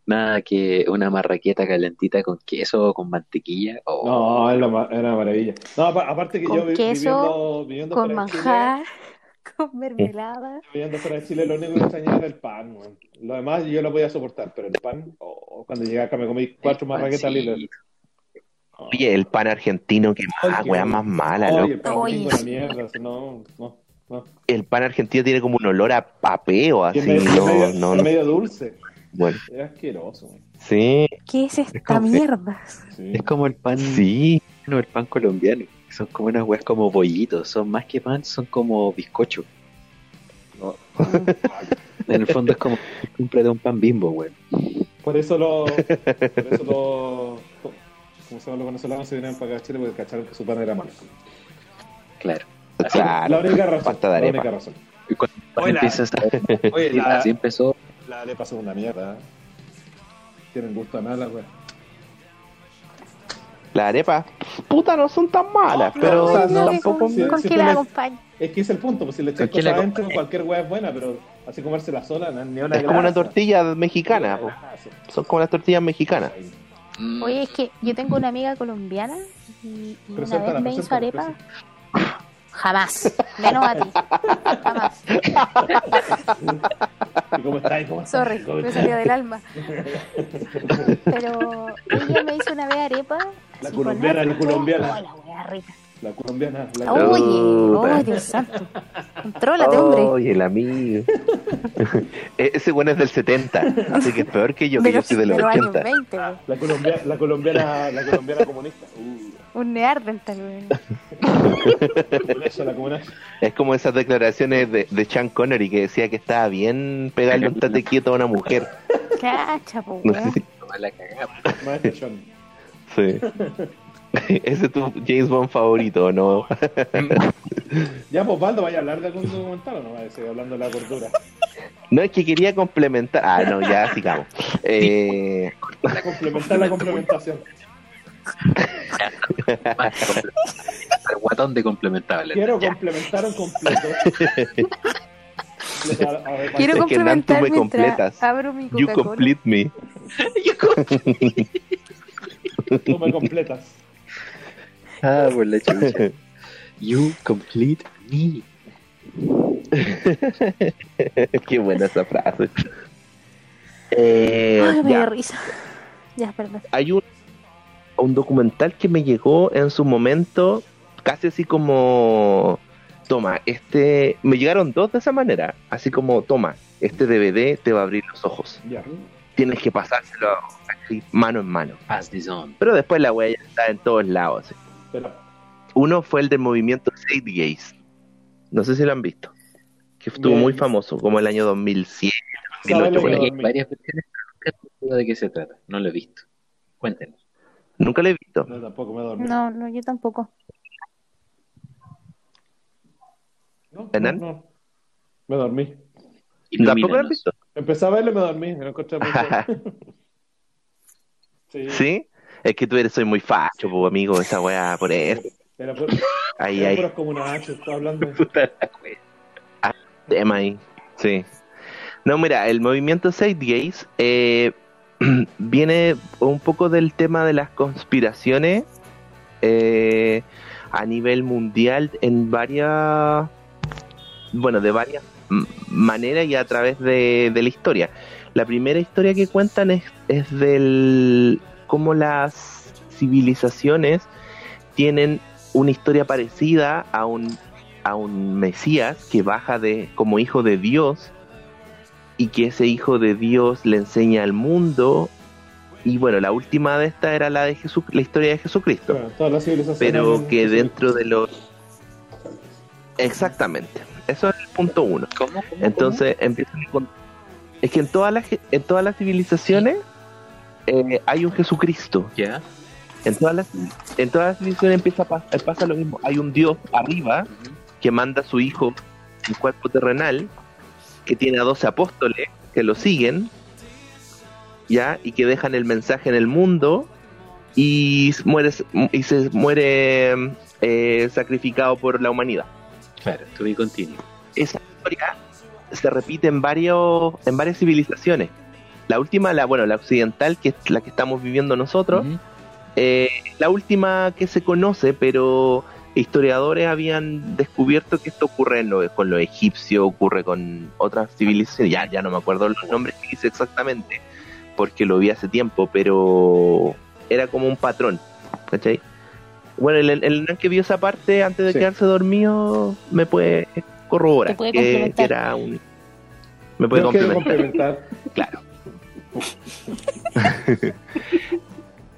Speaker 4: Nada que una marraqueta calentita con queso o con mantequilla. Oh,
Speaker 1: No, es, la ma- es una maravilla. No, apa- aparte que
Speaker 3: Con
Speaker 1: yo vi-
Speaker 3: queso,
Speaker 1: viviendo, viviendo
Speaker 3: Con
Speaker 1: fuera de Chile,
Speaker 3: manjar, con mermelada.
Speaker 1: viviendo fuera de Chile, lo único que extrañaba era el pan. weón. Lo demás yo lo podía soportar, pero el pan, oh, cuando llegué acá me comí cuatro más raquetas
Speaker 4: sí.
Speaker 1: libres.
Speaker 2: Oye, el pan argentino, que más, wea más mala,
Speaker 1: Oye,
Speaker 2: loco.
Speaker 1: el pan
Speaker 3: Oye,
Speaker 1: mierda, no, no, no.
Speaker 2: El pan argentino tiene como un olor a papeo, así.
Speaker 1: es medio,
Speaker 2: No,
Speaker 1: medio-
Speaker 2: no, no.
Speaker 1: medio dulce.
Speaker 2: Bueno,
Speaker 1: Es asqueroso. weón.
Speaker 2: sí,
Speaker 3: ¿Qué es esta
Speaker 4: como-
Speaker 3: mierda?
Speaker 1: Sí.
Speaker 4: Es como el pan,
Speaker 2: sí.
Speaker 4: no, el pan colombiano. Son como unas weas como bollitos. Son más que pan, son como bizcocho.
Speaker 1: No.
Speaker 4: En el fondo es como cómprate un pan bimbo, weón.
Speaker 1: Por eso los. Por eso los. ¿Cómo se llama? Los venezolanos se vienen para acá a Chile porque cacharon que su pan era malo.
Speaker 4: Claro.
Speaker 2: Claro.
Speaker 1: la única razón.
Speaker 2: Pasta de
Speaker 1: la única razón.
Speaker 4: Y cuando
Speaker 1: Oye, la-
Speaker 4: empiezas a...
Speaker 1: Oye, la,
Speaker 4: Así empezó.
Speaker 1: La arepa es una mierda. ¿eh? Tienen gusto a nada, güey.
Speaker 2: Las arepas, puta, no son tan malas,
Speaker 1: No,
Speaker 2: pero
Speaker 1: o sea, no,
Speaker 2: tampoco.
Speaker 3: ¿Con, qué acompaña?
Speaker 1: Es que es el punto, pues si le echas
Speaker 4: ¿Con qué
Speaker 1: cosas adentro, cualquier weá es buena, pero así comérsela sola, no, ni una
Speaker 2: Es como una tortilla mexicana, po.
Speaker 1: Sí.
Speaker 2: son como las tortillas mexicanas.
Speaker 4: Mm,
Speaker 3: Oye, es que yo tengo una amiga colombiana y, y una vez me hizo arepa. Jamás. Menos a ti. Jamás.
Speaker 1: ¿Y cómo está? ¿Y cómo está?
Speaker 3: Sorry,
Speaker 1: ¿Cómo
Speaker 3: me
Speaker 1: está?
Speaker 3: salió del alma. Pero ella me hizo una vez arepa.
Speaker 1: La colombiana, la colombiana.
Speaker 3: Oh, la wea rica.
Speaker 1: La colombiana. La
Speaker 3: Oye, oh, Dios santo. Contrólate, hombre.
Speaker 2: Oye, el amigo. E- Ese bueno es del 70, así que es peor que yo, que yo soy de los
Speaker 3: de los años
Speaker 2: 80.
Speaker 3: 20, güey.
Speaker 1: La colombiana, la colombiana, la colombiana comunista. Uh,
Speaker 3: Un
Speaker 1: eso, la comunista.
Speaker 2: Es como esas declaraciones de, de Sean Connery que decía que estaba bien pegarle un tate quieto a una mujer.
Speaker 3: Cacha, po,
Speaker 2: No sé
Speaker 3: weón.
Speaker 2: si-
Speaker 4: Toma la cagada.
Speaker 2: Sí. Ese es tu James Bond favorito, ¿no?
Speaker 1: Ya, pues Valdo, vaya a hablar de algún documental o no vaya a seguir hablando de la cordura.
Speaker 2: No, es que quería complementar. Ah, no, ya sigamos. Eh,
Speaker 1: Complementar la complementación.
Speaker 4: Guatón de complementable.
Speaker 1: Quiero
Speaker 4: Ya.
Speaker 1: complementar un completo. A- a ver,
Speaker 3: Quiero
Speaker 2: Es que, tú
Speaker 3: complementar
Speaker 2: me
Speaker 3: mientras
Speaker 2: completas.
Speaker 3: abro mi
Speaker 2: you complete me.
Speaker 1: Tú me completas.
Speaker 4: Ah, por la chucha. You complete me.
Speaker 2: Qué buena esa frase. Eh,
Speaker 3: Ay, me
Speaker 2: ya.
Speaker 3: dio risa. Ya, perdón.
Speaker 2: hay un, un documental que me llegó en su momento, casi así como, toma, este, me llegaron dos de esa manera, así como, toma, este DVD te va a abrir los ojos,
Speaker 1: Ya.
Speaker 2: tienes que pasárselo así, mano en mano.
Speaker 4: Pass this on.
Speaker 2: Pero después la wea ya está en todos lados. así.
Speaker 1: Pero,
Speaker 2: Uno fue el del movimiento Save Gays, no sé si lo han visto, que estuvo
Speaker 1: Bien.
Speaker 2: muy famoso, como el año 2007,
Speaker 1: ¿sabes
Speaker 2: 2008
Speaker 1: lo
Speaker 2: por ahí.
Speaker 4: Hay varias versiones, de qué se trata. No lo he visto. Cuéntenos.
Speaker 2: Nunca lo he visto.
Speaker 1: No, tampoco me dormí.
Speaker 3: No, no, yo tampoco.
Speaker 1: No, no, no. Me dormí.
Speaker 2: ¿Tampoco lo has
Speaker 4: Ilumínanos.
Speaker 2: visto?
Speaker 1: Empecé a verlo y me dormí. Me lo encontré muy. Sí.
Speaker 2: ¿Sí? Es que tú eres, soy muy facho, po, amigo, esa weá, por eso.
Speaker 1: Era por,
Speaker 2: Ahí
Speaker 1: era
Speaker 2: hay
Speaker 1: puras como una H, estaba hablando.
Speaker 2: tema ahí. Sí. No, mira, el movimiento Save Gays eh, viene un poco del tema de las conspiraciones eh, a nivel mundial en varias, bueno, de varias maneras y a través de, de la historia. La primera historia que cuentan es, es del cómo las civilizaciones tienen una historia parecida a un a un Mesías que baja de como hijo de Dios y que ese hijo de Dios le enseña al mundo y bueno la última de esta era la de Jesús la historia de Jesucristo
Speaker 1: Claro,
Speaker 2: pero que dentro de los exactamente eso es el punto uno
Speaker 4: ¿Cómo? ¿Cómo?
Speaker 2: entonces empiezan con es que en todas las en todas las civilizaciones eh, hay un Jesucristo
Speaker 4: ¿Cómo? Ya.
Speaker 2: en todas las en todas las civilizaciones empieza a pas- pasa lo mismo hay un Dios arriba que manda a su hijo en cuerpo terrenal, que tiene a 12 apóstoles que lo siguen, ya, y que dejan el mensaje en el mundo y muere, y se muere eh, sacrificado por la humanidad.
Speaker 4: Claro, to be continuo.
Speaker 2: Esa historia se repite en varios, en varias civilizaciones. La última, la bueno, la occidental, que es la que estamos viviendo nosotros, eh, la última que se conoce, pero historiadores habían descubierto que esto ocurre en lo- con los egipcios, ocurre con otras civilizaciones, ya, ya no me acuerdo los nombres que dice exactamente, porque lo vi hace tiempo, pero era como un patrón, ¿cachai? Bueno, el, el que vio esa parte antes de
Speaker 1: Sí.
Speaker 2: quedarse dormido me puede corroborar
Speaker 3: puede
Speaker 2: que, era un... Me puede complementar.
Speaker 1: complementar.
Speaker 2: Claro.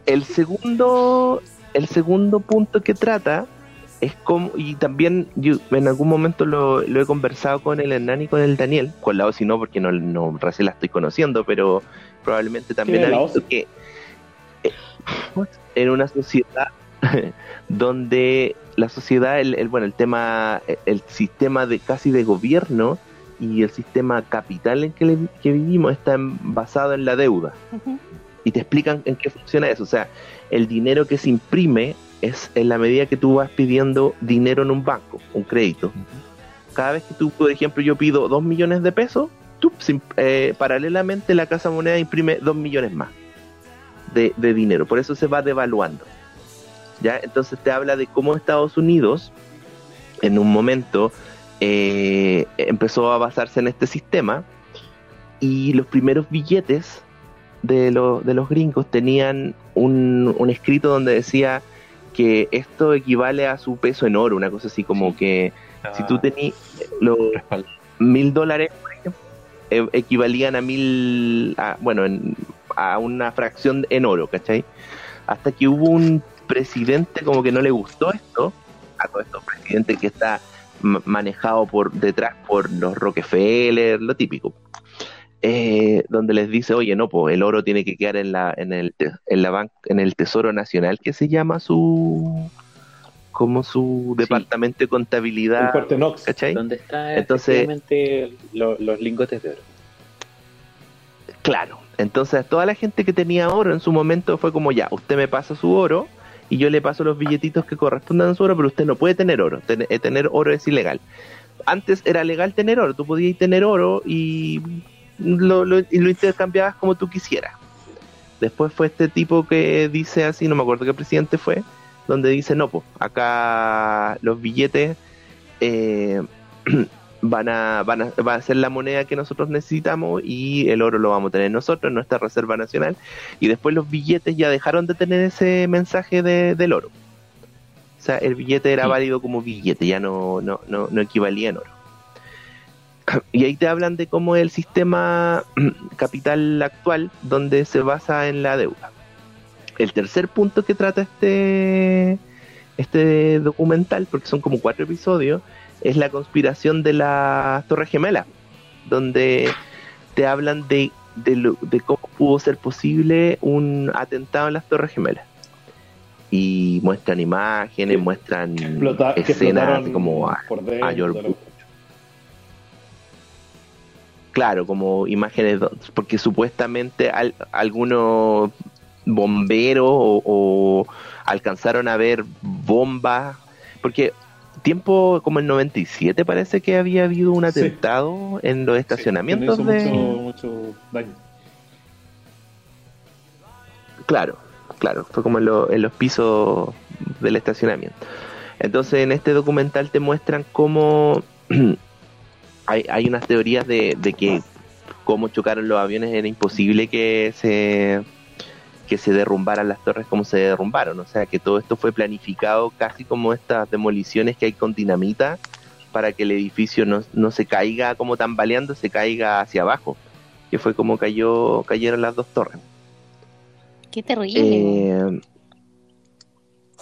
Speaker 2: el segundo, el segundo punto que trata es como, y también yo en algún momento lo, lo he conversado con el Hernán y con el Daniel, con la Osi no, porque no, no recién la estoy conociendo, pero probablemente también
Speaker 1: ¿Quién es
Speaker 2: ha visto que eh, en una sociedad donde la sociedad, el, el- bueno, el tema, el sistema de casi de gobierno y el sistema capital en que, le- que vivimos está en- basado en la deuda. Y te explican en qué funciona eso. O sea, el dinero que se imprime es en la medida que tú vas pidiendo dinero en un banco, un crédito. Cada vez que tú, por ejemplo, yo pido dos millones de pesos, tú, eh, paralelamente la casa moneda imprime dos millones más de, de dinero. Por eso se va devaluando. ¿Ya? Entonces te habla de cómo Estados Unidos, en un momento, eh, empezó a basarse en este sistema y los primeros billetes de, lo- de los gringos tenían un, un escrito donde decía que esto equivale a su peso en oro, una cosa así como que si tú tenías los mil dólares, por ejemplo, eh, equivalían a mil, a- bueno, en- a una fracción en oro, ¿cachai? Hasta que hubo un presidente como que no le gustó esto, a todo esto, presidente que está ma- manejado por detrás por los Rockefeller, lo típico. Eh, donde les dice, oye, no, pues el oro tiene que quedar en la, en el, en la ban- en el Tesoro Nacional, que se llama su, como su
Speaker 4: Sí.
Speaker 2: departamento de contabilidad,
Speaker 1: Knox.
Speaker 2: ¿cachai?
Speaker 4: ¿Dónde está
Speaker 2: Entonces-
Speaker 4: lo- los lingotes de oro?
Speaker 2: Claro. Entonces, toda la gente que tenía oro en su momento fue como, ya, usted me pasa su oro y yo le paso los billetitos que correspondan a su oro, pero usted no puede tener oro. Ten- eh, tener oro es ilegal. Antes era legal tener oro, tú podías tener oro y lo, lo- y lo intercambiabas como tú quisieras. Después fue este tipo que dice así, no me acuerdo qué presidente fue, donde dice, no, pues acá los billetes eh, van, a, van, a, va a ser la moneda que nosotros necesitamos y el oro lo vamos a tener nosotros en nuestra Reserva Nacional. Y después los billetes ya dejaron de tener ese mensaje de, del oro. O sea, el billete era
Speaker 4: Sí.
Speaker 2: válido como billete, ya no, no, no, no equivalía en oro. Y ahí te hablan de cómo es el sistema capital actual, donde se basa en la deuda. El tercer punto que trata este, este documental, porque son como cuatro episodios, es la conspiración de las Torres Gemelas, donde te hablan de, de, lo- de cómo pudo ser posible un atentado en las Torres Gemelas. Y muestran imágenes, muestran
Speaker 1: Explota-
Speaker 2: escenas como a- a George Bush. Claro, como imágenes, porque supuestamente al- algunos bomberos o, o alcanzaron a ver bombas, porque tiempo como el 97 parece que había habido un
Speaker 1: Sí.
Speaker 2: atentado en los estacionamientos
Speaker 1: no
Speaker 2: de...
Speaker 1: mucho, mucho daño.
Speaker 2: Claro, claro, fue como en, lo- en los pisos del estacionamiento. Entonces en este documental te muestran cómo hay, hay unas teorías de, de que cómo chocaron los aviones era imposible que se que se derrumbaran las torres como se derrumbaron, o sea que todo esto fue planificado casi como estas demoliciones que hay con dinamita para que el edificio no, no se caiga como tambaleando, se caiga hacia abajo, que fue como cayó cayeron las dos torres.
Speaker 3: Qué terrible.
Speaker 2: Eh,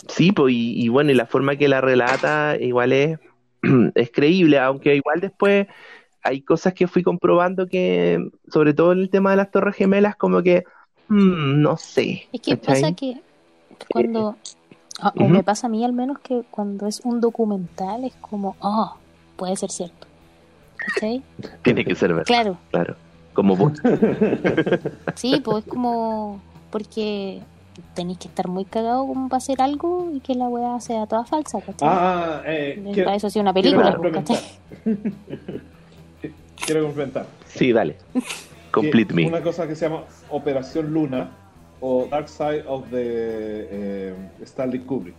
Speaker 2: sí, pues, y, y bueno, y la forma que la relata igual es, es creíble, aunque igual después hay cosas que fui comprobando que, sobre todo en el tema de las Torres Gemelas, como que, mm, no sé.
Speaker 3: es que
Speaker 2: ¿cachai?
Speaker 3: pasa que cuando, o- o
Speaker 2: Ujú.
Speaker 3: me pasa a mí al menos que cuando es un documental es como, oh, puede ser cierto. ¿Cachai?
Speaker 2: Tiene que ser verdad,
Speaker 3: Claro,
Speaker 2: claro. Como vos.
Speaker 3: sí, pues es como, porque tenéis que estar muy cagado como para hacer algo y que la weá sea toda falsa, ¿cachai?
Speaker 1: Ah, eh,
Speaker 3: para
Speaker 1: quiero,
Speaker 3: eso sí una película,
Speaker 1: quiero complementar.
Speaker 3: ¿cachai?
Speaker 1: quiero complementar.
Speaker 2: Sí, dale. Complete me.
Speaker 1: Una cosa que se llama Operación Luna o Dark Side of the eh, Stanley Kubrick,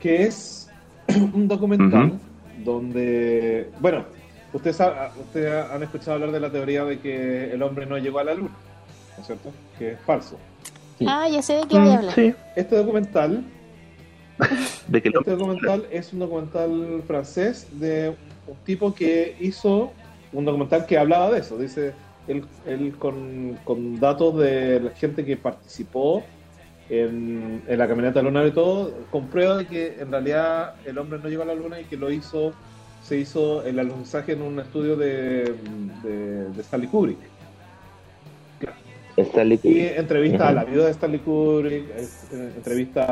Speaker 1: que es un documental donde, bueno, ustedes, sa- ustedes han escuchado hablar de la teoría de que el hombre no llegó a la luna, ¿no es cierto? Que es falso.
Speaker 3: Ah, ya sé de qué voy a
Speaker 2: Mm,
Speaker 3: hablar.
Speaker 2: sí,
Speaker 1: Este documental
Speaker 2: de
Speaker 1: Este documental es un documental francés de un tipo que hizo un documental que hablaba de eso. Dice, él, él con, con datos de la gente que participó en, en la caminata lunar y todo, comprueba de que en realidad el hombre no llegó a la luna y que lo hizo, se hizo el alunizaje en un estudio de, de, de Stanley Kubrick.
Speaker 2: Stanley
Speaker 1: Y entrevista a la viuda de Stanley Kubrick, eh, entrevista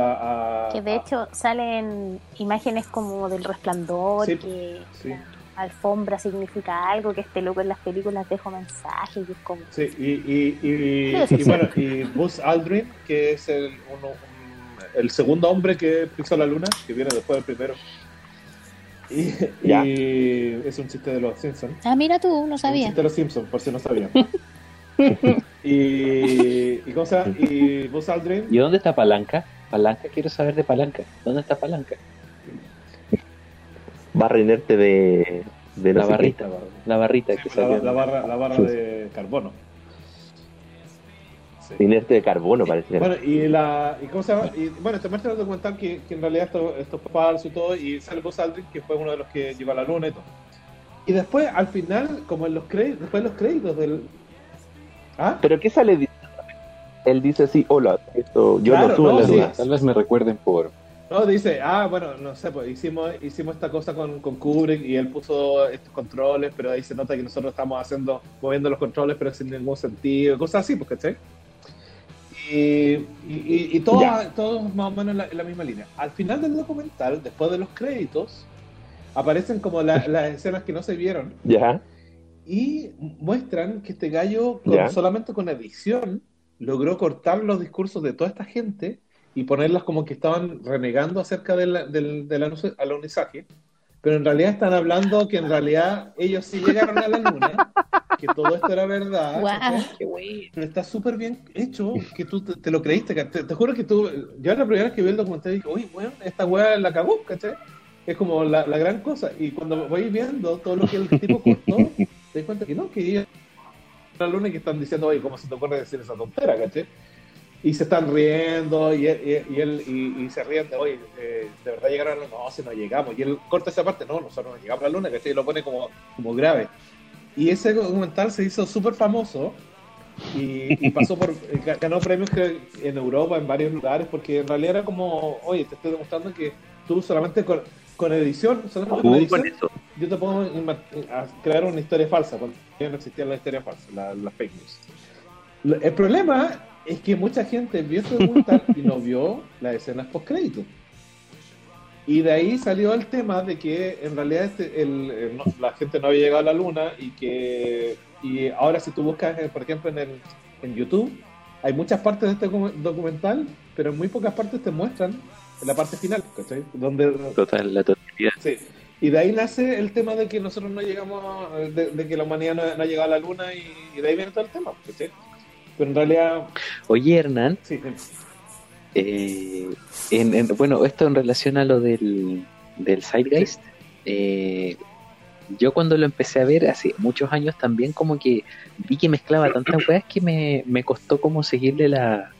Speaker 1: a...
Speaker 3: Que de hecho salen imágenes como del resplandor,
Speaker 1: Sí,
Speaker 3: que
Speaker 1: sí.
Speaker 3: la alfombra significa algo, que este loco en las películas deja mensajes y es como...
Speaker 1: Sí, y, y, y, y bueno, y Buzz Aldrin, que es el, uno- un- el segundo hombre que pisó la luna, que viene después del primero. Y,
Speaker 2: Ya.
Speaker 1: y es un chiste de los Simpsons.
Speaker 3: Ah, mira tú, no
Speaker 1: Un
Speaker 3: sabía.
Speaker 1: chiste de los Simpsons, por si no sabían. y, y, ¿cómo se llama? y Buzz Aldrin,
Speaker 4: ¿Y dónde está Palanca? Palanca, quiero saber de Palanca. ¿Dónde está Palanca?
Speaker 2: Barra inerte de, de
Speaker 4: La
Speaker 2: qué.
Speaker 4: barrita, la barrita que
Speaker 1: la,
Speaker 4: salió.
Speaker 1: la barra, la barra
Speaker 2: Sí.
Speaker 1: de carbono. Sí.
Speaker 2: Inerte de carbono, parece.
Speaker 1: Bueno, y la. Y cómo se llama? Y, bueno, te muestra el documental que, que en realidad esto, esto es falso y todo, y sale Buzz Aldrin, que fue uno de los que llegó a la luna y todo. Y después, al final, como en los créditos, después de los créditos del. ¿Ah?
Speaker 2: ¿Pero qué sale diciendo? Él dice así, hola, esto, yo
Speaker 1: Claro,
Speaker 2: lo subo
Speaker 1: no,
Speaker 2: la
Speaker 1: sí.
Speaker 4: Tal vez me recuerden por.
Speaker 1: No, dice, ah, bueno, no sé, pues hicimos, hicimos esta cosa con, con Kubrick y él puso estos controles, pero ahí se nota que nosotros estamos haciendo, moviendo los controles, pero sin ningún sentido, cosas así, pues, ¿cachai? Y, y, y, y todo,
Speaker 2: Ya.
Speaker 1: todo más o menos en la, en la misma línea. Al final del documental, después de los créditos, aparecen como la- las escenas que no se vieron
Speaker 2: Ya,
Speaker 1: y muestran que este gallo, con-
Speaker 2: Ya.
Speaker 1: solamente con edición, logró cortar los discursos de toda esta gente y ponerlas como que estaban renegando acerca del, del, del alunizaje, pero en realidad están hablando que en realidad ellos sí llegaron a la luna, que todo esto era verdad.
Speaker 3: Guau.
Speaker 1: ¿cachai?
Speaker 4: Qué güey.
Speaker 1: Pero está súper bien hecho, que tú te, te lo creíste. que Te, te juro que tú, yo la primera vez que vi el documental dije, uy, bueno, esta weá la cagó, ¿cachai? Es como la, la gran cosa. Y cuando voy viendo todo lo que el tipo cortó, te das cuenta que no, que ellos la luna y que están diciendo, oye, ¿cómo se te ocurre decir esa tontera, cachai? Y se están riendo y él, y, se ríen de, oye, eh, ¿de verdad llegaron a la luna? No, si no llegamos. Y él corta esa parte, no, nosotros no llegamos a la luna, ¿cachai? Y lo pone como, como grave. Y ese documental se hizo súper famoso y, pasó por, eh, ga- ganó premios que- en Europa, en varios lugares, porque en realidad era como, oye, te estoy demostrando que tú solamente con, con edición, solamente con
Speaker 2: Ojo
Speaker 1: edición,
Speaker 2: con eso.
Speaker 1: yo te puedo crear una historia falsa, ya no existía la historia falsa, la, la fake news. El problema es que mucha gente vio este documental y no vio las escenas post crédito. Y de ahí salió el tema de que en realidad este- el- el- no- la gente no había llegado a la luna y que y ahora si tú buscas, eh, por ejemplo, en, el, en YouTube, hay muchas partes de este docu- documental, pero en muy pocas partes te muestran la parte final, ¿cachai? Donde
Speaker 4: Total, la totalidad.
Speaker 1: Sí. Y de ahí nace el tema de que nosotros no llegamos, de, de que la humanidad no, no ha llegado a la luna y, y de ahí viene todo el tema. ¿sí? Pero en realidad,
Speaker 4: Oye, Hernán,
Speaker 1: sí,
Speaker 4: eh, en- en- bueno, esto en relación a lo del, del Zeitgeist, eh, yo cuando lo empecé a ver hace muchos años también como que vi que mezclaba tantas weas que me, me costó como seguirle la...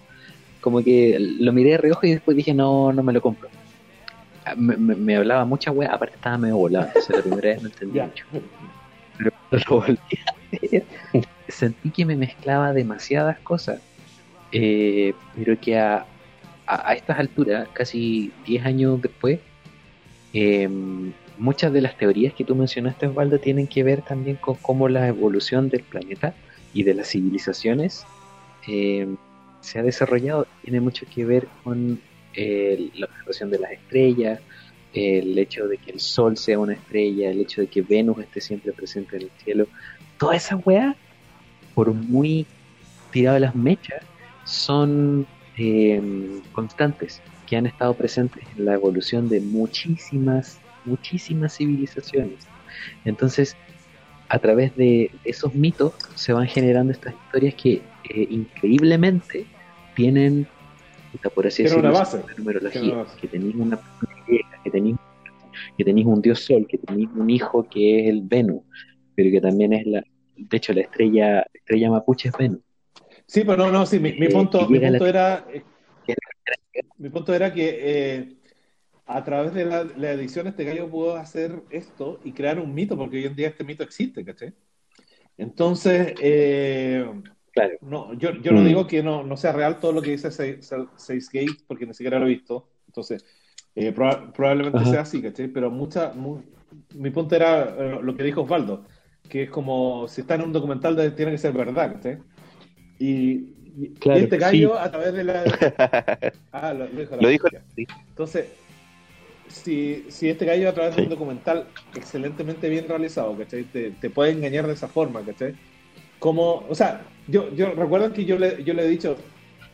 Speaker 4: Como que lo miré de reojo y después dije, no, no me lo compro. Ah, Me, me- me hablaba mucha wea, aparte estaba medio volado, entonces la primera vez no entendí mucho. Pero cuando lo volví a ver, sentí que me mezclaba demasiadas cosas, eh, pero que a, a, a estas alturas, casi 10 años después, eh, muchas de las teorías que tú mencionaste, Osvaldo, tienen que ver también con cómo la evolución del planeta y de las civilizaciones eh, se ha desarrollado. Tiene mucho que ver con eh, la observación de las estrellas, el hecho de que el Sol sea una estrella, el hecho de que Venus esté siempre presente en el cielo. Toda esa weá, por muy tirado de las mechas, son eh, constantes que han estado presentes en la evolución de muchísimas, muchísimas civilizaciones. Entonces, a través de esos mitos se van generando estas historias que eh, increíblemente tienen, por así decirlo,
Speaker 1: una base.
Speaker 4: numerología,
Speaker 1: base.
Speaker 4: que tenéis una que tenéis que tenéis un dios sol, que tenéis un hijo que es el Venus, pero que también es la, de hecho la estrella, la estrella mapuche es Venus.
Speaker 1: Sí, pero no, no, sí, mi, mi
Speaker 4: Eh,
Speaker 1: punto, mi
Speaker 4: la-
Speaker 1: punto era, eh, mi punto era que eh, a través de la, la edición este gallo pudo hacer esto y crear un mito, porque hoy en día este mito existe, ¿cachai? Entonces, eh,
Speaker 4: Claro.
Speaker 1: no, yo, yo no
Speaker 2: Mm.
Speaker 1: digo que no, no sea real todo lo que dice Se- Se- Seis Gate, porque ni siquiera lo he visto. Entonces, eh, proba- probablemente
Speaker 4: Ajá.
Speaker 1: sea así, ¿cachai? Pero mucha, mu- mi punto era eh, lo que dijo Osvaldo, que es como si está en un documental, de- tiene que ser verdad, ¿cachai? Y, y-
Speaker 4: Claro,
Speaker 1: este gallo,
Speaker 4: sí.
Speaker 1: a través de la. Ah, lo, lo dijo la
Speaker 2: Lo dijo
Speaker 1: policía. Entonces, si, si este gallo a través de
Speaker 2: Sí.
Speaker 1: un documental excelentemente bien realizado, ¿cachai? Te, te puede engañar de esa forma, ¿cachai? Como, o sea, yo, yo recuerdan que yo le, yo le he dicho,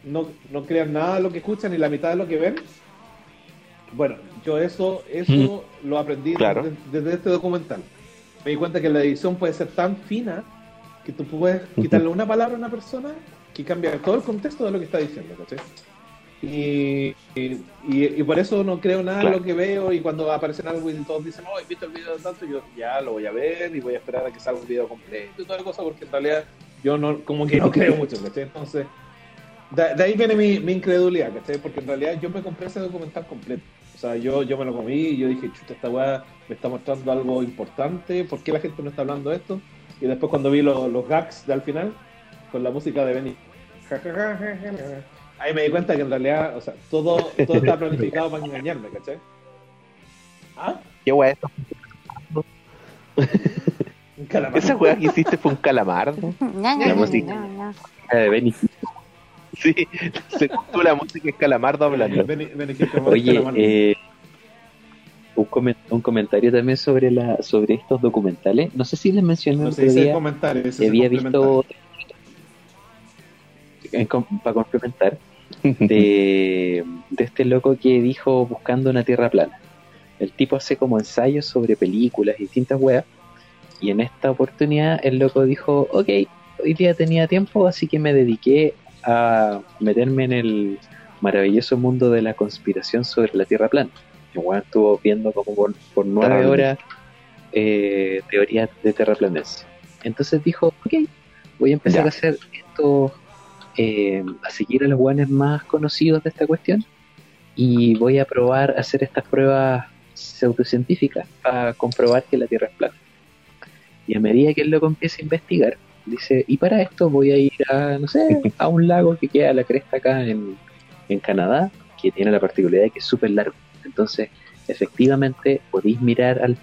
Speaker 1: no, no crean nada de lo que escuchan ni la mitad de lo que ven. Bueno, yo eso, eso lo aprendí
Speaker 2: Claro.
Speaker 1: desde, desde este documental. Me di cuenta que la edición puede ser tan fina que tú puedes quitarle una palabra a una persona que cambia todo el contexto de lo que está diciendo, ¿cachai? Y, y, y- por eso no creo nada
Speaker 2: Claro.
Speaker 1: en lo que veo y cuando aparecen algo y todos dicen, oh, he visto el video de tanto, yo ya lo voy a ver y voy a esperar a que salga un video completo y toda la cosa porque en realidad yo no, como que no creo mucho, ¿cachai? Entonces, de, de ahí viene mi, mi incredulidad, ¿cachai? Porque en realidad yo me compré ese documental completo. O sea, yo, yo me lo comí y yo dije, chuta, esta weá me está mostrando algo importante, ¿por qué la gente no está hablando de esto? Y después cuando vi lo- los gags de al final, con la música de Benny, ahí me di cuenta que en realidad, o sea, todo, todo está planificado para engañarme, ¿cachai? ¿Ah?
Speaker 2: ¿Qué weá es eso?
Speaker 1: Un calamar.
Speaker 2: Esa weá que hiciste fue un calamardo.
Speaker 4: La música. Benny.
Speaker 2: Sí, tú la música es calamardo hablando.
Speaker 1: Benny- Benny
Speaker 4: Oye, eh, un, comen- un comentario también sobre la sobre estos documentales. No sé si les mencioné
Speaker 1: no sé
Speaker 4: día
Speaker 1: ese
Speaker 4: había visto para complementar de, de este loco que dijo buscando una tierra plana. El tipo hace como ensayos sobre películas y distintas weas. Y en esta oportunidad el loco dijo, ok, hoy día tenía tiempo, así que me dediqué a meterme en el maravilloso mundo de la conspiración sobre la tierra plana. El weón estuvo viendo como por, por nueve horas eh, teorías de terraplanencia. Entonces dijo, ok, voy a empezar
Speaker 2: Ya.
Speaker 4: a hacer esto, eh, a seguir a los guanes más conocidos de esta cuestión y voy a probar a hacer estas pruebas pseudocientíficas para comprobar que la Tierra es plana. Y a medida que el loco empieza a investigar, dice, y para esto voy a ir a, no sé, a un lago que queda a la cresta acá en, en Canadá, que tiene la particularidad de que es súper largo. Entonces, efectivamente, podéis mirar al,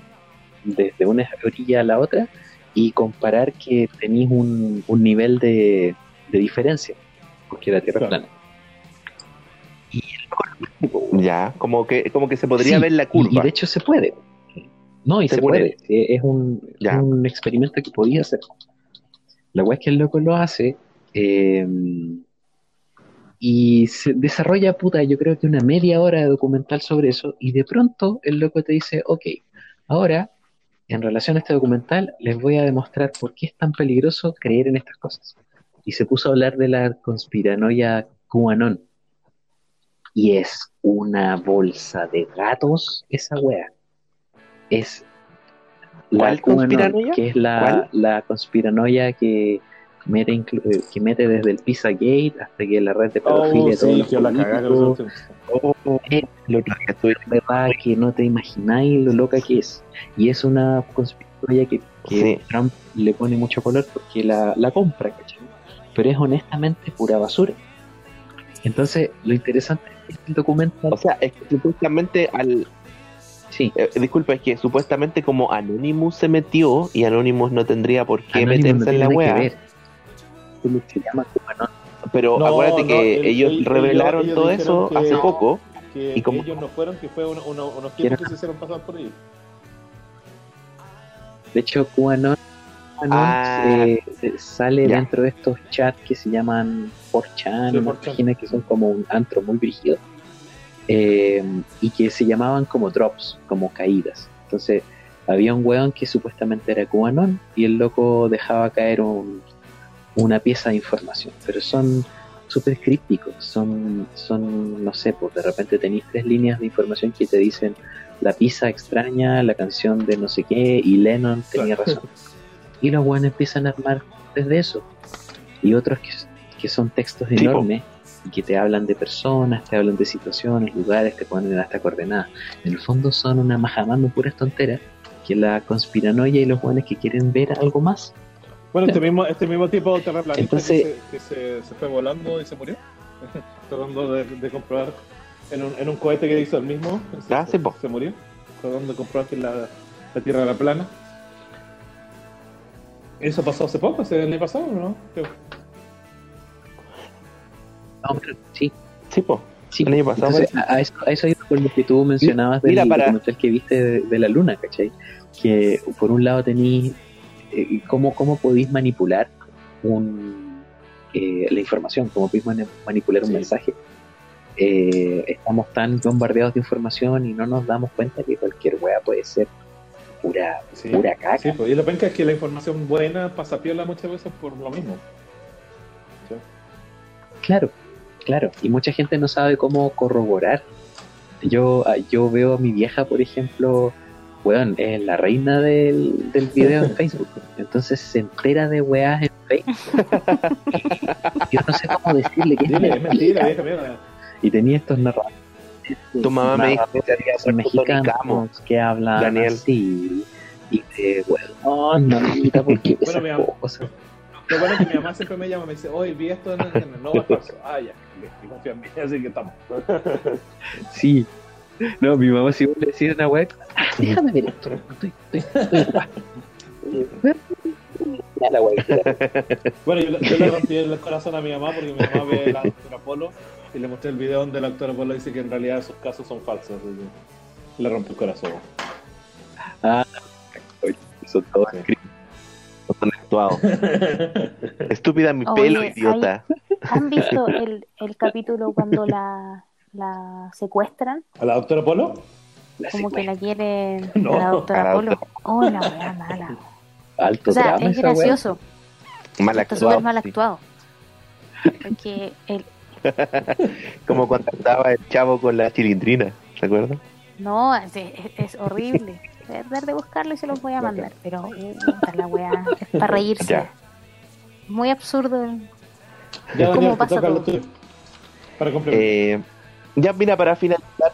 Speaker 4: desde una orilla a la otra y comparar que tenéis un, un nivel de, de diferencia, porque la Tierra
Speaker 1: Claro.
Speaker 4: plana. Y el
Speaker 2: Ya, como que, como que se podría
Speaker 4: Sí,
Speaker 2: ver la curva.
Speaker 4: Y, de hecho se puede. No, y
Speaker 2: Se
Speaker 4: se,
Speaker 2: puede.
Speaker 4: puede. Eh, Es un,
Speaker 2: Ya.
Speaker 4: un experimento que podía hacer. La weá es que el loco lo hace eh, y se desarrolla, puta, yo creo que una media hora de documental sobre eso y de pronto el loco te dice, ok, ahora, en relación a este documental, les voy a demostrar por qué es tan peligroso creer en estas cosas. Y se puso a hablar de la conspiranoia QAnon. Y es una bolsa de gatos esa wea. Es la
Speaker 2: ¿Cuál
Speaker 4: QAnon,
Speaker 2: conspiranoia?
Speaker 4: que es la, la conspiranoia que mete, eh, que mete desde el Pizzagate hasta que la red de pedofilia
Speaker 1: Oh,
Speaker 4: todos
Speaker 1: sí,
Speaker 4: los políticos,
Speaker 2: Oh,
Speaker 4: eh, verdad que no te imagináis lo loca que es. Y es una conspiranoia que, que
Speaker 2: Sí.
Speaker 4: Trump le pone mucho color porque la, la compra, ¿cachai? Pero es honestamente pura basura. Entonces, lo interesante es que el documental.
Speaker 2: O sea, es que supuestamente al.
Speaker 4: Sí,
Speaker 2: eh, disculpa, es que supuestamente como Anonymous se metió y Anonymous no tendría por qué
Speaker 4: Anonymous no
Speaker 2: meterse en la
Speaker 4: QAnon.
Speaker 2: Pero
Speaker 1: No,
Speaker 2: acuérdate
Speaker 1: no,
Speaker 2: que
Speaker 1: el-
Speaker 2: ellos
Speaker 1: el-
Speaker 2: revelaron
Speaker 1: ellos
Speaker 2: todo eso
Speaker 1: que-
Speaker 2: hace poco.
Speaker 1: que
Speaker 2: ¿Y cómo?
Speaker 1: ellos no fueron, que fue uno- uno- unos
Speaker 4: ¿Quién
Speaker 1: tipos que se hicieron pasar por ellos.
Speaker 4: De hecho, QAnon, QAnon
Speaker 2: Ah,
Speaker 4: eh, sale
Speaker 2: ya.
Speaker 4: dentro de estos chats que se llaman 4chan,
Speaker 1: Sí,
Speaker 4: unas
Speaker 1: 4chan.
Speaker 4: páginas que son como un antro muy brígido, eh, y que se llamaban como drops, como caídas. Entonces, había un weón que supuestamente era QAnon y el loco dejaba caer un- una pieza de información, pero son súper crípticos, son, son, no sé, pues de repente tenéis tres líneas de información que te dicen la pizza extraña, la canción de no sé qué, y Lennon tenía
Speaker 1: Claro.
Speaker 4: razón. Y los buenos empiezan a armar desde eso. Y otros que, que son textos
Speaker 2: po.
Speaker 4: enormes y que te hablan de personas, te hablan de situaciones, lugares, te ponen hasta coordenadas. En el fondo son una majamando puras tonteras que la conspiranoia y los buenos que quieren ver algo más.
Speaker 1: Bueno, este mismo, este mismo tipo de terraplanista
Speaker 4: Entonces-
Speaker 1: que, se, que se, se fue volando y se murió. tratando de, de comprobar en un, en un cohete que hizo el mismo. Se,
Speaker 2: Ah, sí, po.
Speaker 1: se murió. Tratando de comprobar que la, la Tierra era plana. Eso pasó hace poco, hace el año pasado, ¿no? Creo.
Speaker 4: No, pero sí,
Speaker 2: Sí, po.
Speaker 4: sí.
Speaker 2: El año pasado
Speaker 4: Entonces, a, a eso, a eso iba con lo que tú mencionabas del
Speaker 2: Mira, para-
Speaker 4: documental que viste de, de la luna, ¿cachai? Que por un lado tenéis eh, cómo, cómo podéis manipular un, eh, la información, cómo podéis mani- manipular un
Speaker 1: Sí.
Speaker 4: mensaje. Eh, estamos tan bombardeados de información y no nos damos cuenta que cualquier wea puede ser pura,
Speaker 1: Sí.
Speaker 4: pura caca.
Speaker 1: Sí, pues, y lo penca es que la información buena pasa piola muchas veces por lo mismo. Sí.
Speaker 4: Claro, claro. Y mucha gente no sabe cómo corroborar. Yo, ah, yo veo a mi vieja, por ejemplo, weón, es la reina del, del video en Facebook. Entonces se entera de weas en Facebook. Yo no sé cómo decirle que es
Speaker 1: mentira,
Speaker 4: mentira.
Speaker 1: vieja mierda.
Speaker 4: Y tenía estos narradores.
Speaker 2: Tu mamá me dijo que Camo.
Speaker 4: mexicanos que hablan
Speaker 2: Daniel.
Speaker 4: así. Y de, weón, no, mamita, ¿por qué
Speaker 1: Bueno,
Speaker 4: esas
Speaker 1: mi amor.
Speaker 4: cosas?
Speaker 1: Lo bueno es que mi mamá siempre me llama y me dice, oye, vi esto en el, en el nuevo espacio. Ah, ya, confía en mí, así que estamos.
Speaker 4: Sí. No, mi mamá si vos le decís una wea, "Ah, déjame ver esto. Estoy, estoy, estoy, la wea.
Speaker 1: Bueno, yo, le- yo le rompí el corazón a mi mamá porque mi mamá ve la doctora Polo y le mostré el video donde la doctora Polo dice que en realidad esos casos son falsos. le rompí el corazón.
Speaker 4: Ah, son todos
Speaker 1: Sí.
Speaker 2: Son actuados. Estúpida mi
Speaker 3: Oye,
Speaker 2: pelo,
Speaker 3: hay-
Speaker 2: idiota.
Speaker 3: ¿Han visto el, el capítulo cuando la, la secuestran?
Speaker 1: ¿A la doctora Polo?
Speaker 4: La
Speaker 3: Como que la quieren
Speaker 1: No,
Speaker 3: a la doctora
Speaker 2: a la
Speaker 3: Polo. Oh, la mala.
Speaker 4: Alto
Speaker 3: O sea,
Speaker 4: drama
Speaker 3: es gracioso.
Speaker 2: Mal
Speaker 3: Está
Speaker 2: actuado.
Speaker 3: súper mal
Speaker 2: sí.
Speaker 3: actuado. Porque el,
Speaker 2: Como cuando estaba el chavo con la chilindrina, ¿se acuerdan?
Speaker 3: no, es, es- horrible. Voy a tratar de buscarlo y se los voy a mandar. Pero uh, la wea es para reírse.
Speaker 2: Ya.
Speaker 3: Muy absurdo.
Speaker 1: Ya,
Speaker 3: ¿Cómo pasa todo?
Speaker 1: Para complementar.
Speaker 2: Eh, ya, mira, para finalizar.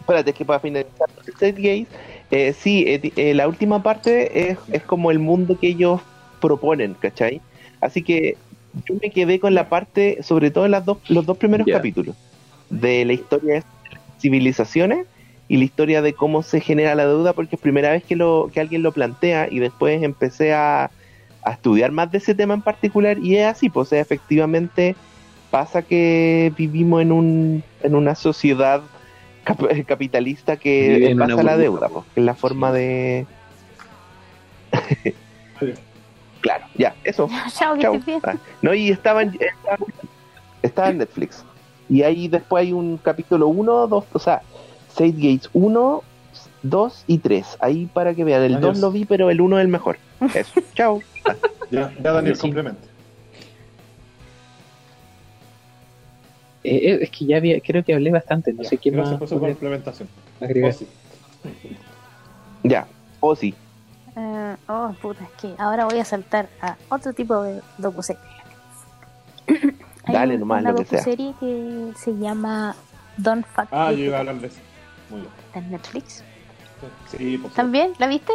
Speaker 2: Espérate, es que para finalizar State eh, sí, eh, eh, la última parte es, es como el mundo que ellos proponen, ¿cachai? Así que yo me quedé con la parte, sobre todo en las dos, los dos primeros capítulos, de la historia de civilizaciones y la historia de cómo se genera la deuda, porque es primera vez que, lo, que alguien lo plantea y después empecé a, a estudiar más de ese tema en particular y es así, pues o sea, efectivamente pasa que vivimos en, un, en una sociedad cap- capitalista que pasa la deuda, pues, que es la forma de... claro, ya, eso.
Speaker 3: Chao,
Speaker 2: Chao. Ah, no, y estaba en, estaba, estaba en Netflix. Y ahí después hay un capítulo 1, 2, o sea, Save Gates 1, 2 y 3. Ahí para que vean, el
Speaker 1: Adiós.
Speaker 2: 2 lo vi, pero el 1 es el mejor. Eso, chao.
Speaker 1: Ya, ya Daniel,
Speaker 4: Sí. Eh, eh, es que ya había, creo que hablé bastante, no
Speaker 1: Ya,
Speaker 4: sé
Speaker 1: gracias
Speaker 4: más
Speaker 1: por su complementación.
Speaker 4: agregar.
Speaker 2: Ya, o sí.
Speaker 3: Eh, oh, puta, es que ahora voy a saltar a otro tipo de docuserie.
Speaker 2: Dale nomás
Speaker 3: una
Speaker 2: lo que sea.
Speaker 3: docuserie que se llama Don't Fuck
Speaker 1: Ah, yo iba a hablar de eso. Muy bien.
Speaker 3: está en Netflix.
Speaker 1: Sí, por
Speaker 3: ¿También? ¿La viste?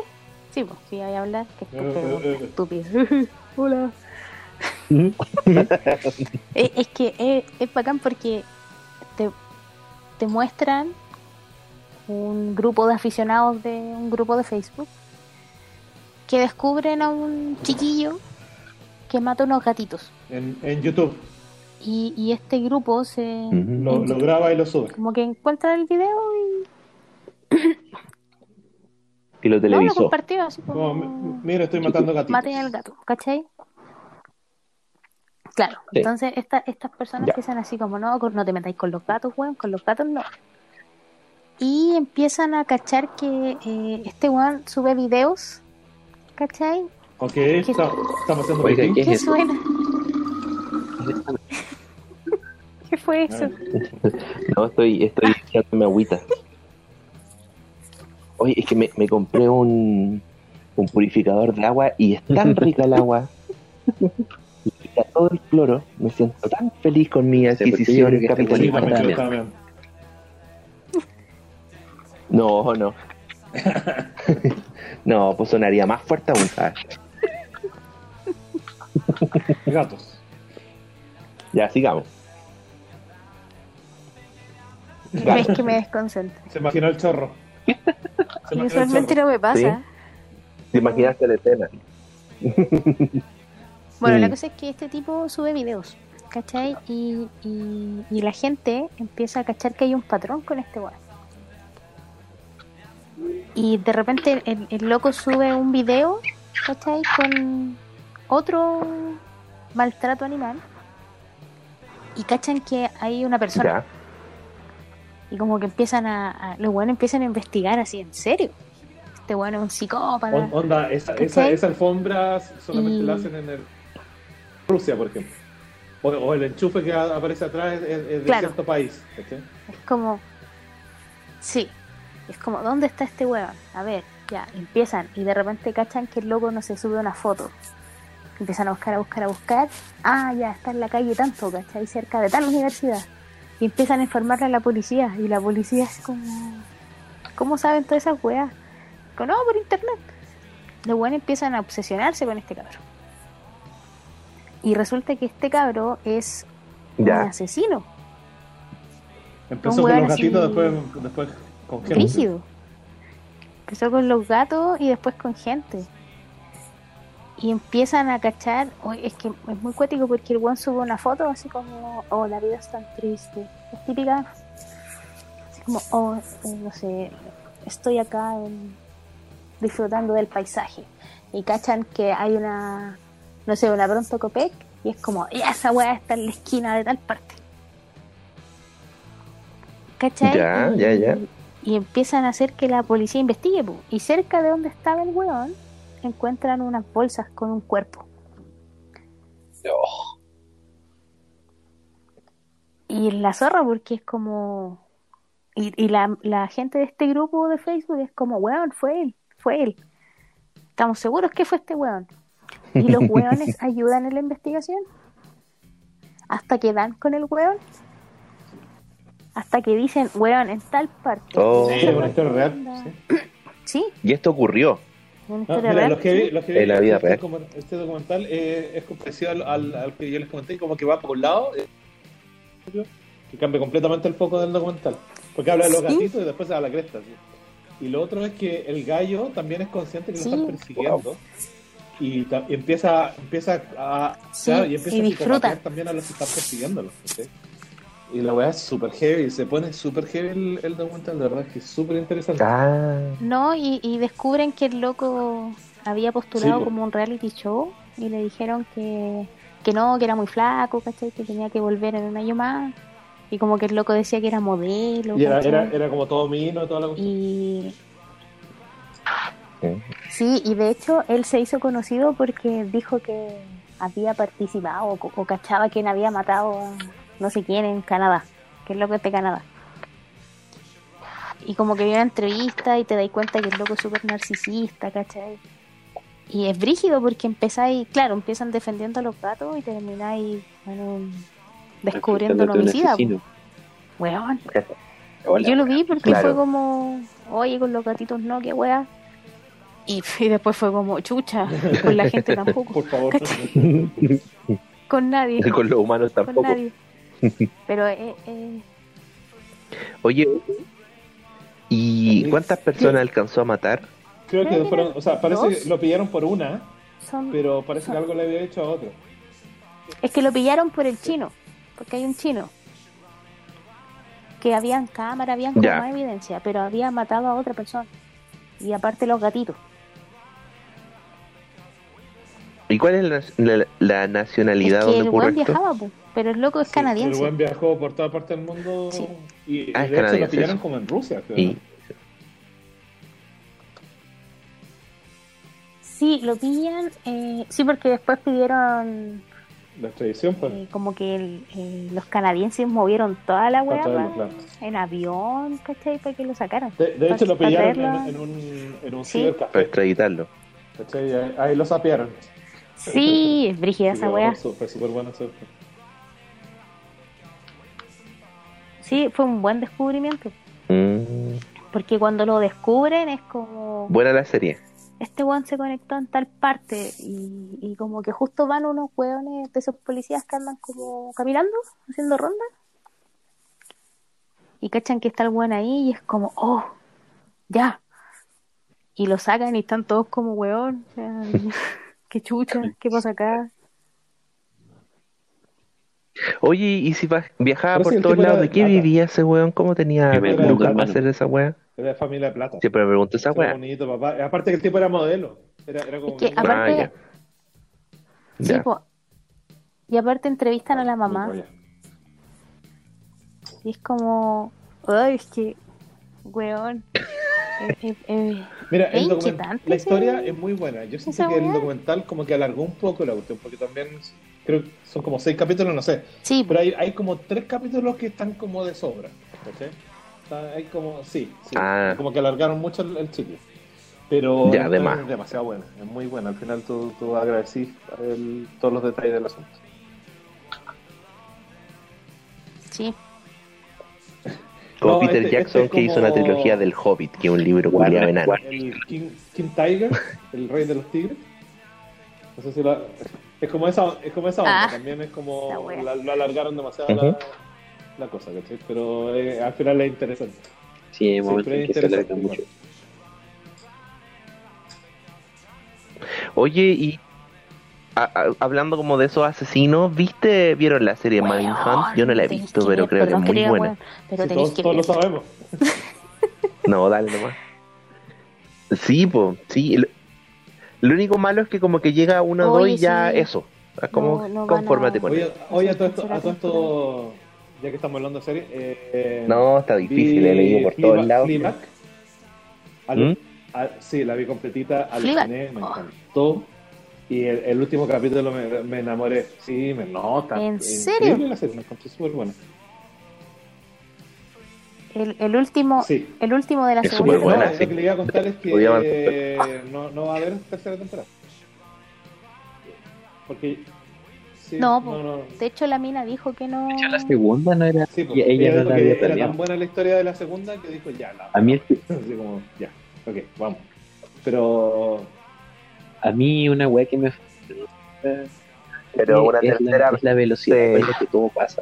Speaker 3: Sí, pues, voy a hablar. Qué
Speaker 1: Eh, eh, eh.
Speaker 3: estúpido. Hola. es, es que es, es bacán porque te, te muestran un grupo de aficionados de un grupo de Facebook que descubren a un chiquillo que mata unos gatitos.
Speaker 1: En, en YouTube.
Speaker 3: Y, y este grupo se.
Speaker 1: Lo, lo graba y lo sube.
Speaker 3: como que encuentra el video y
Speaker 2: Y lo
Speaker 3: no, lo
Speaker 2: televisó.
Speaker 3: compartió así
Speaker 1: Como,
Speaker 3: como
Speaker 1: "M- mira, estoy matando gatitos.
Speaker 3: maten al gato, ¿cachai? Claro,
Speaker 2: Sí.
Speaker 3: entonces esta- estas personas
Speaker 2: Ya.
Speaker 3: empiezan así como, no, no te metáis con los gatos, weón, con los gatos no. Y empiezan a cachar que eh, este weón sube videos, ¿cachai?
Speaker 1: Ok, está- estamos haciendo
Speaker 4: Oiga. ¿qué es
Speaker 3: ¿Qué
Speaker 4: eso?
Speaker 3: suena? ¿Qué fue eso?
Speaker 2: No, estoy, estoy echándome agüita. Oye, es que me, me compré un, un purificador de agua y es tan rica el agua. Y quita todo el cloro. Me siento tan feliz con mi adquisición
Speaker 1: Sí,
Speaker 2: capitalista.
Speaker 1: también.
Speaker 2: No, no. no, pues sonaría más fuerte aún. Ah,
Speaker 1: Gatos.
Speaker 2: ya, sigamos.
Speaker 3: Es que me desconcentra.
Speaker 1: Se imaginó el chorro.
Speaker 3: Y usualmente no me pasa.
Speaker 2: ¿Te imaginaste la escena?
Speaker 3: Bueno, la cosa es que este tipo sube videos, ¿cachai? Y, y, y la gente empieza a cachar que hay un patrón con este weón. Y de repente el, el loco sube un video, ¿cachai? Con otro maltrato animal. Y cachan que hay una persona.
Speaker 2: Ya.
Speaker 3: Y como que empiezan a, a- Los weones empiezan a investigar así, en serio. Este weón es un psicópata.
Speaker 1: On- onda, esa, esa, esa alfombra solamente
Speaker 3: Y-
Speaker 1: la hacen en el... Rusia, por ejemplo. O, o el enchufe que aparece atrás es, es de
Speaker 3: Claro.
Speaker 1: cierto país.
Speaker 3: Es como. Sí. Es como, ¿dónde está este weón? A ver, ya, empiezan y de repente cachan que el loco no se sube una foto. Empiezan a buscar, a buscar, a buscar. Ah, ya está en la calle tanto, ¿cachai? Cerca de tal universidad. Y empiezan a informarle a la policía. Y la policía es como, ¿cómo saben todas esas weas? Digo, no, por internet. Los weones empiezan a obsesionarse con este cabro. Y resulta que este cabro es un asesino,
Speaker 1: Empezó
Speaker 3: Un
Speaker 1: con los gatitos,
Speaker 3: así-
Speaker 1: después, después con gente.
Speaker 3: rígido. Empezó con los gatos y después con gente. Y empiezan a cachar, es que es muy cuático porque el weón sube una foto así como, oh, la vida es tan triste. Es típica, así como, oh, eh, no sé, estoy acá en- disfrutando del paisaje. Y cachan que hay una, no sé, una pronto Copec y es como, ya esa weá está en la esquina de tal parte. ¿Cachai?
Speaker 2: Ya, ya, ya.
Speaker 3: y empiezan a hacer que la policía investigue. po. Y cerca de donde estaba el weón, encuentran unas bolsas con un cuerpo.
Speaker 4: Oh,
Speaker 3: Y la zorra, porque es como. Y, y la, la gente de este grupo de Facebook es como, weón, fue él, fue él. Estamos seguros que fue este weón. Y los weones ayudan en la investigación. Hasta que dan con el weón. Hasta que dicen, weón, en tal parte.
Speaker 2: Oh.
Speaker 1: Sí, es una historia real. sí.
Speaker 3: Sí,
Speaker 2: Y esto ocurrió.
Speaker 1: No, mira, los que los que vi
Speaker 2: En la vida
Speaker 1: este,
Speaker 2: real.
Speaker 1: este documental eh, es parecido al, al- al que yo les comenté, como que va por un lado, eh, que cambia completamente el foco del documental. Porque habla de los
Speaker 3: Sí.
Speaker 1: gatitos y después se va a la cresta. ¿sí? Y lo otro es que el gallo también es consciente que
Speaker 3: Sí.
Speaker 1: lo están persiguiendo. Y, ta- y empieza, empieza a.
Speaker 3: Sí,
Speaker 1: claro, y empieza
Speaker 3: y
Speaker 1: a
Speaker 3: disfruta.
Speaker 1: también a los que están persiguiéndolo. Y la weá es súper heavy, se pone súper heavy el, el documental, de verdad, que es súper interesante.
Speaker 2: Ah.
Speaker 3: No, y, y descubren que el loco había postulado
Speaker 1: Sí,
Speaker 3: como un reality show y le dijeron que, que no, que era muy flaco, ¿cachai? Que tenía que volver en un año más. Y como que el loco decía que era modelo.
Speaker 1: Y era, era, era como todo mino, toda la cosa.
Speaker 3: Y
Speaker 2: Sí.
Speaker 3: y de hecho él se hizo conocido porque dijo que había participado o, o cachaba quién había matado a no sé quién en Canadá, que es loco es de Canadá. Y como que vio una entrevista y te das cuenta que el loco es súper narcisista, ¿cachai? Y es brígido porque empezáis, claro, empiezan defendiendo a los gatos y termináis, bueno, descubriendo un homicida. Weón.
Speaker 4: Hola.
Speaker 3: Yo lo vi porque
Speaker 2: Claro.
Speaker 3: fue como, oye, con los gatitos no, qué wea. Y, y después fue como, chucha, con la gente tampoco,
Speaker 1: Por favor.
Speaker 3: Con nadie,
Speaker 2: Con los humanos
Speaker 3: con
Speaker 2: tampoco.
Speaker 3: nadie. Pero eh, eh,
Speaker 2: Oye, ¿y cuántas personas alcanzó a matar?
Speaker 1: Creo que fueron, o sea, parece
Speaker 3: Dos.
Speaker 1: que lo pillaron por una,
Speaker 3: son,
Speaker 1: pero parece que algo le había hecho a otro.
Speaker 3: es que lo pillaron por el chino, porque hay un chino que habían cámara, habían como más evidencia, pero había matado a otra persona. Y aparte los gatitos.
Speaker 2: ¿Y cuál es la, la- la nacionalidad
Speaker 3: Es que
Speaker 2: donde
Speaker 3: el
Speaker 2: ocurre esto?
Speaker 3: viajaba, po, pero el loco es
Speaker 1: Sí,
Speaker 3: canadiense.
Speaker 1: El buen viajó por toda parte del mundo
Speaker 3: Sí.
Speaker 1: y,
Speaker 2: Ah, es
Speaker 1: de hecho lo pillaron
Speaker 2: eso.
Speaker 1: como en Rusia, creo.
Speaker 2: Y-
Speaker 3: Sí, lo pillan. eh, sí, porque después pidieron
Speaker 1: La extradición, pues.
Speaker 3: eh, como que el- eh, los canadienses movieron toda la weá
Speaker 1: claro.
Speaker 3: en avión, ¿cachai? Para que lo sacaran.
Speaker 1: De, de hecho, lo pillaron en, en un, en un
Speaker 3: Sí.
Speaker 2: Para extraditarlo.
Speaker 1: ¿cachai? Ahí, ahí lo sapearon.
Speaker 3: Sí, es brígida
Speaker 1: Sí,
Speaker 3: esa weá.
Speaker 1: Fue súper bueno eso.
Speaker 3: Sí, fue un buen descubrimiento.
Speaker 2: Mm,
Speaker 3: Porque cuando lo descubren es como,
Speaker 2: buena la serie.
Speaker 3: este weón se conectó en tal parte y, y como que justo van unos weones de esos policías que andan como caminando, haciendo ronda. Y cachan que está el weón ahí y es como, oh, ya. Y lo sacan y están todos como weón. o sea, qué chucha, qué pasa acá.
Speaker 2: Oye, ¿y si viajaba por todos lados?
Speaker 1: de
Speaker 2: ¿De qué
Speaker 1: plata.
Speaker 2: vivía ese weón? ¿Cómo tenía
Speaker 1: plata.
Speaker 2: para hacer esa weá?
Speaker 1: Era de familia de plata.
Speaker 2: Siempre me pregunto esa
Speaker 1: bonito, papá. Aparte que el tipo era modelo. Era, era como
Speaker 3: Es que aparte-
Speaker 2: Ah, ya.
Speaker 3: Sí,
Speaker 2: Ya.
Speaker 3: po. Y aparte entrevistan a la mamá. Y es como, ay, es que, weón. eh, eh, eh,
Speaker 1: Mira, el document- la historia es muy buena. Yo siento que el documental como que alargó un poco la cuestión, porque también creo que son como seis capítulos, no sé.
Speaker 3: sí,
Speaker 1: Pero hay, hay como tres capítulos que están como de sobra. ¿cachai? Hay como, sí, sí.
Speaker 2: Ah.
Speaker 1: como que alargaron mucho el, el chicle. Pero
Speaker 2: Ya,
Speaker 1: esta
Speaker 2: de más.
Speaker 1: es demasiado buena, es muy buena. Al final tú, tú agradecís el- todos los detalles del asunto.
Speaker 3: Sí,
Speaker 2: Como
Speaker 1: No,
Speaker 2: Peter
Speaker 1: este-
Speaker 2: Jackson,
Speaker 1: este es
Speaker 2: que hizo una trilogía del Hobbit, que es un libro culiado enano.
Speaker 1: El King, King Tiger, el rey de los tigres. No sé si la- es como esa, es como esa onda,
Speaker 3: Ah,
Speaker 1: también es como la- lo alargaron demasiado la, la cosa, ¿cachai? Pero eh, al final es interesante.
Speaker 4: Sí, hay
Speaker 1: Siempre
Speaker 4: momentos en
Speaker 1: es
Speaker 4: que se alarga
Speaker 1: interesante,
Speaker 4: mucho.
Speaker 2: Oye, y a- a- hablando como de esos asesinos, ¿viste, vieron la serie Mindhunt? Yo no la he visto, pero
Speaker 3: ver,
Speaker 2: creo que es muy buena.
Speaker 3: pero
Speaker 1: Sí,
Speaker 3: tenéis
Speaker 1: todos,
Speaker 3: que
Speaker 1: todos lo sabemos.
Speaker 2: No, dale nomás. Sí, pues, sí. Lo, único malo es que como que llega uno o dos y ya
Speaker 3: sí.
Speaker 2: eso. Es Como
Speaker 3: No, no a-
Speaker 2: confórmate con
Speaker 1: Oye,
Speaker 2: eso.
Speaker 1: oye, a todo esto, a todo esto, ya que estamos hablando de serie, eh,
Speaker 2: No, está difícil,
Speaker 1: vi
Speaker 2: he leído por todos lados.
Speaker 1: Fleabag. Al-
Speaker 2: ¿Mm?
Speaker 1: al- sí, la vi completita, aluciné, me
Speaker 3: Oh.
Speaker 1: encantó. Y el, el último capítulo me, me enamoré. Sí, me nota.
Speaker 3: ¿En serio?
Speaker 1: La serie, me encontré súper buena.
Speaker 3: El, el último,
Speaker 1: Sí.
Speaker 3: el último de la
Speaker 2: Es
Speaker 3: segunda
Speaker 2: buena,
Speaker 1: no,
Speaker 3: temporada.
Speaker 2: sí.
Speaker 1: Lo que le iba a contar es que no, no va a haber tercera temporada. Porque. sí,
Speaker 3: No,
Speaker 1: no.
Speaker 3: De hecho, la mina dijo que no.
Speaker 4: De hecho, la segunda no era.
Speaker 1: Sí, po,
Speaker 4: y ella
Speaker 1: ella
Speaker 4: no la
Speaker 1: que
Speaker 4: había
Speaker 1: era tan buena la historia de la segunda que dijo ya, la.
Speaker 4: A mí, el-
Speaker 1: Así como, ya, ok, vamos. Pero.
Speaker 4: a mí una weá que me.
Speaker 2: Pero una
Speaker 4: es,
Speaker 2: tercera
Speaker 4: la, es la velocidad
Speaker 2: sí.
Speaker 4: con la que todo pasa.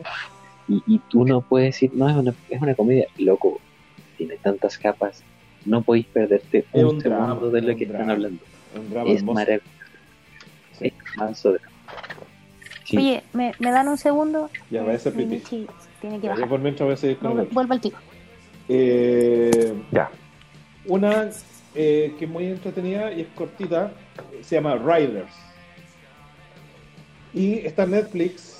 Speaker 4: Y, y tú no puedes decir, no, es una, es una comedia. Loco, tiene tantas capas. No podéis perderte
Speaker 1: Es
Speaker 4: un,
Speaker 1: un drama,
Speaker 4: segundo de lo que están hablando.
Speaker 1: Un drama
Speaker 4: Es
Speaker 1: hermoso.
Speaker 4: maravilloso.
Speaker 1: Sí.
Speaker 4: Es manso drama. Sí.
Speaker 3: Oye, ¿me, ¿me dan un segundo?
Speaker 1: Ya, vaya a.
Speaker 3: Michi tiene que
Speaker 1: yo
Speaker 3: bajar.
Speaker 1: por mientras voy a seguir con el
Speaker 3: Vuelve,
Speaker 1: otro.
Speaker 3: vuelve al tiro.
Speaker 1: Eh,
Speaker 2: Ya.
Speaker 1: una eh, que es muy entretenida y es cortita, se llama Riders. Y está en Netflix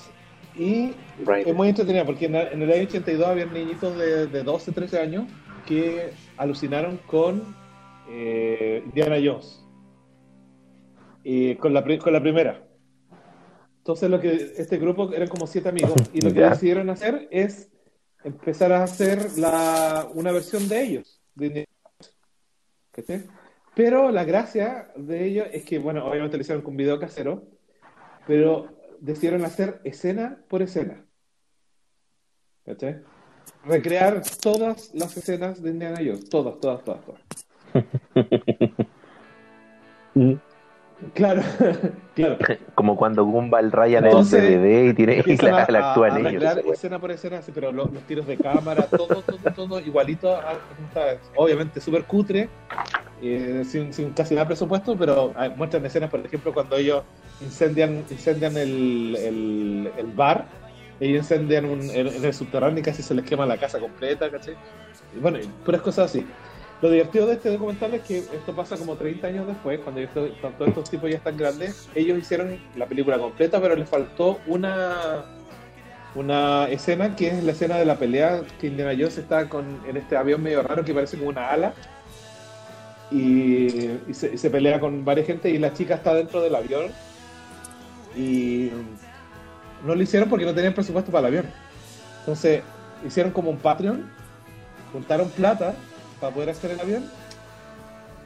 Speaker 1: y
Speaker 4: Right.
Speaker 1: es muy entretenida porque en, en el año 82 había niñitos de, de 12, 13 años que alucinaron con eh, Indiana Jones. Y con la, con la primera. Entonces lo que este grupo eran como siete amigos y lo que
Speaker 2: Ya.
Speaker 1: decidieron hacer es empezar a hacer la, una versión de ellos. de. ¿Cachai? Pero la gracia de ello es que, bueno, obviamente lo hicieron con video casero, pero decidieron hacer escena por escena. ¿Cachai? Recrear todas las escenas de Indiana Jones, todas, todas, todas, todas. Claro, claro.
Speaker 2: Como cuando Gumball raya el
Speaker 1: Entonces,
Speaker 2: DVD y tiene
Speaker 1: Empiezan
Speaker 2: la,
Speaker 1: a,
Speaker 2: la
Speaker 1: a-
Speaker 2: actúan
Speaker 1: a
Speaker 2: ellos.
Speaker 1: recrear escena por escena, sí, pero lo- los, tiros de cámara, todo, todo, todo igualito. a- a- obviamente súper cutre, eh, sin, sin casi nada presupuesto, pero ah, muestran escenas, por ejemplo, cuando ellos incendian, incendian el, el, bar, ellos incendian un, en, el subterráneo y casi se les quema la casa completa, ¿cachai? Y bueno, y puras cosas así. Lo divertido de este documental es que esto pasa como 30 años después, cuando todos estos tipos ya están grandes. Ellos hicieron la película completa, pero les faltó una una escena que es la escena de la pelea que Indiana Jones está con, en este avión medio raro que parece como una ala y, y se, y se pelea con varias gente y la chica está dentro del avión y no lo hicieron porque no tenían presupuesto para el avión. Entonces hicieron como un Patreon, juntaron plata para poder hacer el avión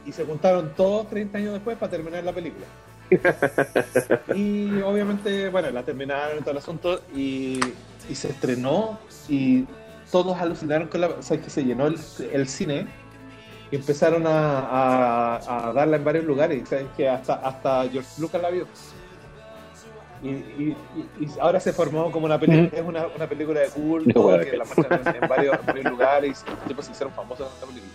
Speaker 1: y se juntaron todos 30 años después para terminar la película. y obviamente, bueno, la terminaron todo el asunto y, y se estrenó y todos alucinaron con la... O sea, que se llenó el, el cine y empezaron a, a- a darla en varios lugares. y ¿sabes? Que hasta, hasta George Lucas la vio. Y, y- ahora se formó como una película, es una, una película de culto
Speaker 4: No,
Speaker 1: que la muestran en, en varios, en varios lugares y los tipos se hicieron famosos en esta película.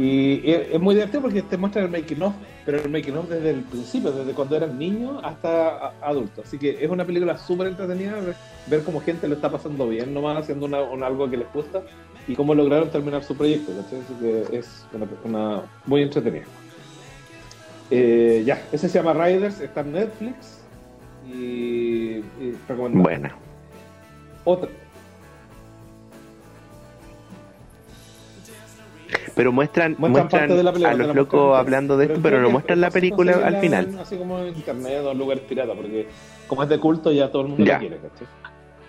Speaker 1: Y es, muy divertido porque te muestran el making of, pero el making of desde el principio, desde cuando eran niños hasta adultos. Así que es una película súper entretenida ver, ver cómo gente lo está pasando bien nomás haciendo una, un- algo que les gusta y cómo lograron terminar su proyecto. ¿cachai? Así que es una, una- muy entretenida. Eh, ya, ese se llama Riders, está en Netflix y, y recomendado.
Speaker 2: Buena.
Speaker 1: Otra.
Speaker 2: Pero muestran,
Speaker 1: Muestran
Speaker 2: muestran
Speaker 1: parte de la película,
Speaker 2: a los locos hablando de esto, pero no muestran la película al final.
Speaker 1: así como en internet o en lugares pirata, porque como es de culto ya todo el mundo
Speaker 2: Ya.
Speaker 1: la quiere, ¿cachai?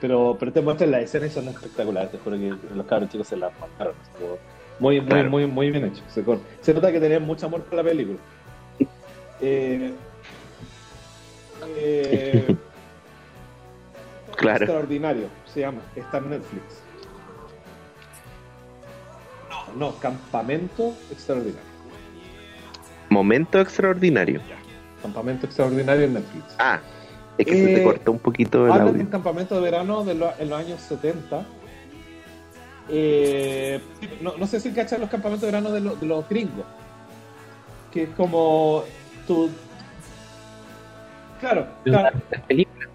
Speaker 1: Pero, pero te muestran las escenas y son espectaculares. Te juro que los cabros chicos se las estuvo Muy, muy,
Speaker 2: Claro.
Speaker 1: muy, muy bien hecho. Se nota que tenían mucho amor por la película. Eh, eh,
Speaker 2: Claro.
Speaker 1: Extraordinario, se llama. Está en Netflix. No, no, Campamento Extraordinario.
Speaker 2: Momento extraordinario.
Speaker 1: Campamento Extraordinario en Netflix.
Speaker 2: Ah, es que se
Speaker 1: Eh,
Speaker 2: te cortó un poquito el
Speaker 1: Hablan de
Speaker 2: audio.
Speaker 1: un campamento de verano de lo- en los años 70. Eh, no, no sé si cachan los campamentos de verano de, lo- de los gringos. Que es como. Tu... Claro, claro.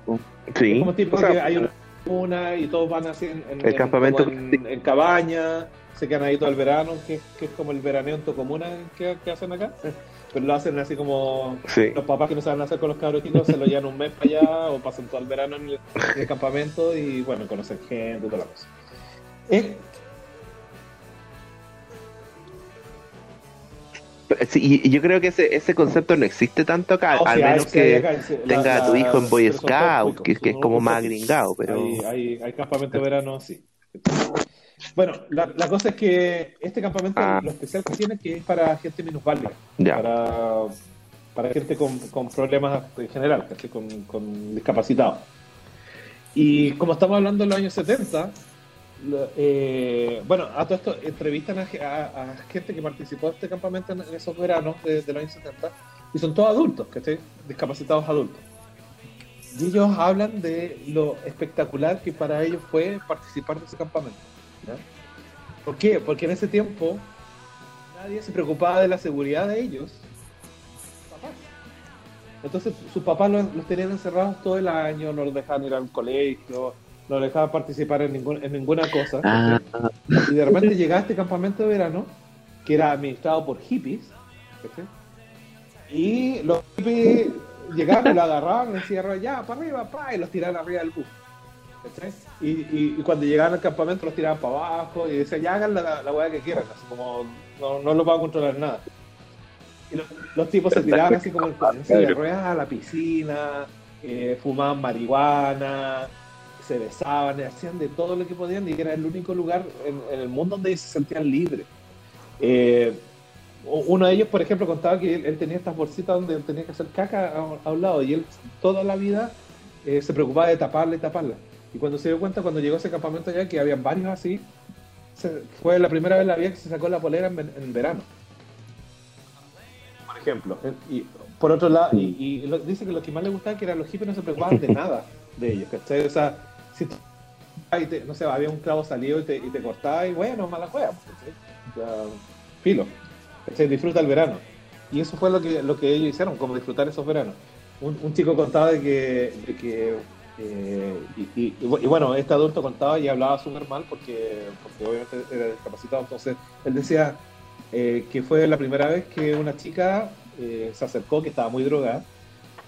Speaker 4: Po.
Speaker 2: Sí.
Speaker 1: Como tipo
Speaker 2: O sea,
Speaker 1: que hay una, y todos van así en, en-
Speaker 2: El
Speaker 1: en-
Speaker 2: campamento
Speaker 1: en cabaña, se quedan ahí todo el verano, que, que es como el veraneo en Tocomuna que, que hacen acá. Pero lo hacen así como
Speaker 2: Sí.
Speaker 1: los papás que no saben hacer con los cabros chicos se lo llevan un mes para allá o pasan todo el verano en el, en el campamento y bueno, conocen gente y toda la cosa. Eh,
Speaker 2: Sí, y- yo creo que ese, ese concepto no existe tanto acá,
Speaker 1: o
Speaker 2: al menos
Speaker 1: es
Speaker 2: que
Speaker 1: acá, sí, la-
Speaker 2: tenga a tu hijo en Boy Scout, que, que es como más gringado, pero
Speaker 1: Hay, hay, hay campamento de verano, sí. Bueno, la, la cosa es que este campamento,
Speaker 2: Ah.
Speaker 1: lo especial que tiene que es para gente minusválida,
Speaker 2: ya.
Speaker 1: para, para gente con, con problemas en general, ¿cachai? con, con discapacitados. Y como estamos hablando de los años 70, lo- eh, bueno, a todo esto entrevistan a, ge- a- a gente que participó de este campamento en, en esos veranos de, de los años 70 y son todos adultos, ¿cachai? Discapacitados adultos. Y ellos hablan de lo espectacular que para ellos fue participar de ese campamento. ¿Por qué? Porque en ese tiempo nadie se preocupaba de la seguridad de ellos. Papás. Entonces sus papás los, los tenían encerrados todo el año, no los dejaban ir al colegio, no los dejaban participar en, ningún- en ninguna cosa.
Speaker 2: Ah,
Speaker 1: Y de repente llegaba este campamento de verano, que era administrado por hippies, y los hippies llegaban lo agarraban decían, ya, para arriba, pa, y los tiraban arriba del bus. Y, y, y cuando llegaban al campamento los tiraban para abajo y decían, ya hagan la, la weá que quieran, así como no, no lo va a controlar nada. Y los, los tipos se tiraban así como en, silla de ruedas a la piscina, eh, fumaban marihuana, se besaban, hacían de todo lo que podían y era el único lugar en, en el mundo donde se sentían libres. Eh, uno de ellos, por ejemplo, contaba que él, él tenía estas bolsitas donde tenía que hacer caca a, a un lado y él toda la vida eh, se preocupaba de taparla y taparla. Y cuando se dio cuenta, cuando llegó a ese campamento allá, que habían varios así, se- fue la primera vez en la vida que se sacó la polera en, verano. Por ejemplo. Y por otro lado, y, y lo- dice que lo que más le gustaba que eran los hippies no se preocupaban de nada de ellos, ¿cachai? O sea, si tú- ay, te- no sé, había un clavo salido y te, y te cortaba y bueno, mala juega. O sea, filo, ¿cachai? Disfruta el verano. Y eso fue lo que, lo que ellos hicieron, como disfrutar esos veranos. Un, un chico contaba de que, de que eh, y, y- y bu- y bueno, este adulto contaba y hablaba súper mal porque, obviamente era discapacitado, entonces él decía eh, que fue la primera vez que una chica eh, se acercó, que estaba muy drogada,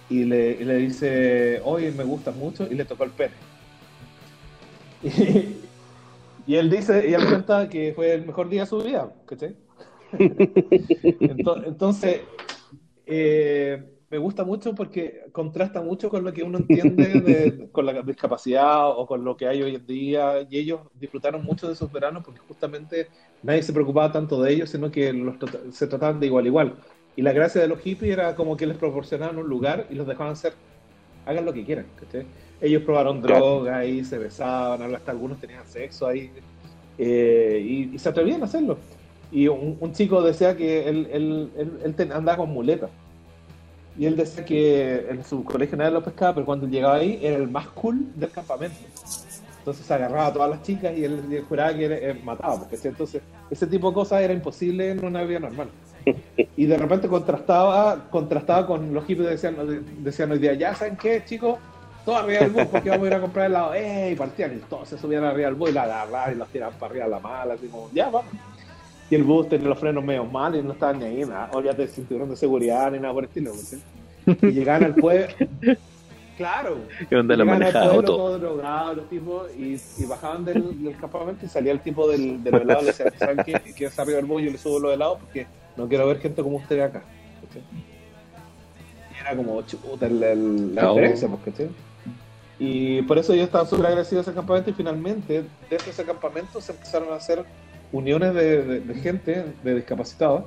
Speaker 1: y le, dice, oye, me gustas mucho, y le tocó el pene. Y, él dice, y él cuenta que fue el mejor día de su vida, ¿cachai? Ento- Entonces, eh, me gusta mucho porque contrasta mucho con lo que uno entiende de- con la discapacidad o con lo que hay hoy en día. Y ellos disfrutaron mucho de esos veranos porque justamente nadie se preocupaba tanto de ellos, sino que los se trataban de igual a igual. Y la gracia de los hippies era como que les proporcionaban un lugar y los dejaban hacer, hagan lo que quieran. ¿cachai? Ellos probaron droga ahí, se besaban, hasta algunos tenían sexo ahí. eh, y, y se atrevían a hacerlo. Y un, un chico decía que él, él, él, él andaba con muletas. Y él decía que en su colegio nadie lo pescaba, pero cuando llegaba ahí era el más cool del campamento. Entonces agarraba a todas las chicas y él, juraba que era- mataba. Porque, ¿sí? Entonces ese tipo de cosas era imposible en una vida normal. Y de repente contrastaba, contrastaba con los hippies decían, decían hoy día, ya saben qué, chicos, todos arriba del bus porque vamos a ir a comprar helado. ¡Eh! Y partían y todos se subían arriba del bus y la agarraban y los tiraban para arriba a la mala, así como, ya vamos. Y el bus tenía los frenos medio mal y no estaban ni ahí, nada. Olvídate del cinturón de seguridad ni nada por el estilo. ¿sí? Y llegaban al pueblo. Claro.
Speaker 5: ¿Qué onda la
Speaker 1: Llegaban al
Speaker 5: manejada
Speaker 1: pueblo
Speaker 5: auto?
Speaker 1: todos drogados los tipos y, y bajaban del, del campamento y salía el tipo del, del helado y le decía, ¿saben qué? Quiero arriba del bus y yo le subo los helados porque no quiero ver gente como usted acá. ¿cachai? Y era como chuta el, el- la diferencia, pues, ¿cachai? Y por eso ellos estaban súper agradecidos de ese campamento y finalmente desde ese campamento se empezaron a hacer uniones de, gente, de discapacitados,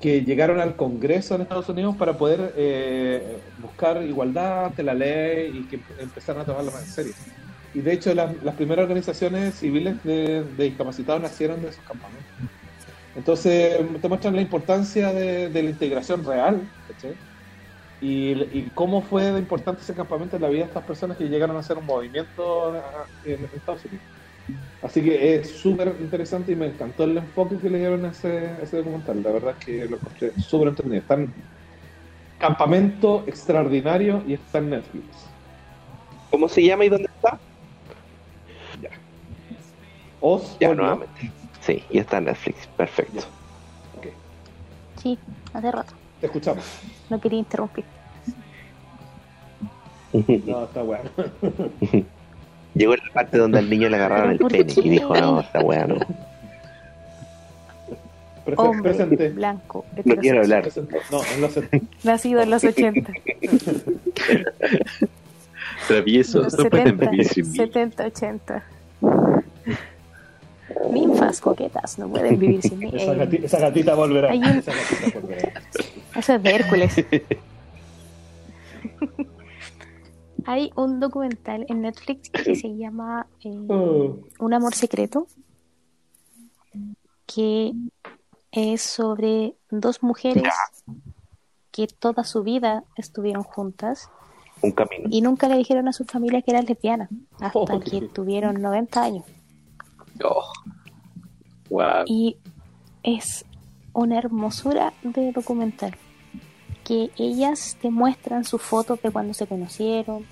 Speaker 1: que llegaron al Congreso en Estados Unidos para poder eh, buscar igualdad ante la ley y que empezaran a tomarla más en serio. Y de hecho las, las primeras organizaciones civiles de, discapacitados nacieron de esos campamentos. Entonces te muestran la importancia de, de la integración real. Y, y cómo fue de importante ese campamento en la vida de estas personas que llegaron a hacer un movimiento en Estados Unidos. Así que es súper interesante y me encantó el enfoque que le dieron a ese, a ese documental. La verdad es que lo encontré súper entretenido. Está en Campamento Extraordinario y está en Netflix.
Speaker 2: ¿Cómo se llama y dónde está? Ya,
Speaker 1: volvió.
Speaker 2: nuevamente. Sí, y está en Netflix. Perfecto.
Speaker 3: Sí, hace rato.
Speaker 1: te escuchamos.
Speaker 3: No quería interrumpir.
Speaker 1: No, está bueno.
Speaker 2: Llegó la parte donde al niño le agarraron el
Speaker 3: ¿Por
Speaker 2: pene y dijo, no, esta weá no.
Speaker 3: Hombre
Speaker 1: presente.
Speaker 3: blanco.
Speaker 2: No quiero hablar.
Speaker 1: No, en los
Speaker 3: Nacido en los 80.
Speaker 4: Traviesos
Speaker 3: Los
Speaker 4: no pueden
Speaker 3: 70,
Speaker 4: vivir sin mí.
Speaker 3: 70, 80. Ninfas coquetas no pueden vivir sin mí.
Speaker 1: esa, gati- esa gatita volverá.
Speaker 3: Un-
Speaker 1: Esa gatita volverá.
Speaker 3: Eso es de Hércules. Hay un documental en Netflix que se llama eh,
Speaker 1: Oh.
Speaker 3: Un amor secreto, que es sobre dos mujeres que toda su vida estuvieron juntas
Speaker 2: Un camino.
Speaker 3: y nunca le dijeron a su familia que eran lesbianas hasta
Speaker 1: Oh,
Speaker 3: que tuvieron 90 años.
Speaker 4: Oh. Wow.
Speaker 3: Y es una hermosura de documental. Que ellas te muestran sus fotos de cuando se conocieron,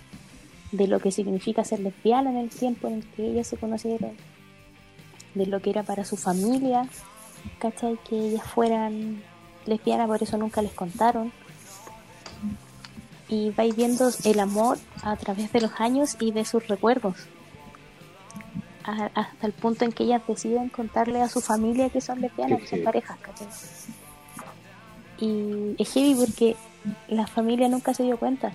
Speaker 3: de lo que significa ser lesbiana en el tiempo en el que ellas se conocieron, de lo que era para su familia, ¿cachai? Que ellas fueran lesbianas, por eso nunca les contaron. Y vais viendo el amor a través de los años y de sus recuerdos a- hasta el punto en que ellas deciden contarle a su familia que son lesbianas, que son parejas, ¿cachai? Y es heavy porque la familia nunca se dio cuenta.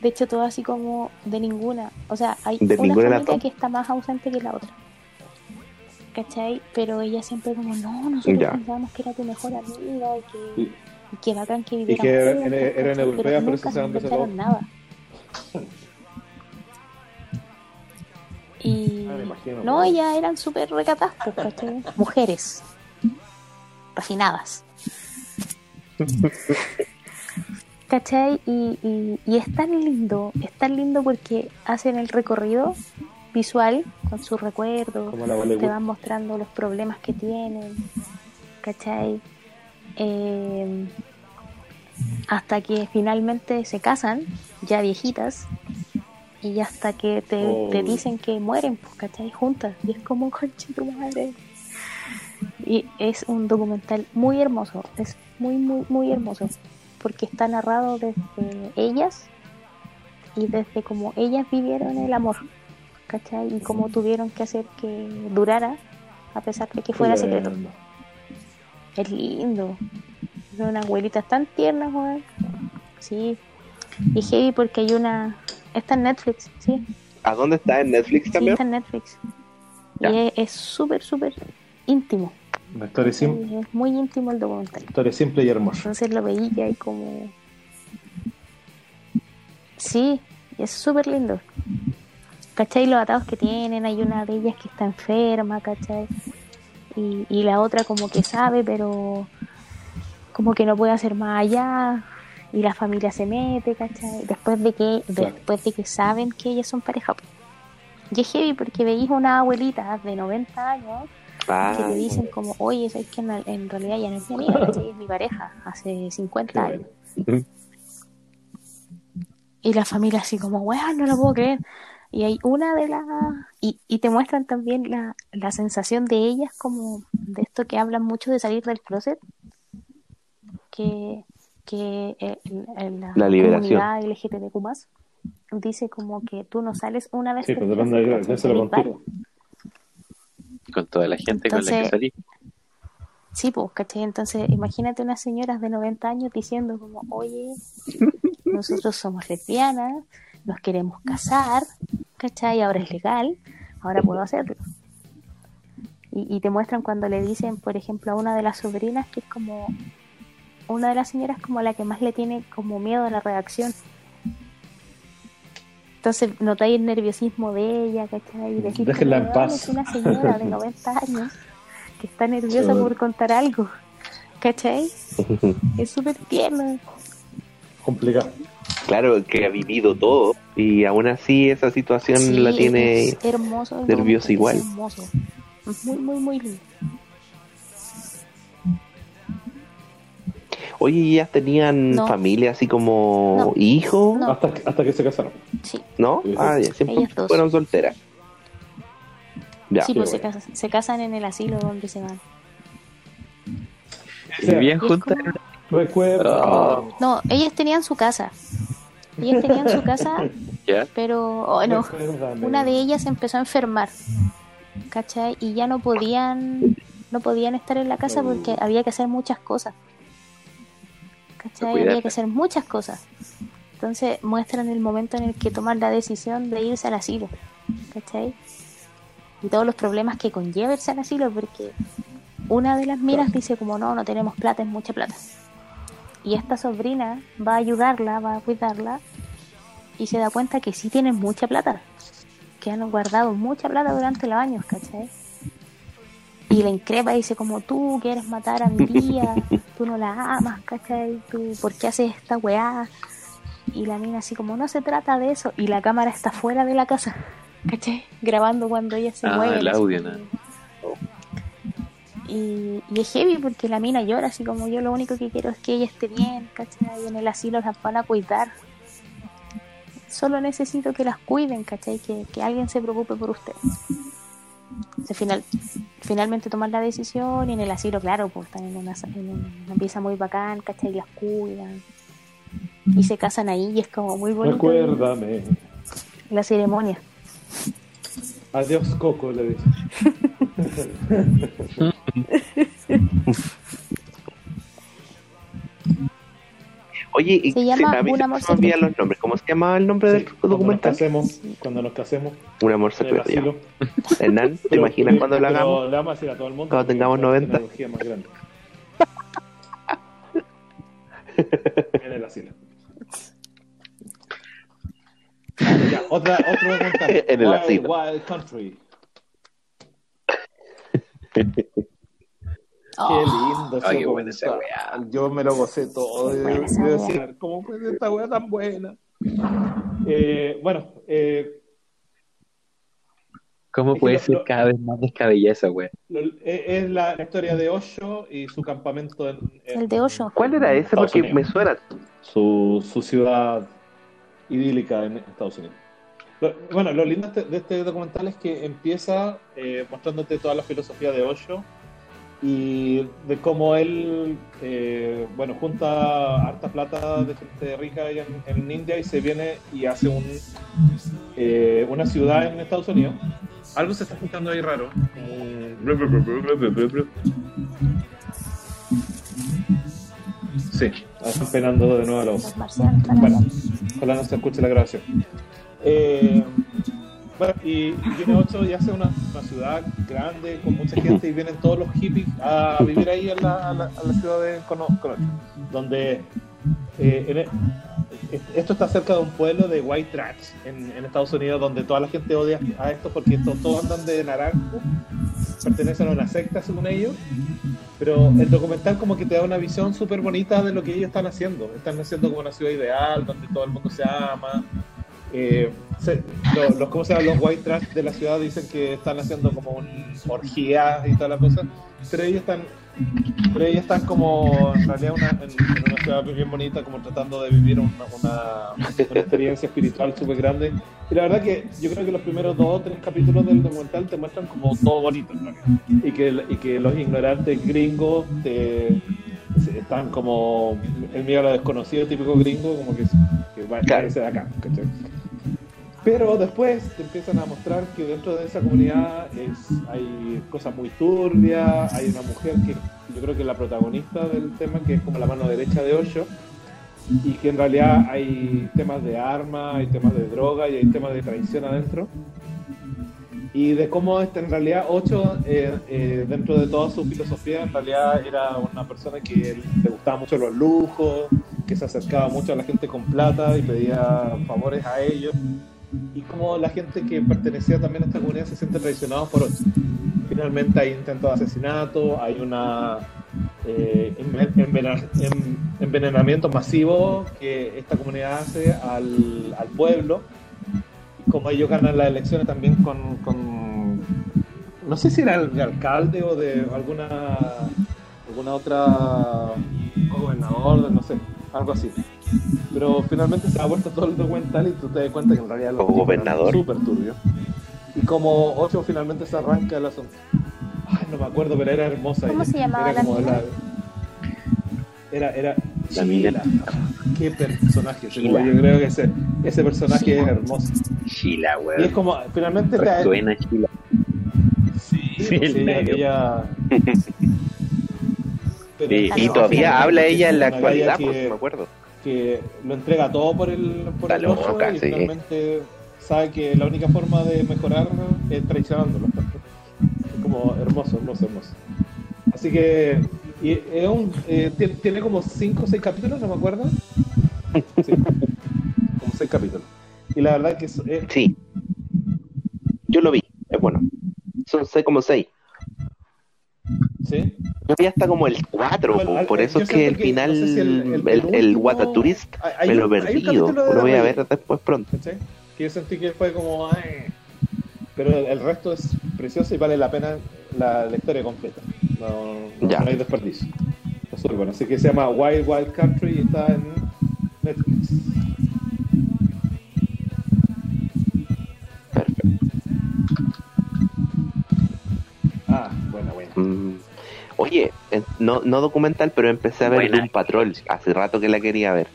Speaker 3: De hecho, todo así como de ninguna. O sea, hay
Speaker 2: De
Speaker 3: una familia que está más ausente que la otra. ¿Cachai? Pero ella siempre como, no, nosotros
Speaker 2: Ya.
Speaker 3: pensábamos que era tu mejor amiga y que,
Speaker 1: Y-
Speaker 3: y que bacán que vivieran
Speaker 1: que eran-
Speaker 3: juntas,
Speaker 1: eran
Speaker 3: ¿cachai?
Speaker 1: europeas, pero
Speaker 3: nunca
Speaker 1: se
Speaker 3: nada. Y
Speaker 1: Ah, me imagino,
Speaker 3: no, ellas eran súper recatadas, pues, ¿cachai? Mujeres. Refinadas. ¿Cachai? Y, y, y es tan lindo, es tan lindo porque hacen el recorrido visual con sus recuerdos, te van mostrando los problemas que tienen, ¿cachai? Eh, hasta que finalmente se casan, ya viejitas, y hasta que te,
Speaker 1: Oh.
Speaker 3: te dicen que mueren, pues, ¿cachai? Juntas, y es como, conche tu madre. Y es un documental muy hermoso, es muy, muy, muy hermoso, porque está narrado desde ellas y desde cómo ellas vivieron el amor, ¿cachai? Y cómo tuvieron que hacer que durara a pesar de que fuera secreto. Es lindo. Son unas abuelitas tan tiernas, weón. Sí. Y heavy porque hay una. Está en Netflix, sí.
Speaker 2: ¿A dónde está? ¿En Netflix
Speaker 3: Sí,
Speaker 2: también?
Speaker 3: está en Netflix.
Speaker 2: Ya.
Speaker 3: Y es súper, súper íntimo.
Speaker 1: Una historia, sim-
Speaker 3: Sí, Es muy íntimo el documental.
Speaker 1: historia simple y hermosa.
Speaker 3: Entonces lo veía y como. Sí, es súper lindo. ¿Cachai? Los atados que tienen, hay una de ellas que está enferma, ¿cachai? Y, y la otra como que sabe, pero como que no puede hacer más allá. Y la familia se mete, ¿cachai? Después de que,
Speaker 1: Claro.
Speaker 3: después de que saben que ellas son pareja. Y es heavy porque veis una abuelita de 90 años Que te dicen como, oye, ¿sabes que en, en realidad ya no es mi amiga, es mi pareja, hace 50 años. Y la familia así como, weón, no lo puedo creer. Y hay una de las... Y, y te muestran también la, la sensación de ellas como de esto que hablan mucho de salir del closet. Que, que la,
Speaker 2: La liberación.
Speaker 3: comunidad LGTBQ+, dice como que tú no sales una vez
Speaker 1: Sí,
Speaker 3: del
Speaker 1: depende de
Speaker 3: closet,
Speaker 1: qué
Speaker 3: ¿cachai?
Speaker 1: se lo
Speaker 3: Salís
Speaker 1: contigo.
Speaker 3: varias.
Speaker 4: Con toda la gente con la que
Speaker 3: Entonces-
Speaker 4: salí.
Speaker 3: Sí, pues, ¿cachai? Entonces, imagínate unas señoras de 90 años diciendo como, oye, nosotros somos lesbianas, nos queremos casar, ¿cachai? Ahora es legal, ahora puedo hacerlo. Y, y te muestran cuando le dicen, por ejemplo, a una de las sobrinas que es como, una de las señoras como la que más le tiene como miedo a la reacción. Entonces notáis el nerviosismo de ella, ¿cachai? Y decís,
Speaker 1: Déjenla en
Speaker 3: "Weón,
Speaker 1: paz".
Speaker 3: Es una señora de 90 años que está nerviosa
Speaker 1: Sí.
Speaker 3: por contar algo, ¿cachai? Es súper tierno.
Speaker 1: Complicado.
Speaker 2: Claro, que ha vivido todo y aún así esa situación
Speaker 3: Sí,
Speaker 2: la tiene...
Speaker 3: es hermoso.
Speaker 2: nervioso
Speaker 3: momento, es
Speaker 2: igual.
Speaker 3: hermoso. Muy, muy, muy lindo.
Speaker 2: Oye, ¿y ellas tenían
Speaker 3: No.
Speaker 2: familia así como
Speaker 3: No.
Speaker 2: hijos?
Speaker 3: No.
Speaker 1: Hasta, que- hasta que se casaron.
Speaker 3: Sí,
Speaker 2: ¿No? Ah, ya, siempre
Speaker 3: Ellas dos.
Speaker 2: fueron solteras. Ya.
Speaker 3: sí, pues se casan, se casan en el asilo donde se van.
Speaker 1: O sea,
Speaker 3: es
Speaker 4: juntas.
Speaker 3: como-.
Speaker 2: Ah.
Speaker 3: No, ellas tenían su casa. Ellas tenían su casa, pero oh, no, una de ellas empezó a enfermar. ¿Cachai? Y ya no podían no podían estar en la casa porque había que hacer muchas cosas. ¿Cachai? Había que hacer muchas cosas. Entonces muestran el momento en el que toman la decisión de irse al asilo. ¿Cachai? Y todos los problemas que conlleva irse al asilo porque una de las miras dice como no, no tenemos plata, es mucha plata. Y esta sobrina va a ayudarla, va a cuidarla y se da cuenta que sí tienen mucha plata. Que han guardado mucha plata durante los años, ¿cachai? Y la increpa y dice como tú quieres matar a mi tía, tú no la amas, ¿cachai? ¿Tú, ¿Por qué haces esta weá? Y la mina así como no se trata de eso. Y la cámara está fuera de la casa, ¿cachai? Grabando cuando ella se
Speaker 4: Ah,
Speaker 3: mueve.
Speaker 4: el audio, ¿no?
Speaker 3: y, y es heavy porque la mina llora, así como yo lo único que quiero es que ella esté bien, ¿cachai? Y en el asilo las van a cuidar. Solo necesito que las cuiden, ¿cachai? Que, que alguien se preocupe por ustedes. Entonces, final, finalmente toman la decisión y en el asilo, claro, pues están en una, en una pieza muy bacán, ¿cachai? Y las cuidan. Y se casan ahí y es como muy bonito
Speaker 1: Recuérdame.
Speaker 3: la ceremonia.
Speaker 1: Adiós, Coco, le dice.
Speaker 2: Oye, y
Speaker 3: Se llama
Speaker 2: a mí
Speaker 3: Un
Speaker 2: se
Speaker 3: amor
Speaker 2: me olvidan
Speaker 3: secreto.
Speaker 2: los nombres. ¿Cómo se llamaba el nombre del
Speaker 1: Sí, cuando nos
Speaker 2: documental?
Speaker 1: casemos, cuando nos casemos
Speaker 2: Un amor
Speaker 1: asilo.
Speaker 2: Hernán, ¿te
Speaker 1: Pero-
Speaker 2: imaginas cuando lo hagamos?
Speaker 1: Le vamos a decir a todo el mundo.
Speaker 2: Cuando tengamos
Speaker 1: es una
Speaker 2: 90.
Speaker 1: tecnología más grande. en el asilo. Ya, otra, otro documental.
Speaker 2: En el
Speaker 1: Wild,
Speaker 2: asilo.
Speaker 1: Wild Country.
Speaker 3: Oh,
Speaker 1: Qué lindo ese
Speaker 4: Ay, qué buena esa.
Speaker 1: Yo me lo gocé todo. Yo, yo decía, ¿cómo fue esta wea tan buena? Eh, bueno, eh,
Speaker 4: ¿Cómo
Speaker 1: Es
Speaker 4: puede
Speaker 1: lo-
Speaker 4: ser
Speaker 1: lo-
Speaker 4: cada vez más descabellada esa wea?
Speaker 1: lo- eh, es la, la historia de Osho y su campamento en, en-
Speaker 3: el de Osho.
Speaker 2: ¿Cuál era ese?
Speaker 1: Estados
Speaker 2: Porque
Speaker 1: Unidos.
Speaker 2: me suena.
Speaker 1: su, su ciudad idílica en Estados Unidos. Lo- bueno, lo lindo de este- de este documental es que empieza eh, mostrándote toda la filosofía de Osho y de cómo él, eh, bueno, junta harta plata de gente rica en, en India y se viene y hace un, eh, una ciudad en Estados Unidos. Algo se está escuchando ahí raro. Sí, están penando de nuevo la voz. Bueno, ojalá no se escuche la grabación. Eh, bueno, y viene Ocho y hace una, una ciudad grande con mucha gente y vienen todos los hippies a vivir ahí en la, a la, a la ciudad de Cono, Conocho, donde eh, en e- esto está cerca de un pueblo de white trash en, en Estados Unidos donde toda la gente odia a esto porque estos todos andan de naranjo, pertenecen a una secta según ellos, pero el documental como que te da una visión súper bonita de lo que ellos están haciendo. Están haciendo como una ciudad ideal donde todo el mundo se ama. Eh, se- lo- los, ¿cómo se llama? los white trash de la ciudad dicen que están haciendo como un orgías y toda la cosa, pero ellos están pero ellos están como en realidad una, en, en una ciudad bien bonita como tratando de vivir una, una, una experiencia espiritual súper grande y la verdad que yo creo que los primeros dos o tres capítulos del documental te muestran como todo bonito realidad. y que, y que los ignorantes gringos te, están como el miedo a lo desconocido típico gringo como que, que va
Speaker 2: Claro.
Speaker 1: váyase de acá ¿cachai? Pero después te empiezan a mostrar que dentro de esa comunidad hay cosas muy turbias, hay una mujer que yo creo que es la protagonista del tema, que es como la mano derecha de Osho, y que en realidad hay temas de armas, hay temas de droga y hay temas de traición adentro. Y de cómo en realidad Ocho, eh, eh, dentro de toda su filosofía, en realidad era una persona que le gustaba mucho los lujos, que se acercaba mucho a la gente con plata y pedía favores a ellos. Y cómo la gente que pertenecía también a esta comunidad se siente traicionada por Ocho. Finalmente hay intentos de asesinato, hay una eh, envenenamiento masivo que esta comunidad hace al, al pueblo. Y como ellos ganan las elecciones también con, con- no sé si era el de alcalde o de alguna alguna otra gobernador, no sé, algo así. Pero finalmente se da vuelta todo el documental y tú te das cuenta que en realidad los
Speaker 2: O
Speaker 1: tipos eran
Speaker 2: gobernador.
Speaker 1: súper turbio. Y como Ocho finalmente se arranca el asunto. Ay, no me acuerdo, pero era hermosa.
Speaker 3: ¿Cómo
Speaker 1: ella.
Speaker 3: se llamaba
Speaker 1: Era
Speaker 3: la
Speaker 1: como la- Era, era
Speaker 4: La.
Speaker 1: Sheila. Qué personaje.
Speaker 4: Sheila.
Speaker 1: Yo creo que ese, ese personaje es hermoso.
Speaker 4: Sheila,
Speaker 1: Y es
Speaker 4: weón.
Speaker 1: como, finalmente te,
Speaker 4: Suena Sheila.
Speaker 1: Sí,
Speaker 4: Sí,
Speaker 1: pues,
Speaker 4: el
Speaker 1: ella,
Speaker 4: medio.
Speaker 1: ella- Pero
Speaker 2: Y, todavía habla ella en la actualidad,
Speaker 1: que,
Speaker 2: pues, me acuerdo.
Speaker 1: Que lo entrega todo por el, por el ojo y
Speaker 2: sí.
Speaker 1: finalmente sabe que la única forma de mejorar es traicionándolo. Es como hermoso, hermoso, hermoso. Así que y es un, eh, tiene, como 5 o 6 capítulos, no me acuerdo. Sí, como 6 capítulos. Y la verdad que es,
Speaker 2: Sí. Yo lo vi, es bueno. Son seis, como seis.
Speaker 1: ¿Sí?
Speaker 2: Yo vi hasta como el 4,
Speaker 1: Bueno, al-
Speaker 2: por eso
Speaker 1: yo
Speaker 2: es que el
Speaker 1: que,
Speaker 2: final,
Speaker 1: no sé si el-
Speaker 2: el,
Speaker 1: el-
Speaker 2: el,
Speaker 1: el último-
Speaker 2: What a Tourist,
Speaker 1: hay- hay
Speaker 2: me lo perdí. Lo voy a ver después pronto.
Speaker 1: ¿cachai? Que yo sentí que fue como, ay, pero el, el resto es precioso y vale la pena la, la historia completa. No, no,
Speaker 2: Ya.
Speaker 1: no hay desperdicio. Es súper bueno. Así que se llama Wild Wild Country y está en Netflix.
Speaker 2: Perfecto.
Speaker 1: Ah, bueno, bueno.
Speaker 2: Mm. Oye, no, no documental, pero empecé a ver
Speaker 4: Buena.
Speaker 2: Doom Patrol. Hace rato que la quería ver.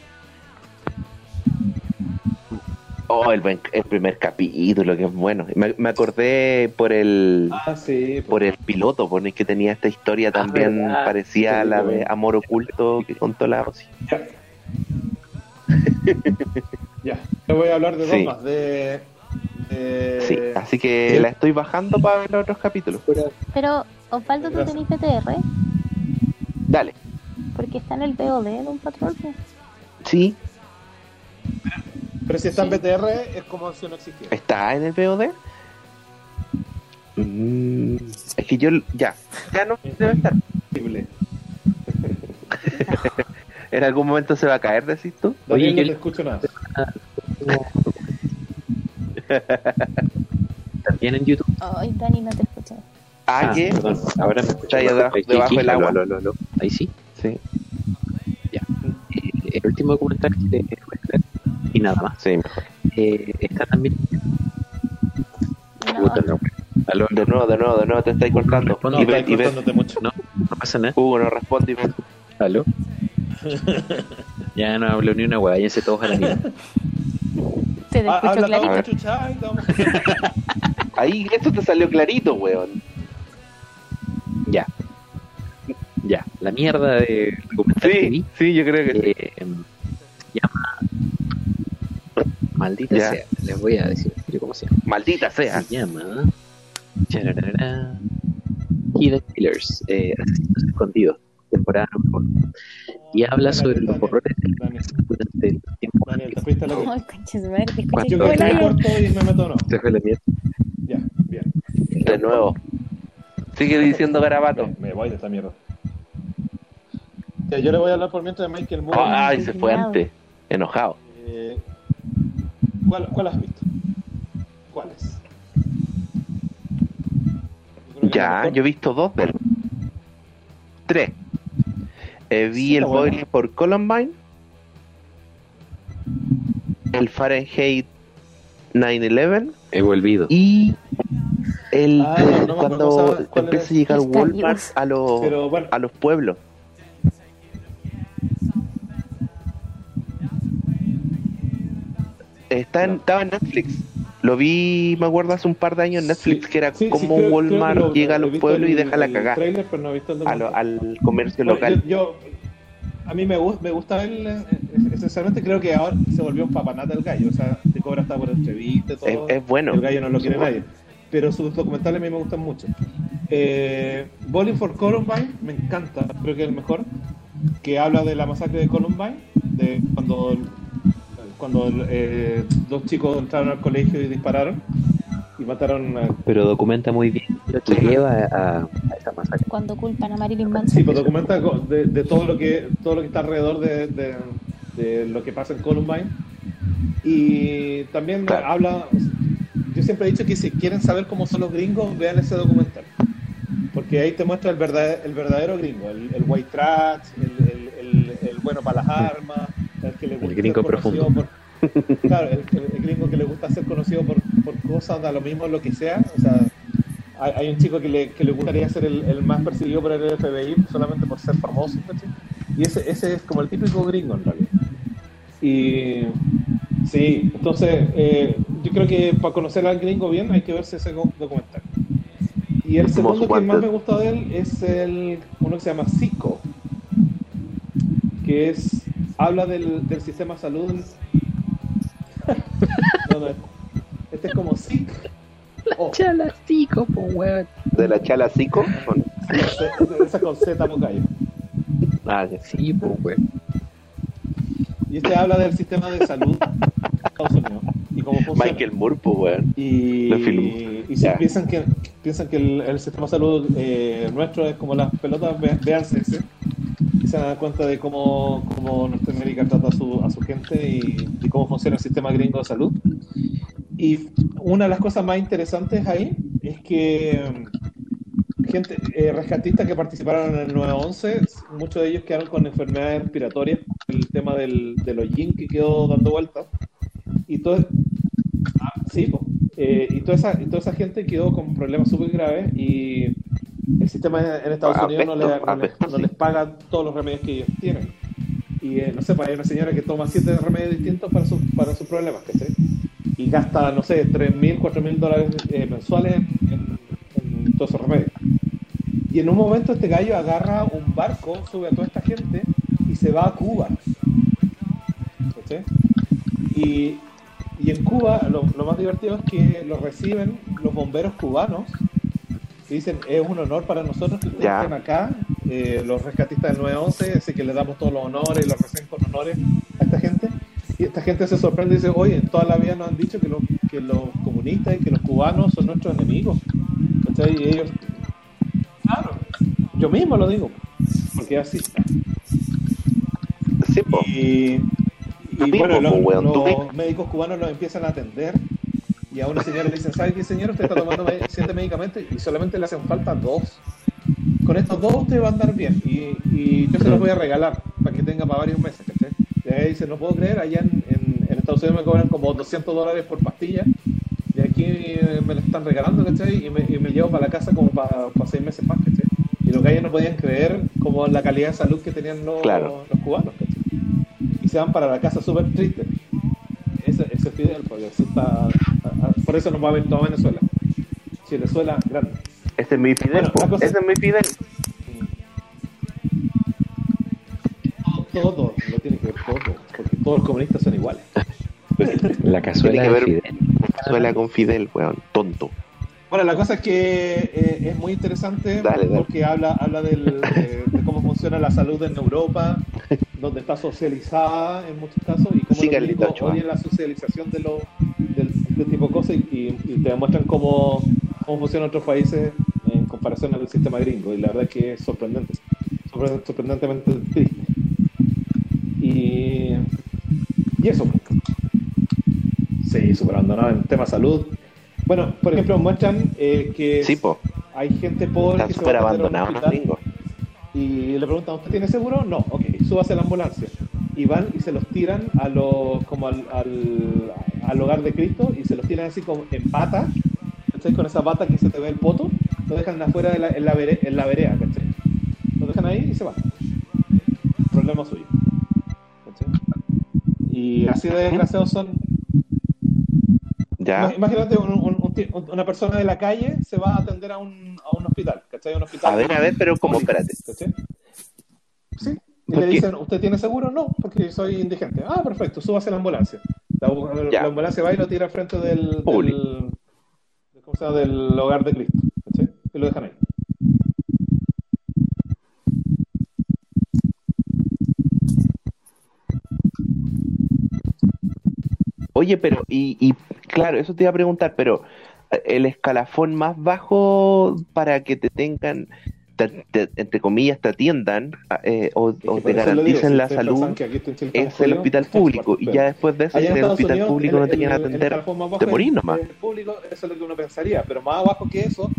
Speaker 2: Oh, el, buen- el primer capítulo, que es bueno. Me, me acordé por el
Speaker 1: Ah, sí.
Speaker 2: por el piloto, por el que tenía esta historia también
Speaker 4: verdad.
Speaker 2: parecida a la de
Speaker 1: bueno.
Speaker 2: Amor Oculto que contó la Ozzy.
Speaker 1: Ya. ya. Te voy a hablar de dos
Speaker 2: Sí.
Speaker 1: más. De. de-
Speaker 2: Sí, así que
Speaker 1: sí.
Speaker 2: la estoy bajando para ver los otros capítulos.
Speaker 3: Pero, Osvaldo, ¿tú tenés PTR?
Speaker 2: Dale.
Speaker 3: Porque está en el VOD de un patrón. pues.
Speaker 2: Sí,
Speaker 1: Pero si está en. BTR, es como si no existiera.
Speaker 2: ¿está en el VOD? Mm, es que yo ya, ya no debe estar. En algún momento se va a caer, decís tú.
Speaker 4: Oye,
Speaker 1: no
Speaker 4: yo-
Speaker 1: te escucho nada.
Speaker 4: También en YouTube.
Speaker 3: Ay, Dani, no te escuché.
Speaker 2: Ah, ¿qué?
Speaker 4: perdón, ahora me
Speaker 2: ahí debajo- debajo del agua.
Speaker 4: Ahí sí.
Speaker 2: Sí,
Speaker 4: Eh, el último documental que te voy a y nada más.
Speaker 2: sí, mejor.
Speaker 4: Eh, está también.
Speaker 3: No.
Speaker 4: Aló,
Speaker 2: De nuevo, de nuevo, de nuevo te estáis cortando.
Speaker 4: No,
Speaker 2: y ve,
Speaker 1: estás
Speaker 2: y ve-
Speaker 1: cortándote mucho.
Speaker 4: no, no pasa nada.
Speaker 2: Hugo no responde y ve.
Speaker 4: Aló. ya no hablo ni una hueá, váyanse todos a la mierda.
Speaker 3: Te
Speaker 1: Ah,
Speaker 3: escucho clarito.
Speaker 2: Ahí, esto te salió clarito, weón.
Speaker 4: Ya. Ya, la mierda de documental que vi
Speaker 2: Sí, sí, yo creo que sí.
Speaker 4: eh, se llama. Maldita
Speaker 2: Ya.
Speaker 4: sea, les voy a decir yo cómo se llama.
Speaker 2: Maldita sea.
Speaker 4: Se llama. chararara, Hidden Killers, eh, Asesinos Escondidos, temporada uno. Y habla
Speaker 1: Daniel,
Speaker 4: sobre los horrores del
Speaker 1: Daniel,
Speaker 4: durante el tiempo.
Speaker 1: Daniel, te fuiste a la
Speaker 4: ¿Cuánto?
Speaker 1: Yo creo que me corto y me meto no.
Speaker 4: Se fue la mierda.
Speaker 1: Ya, bien.
Speaker 2: De nuevo. Sigue diciendo garabato.
Speaker 1: Me, me voy de esta mierda. Yo le voy a hablar por mientras de Michael Moore.
Speaker 2: Ay, se fue antes. Enojado.
Speaker 1: Eh, ¿cuál, ¿Cuál has visto? ¿Cuáles?
Speaker 2: Ya, yo he visto dos de. Tres. Eh, vi
Speaker 1: Sí,
Speaker 2: el
Speaker 1: bueno.
Speaker 2: Boiling por Columbine. El Fahrenheit 9-11.
Speaker 4: He volvido.
Speaker 2: Y el
Speaker 1: Ah, no, no
Speaker 2: cuando
Speaker 1: ¿sabes cuál
Speaker 2: empieza a llegar Walmart a los,
Speaker 1: Pero bueno,
Speaker 2: a los pueblos. Está en,
Speaker 1: No.
Speaker 2: Estaba en Netflix. Lo vi, me acuerdo, hace un par de años en Netflix,
Speaker 1: Sí,
Speaker 2: que era
Speaker 1: sí, sí,
Speaker 2: como
Speaker 1: creo-
Speaker 2: Walmart
Speaker 1: creo que lo-
Speaker 2: llega a los pueblos y deja la cagada
Speaker 1: trailer, pero no he visto el
Speaker 2: a lo-
Speaker 1: documental.
Speaker 2: al comercio
Speaker 1: Bueno,
Speaker 2: local.
Speaker 1: Yo, yo- a mí me, gusta me gusta el, esencialmente creo que ahora se volvió un papanata el gallo. O sea, te cobra hasta por entrevista todo.
Speaker 2: Es, es bueno.
Speaker 1: El gallo no lo quiere nadie. Pero sus documentales a mí me gustan mucho. Eh, Bowling for Columbine me encanta, creo que es el mejor. Que habla de la masacre de Columbine, de cuando, cuando eh, dos chicos entraron al colegio y dispararon y mataron a
Speaker 4: Pero documenta muy bien lo que lleva a, a esta masacre.
Speaker 3: Cuando culpan a Marilyn Manson.
Speaker 1: Sí, pues documenta de, de todo lo que todo lo que está alrededor de, de- de lo que pasa en Columbine y también
Speaker 2: Claro.
Speaker 1: habla. Yo siempre he dicho que si quieren saber cómo son los gringos, vean ese documental, porque ahí te muestra el verdadero, el verdadero gringo, el, el white trash, el, el- el- el bueno para las armas, el que le gusta
Speaker 4: gringo
Speaker 1: ser
Speaker 4: profundo.
Speaker 1: por- claro, el, gringo que le gusta ser conocido por, por cosas, da lo mismo lo que sea, o sea. Hay, hay un chico que le, que le gustaría ser el, más perseguido por el FBI solamente por ser famoso, ¿cachai? Y ese, ese es como el típico gringo en realidad. Y sí, entonces eh, creo que para conocer al gringo bien hay que verse ese documental. Y el segundo que más me gusta de él es el uno que se llama Zico, que es habla del, del sistema de salud. no, no, este es como Zic. Oh,
Speaker 4: Chalastico, po weón.
Speaker 2: ¿De la chala Zico?
Speaker 1: esa con Z Mocayo.
Speaker 2: Ah.
Speaker 4: Sí, po weón.
Speaker 1: Y este habla del sistema de salud de Estados Unidos y cómo funciona.
Speaker 2: Michael Moore, pues, weón.
Speaker 1: Y, y si
Speaker 2: Ya.
Speaker 1: piensan que piensan que el, el sistema de salud eh, nuestro es como las pelotas, ve- véanse ese. Y se dan cuenta de cómo, cómo Norteamérica trata a su, a su gente y, y cómo funciona el sistema gringo de salud. Y una de las cosas más interesantes ahí es que mm, gente eh, rescatistas que participaron en el 911, muchos de ellos quedaron con enfermedades respiratorias, el tema del, del hollín que quedó dando vueltas. Y todo, Ah, sí, po. Eh, y, toda esa, y toda esa gente quedó con problemas súper graves y el sistema en Estados
Speaker 2: Ah,
Speaker 1: Unidos no,
Speaker 2: apesto,
Speaker 1: no les,
Speaker 2: apesto,
Speaker 1: no
Speaker 2: sí.
Speaker 1: les paga todos los remedios que ellos tienen. Y eh, no sé, pues hay una señora que toma siete remedios distintos para, sus para sus problemas, ¿cachai? Y gasta, no sé, 3.000, 4.000 dólares eh, mensuales en, en- en todos esos remedios. Y en un momento este gallo agarra un barco, sube a toda esta gente y se va a Cuba. ¿Cachai? Y, y en Cuba lo, lo más divertido es que lo reciben los bomberos cubanos y dicen, es un honor para nosotros que ustedes estén acá, eh, los rescatistas del 911, así que les damos todos los honores y los reciben con honores a esta gente. Y esta gente se sorprende y dice, oye, en toda la vida nos han dicho que, los que los comunistas y que los cubanos son nuestros enemigos. ¿Cachai? Y ellos, claro, yo mismo lo digo, porque es así.
Speaker 2: Sí, po.
Speaker 1: Y, y
Speaker 2: mismo,
Speaker 1: bueno,
Speaker 2: po,
Speaker 1: los,
Speaker 2: weón,
Speaker 1: los médicos cubanos los empiezan a atender y a una señora le dicen, ¿sabe qué señor? Usted está tomando siete medicamentos y solamente le hacen falta dos. Con estos dos usted va a andar bien y, y yo se los voy a regalar para que tenga para varios meses. ¿cachai? Y ahí dice, no puedo creer, allá en, en- en Estados Unidos me cobran como 200 dólares por pastilla y aquí eh, me lo están regalando, ¿cachai? Y me, y me llevo para la casa como para, para seis meses más, ¿cachai? Y los gallos no podían creer como la calidad de salud que tenían los,
Speaker 2: Claro.
Speaker 1: los cubanos, se van para la casa súper tristes. Ese, ese es Fidel, porque así está, a- a- por eso nos va a ver toda Venezuela. Venezuela, grande.
Speaker 2: Ese es mi Fidel,
Speaker 1: Bueno, la
Speaker 2: Ese es mi Fidel.
Speaker 1: Todo, lo tiene que ver todo, porque todos los comunistas son iguales.
Speaker 4: La cazuela
Speaker 2: Tiene
Speaker 4: de
Speaker 2: que ver-
Speaker 4: Fidel.
Speaker 2: Suela con Fidel, weón. Tonto.
Speaker 1: Bueno, la cosa es que eh, es muy interesante
Speaker 2: Dale, dale.
Speaker 1: porque habla, habla del- de, de cómo funciona la salud en Europa, donde está socializada en muchos casos, y cómo
Speaker 2: Sí,
Speaker 1: los odian la socialización de, lo, de este tipo de cosas y, y te demuestran cómo, cómo funcionan otros países en comparación al sistema gringo. Y la verdad es que es sorprendente, sorpre- sorprendentemente triste. Y, y eso. Sí, súper abandonado en tema salud. Bueno, por ejemplo, muestran eh, que
Speaker 2: Sí,
Speaker 1: hay gente pobre
Speaker 2: Están
Speaker 1: que se va a un hospital. Y le preguntan, ¿usted tiene seguro? No, ok, súbase a la ambulancia. Y van y se los tiran a los, como al, al, al hogar de Cristo y se los tiran así como en pata, ¿cachai? Con esa pata que se te ve el poto, lo dejan afuera de la, en, la vere- en la vereda, ¿cachai? Lo dejan ahí y se van. Problema suyo. ¿cachai? Y así de desgraciados son.
Speaker 2: Ya.
Speaker 1: Imagínate un- un- un ti- una persona de la calle se va a atender a un, a un hospital, ¿cachai? Un hospital
Speaker 2: A ver, a ver, pero como, espérate.
Speaker 1: ¿Cachai? Sí. Y le dicen, ¿usted tiene seguro? No, porque soy indigente. Ah, perfecto, súbase a la ambulancia. La, la ambulancia va y lo tira al frente del, del, ¿cómo se llama? del hogar de Cristo. ¿sí? Y lo dejan ahí.
Speaker 2: Oye, pero, y, y claro, eso te iba a preguntar, pero eh, el escalafón más bajo para que te tengan, entre comillas, te atiendan eh, o, te garanticen la salud es el hospital público. Y ya después de eso, el hospital público no te quieren atender, te morís nomás.
Speaker 1: El público, eso es lo que uno pensaría, pero más abajo que eso,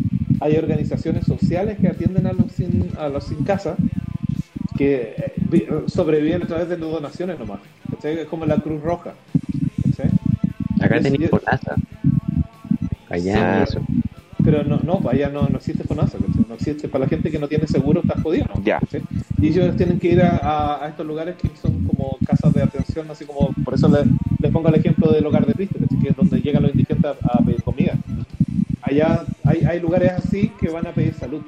Speaker 1: hay organizaciones sociales que atienden a los sin, a los sin casa que eh, sobreviven a través de donaciones nomás. Es como la Cruz Roja.
Speaker 4: Acá tenéis FONASA. Allá eso.
Speaker 1: Pero no, no, pues allá no, no existe FONASA, no existe. Para la gente que no tiene seguro está jodido.
Speaker 2: Ya.
Speaker 1: Y ellos tienen que ir a, a, estos lugares que son como casas de atención, así como, por eso les, les pongo el ejemplo del hogar de Cristo, que es donde llegan los indigentes a, pedir comida. Allá hay, hay lugares así que van a pedir salud.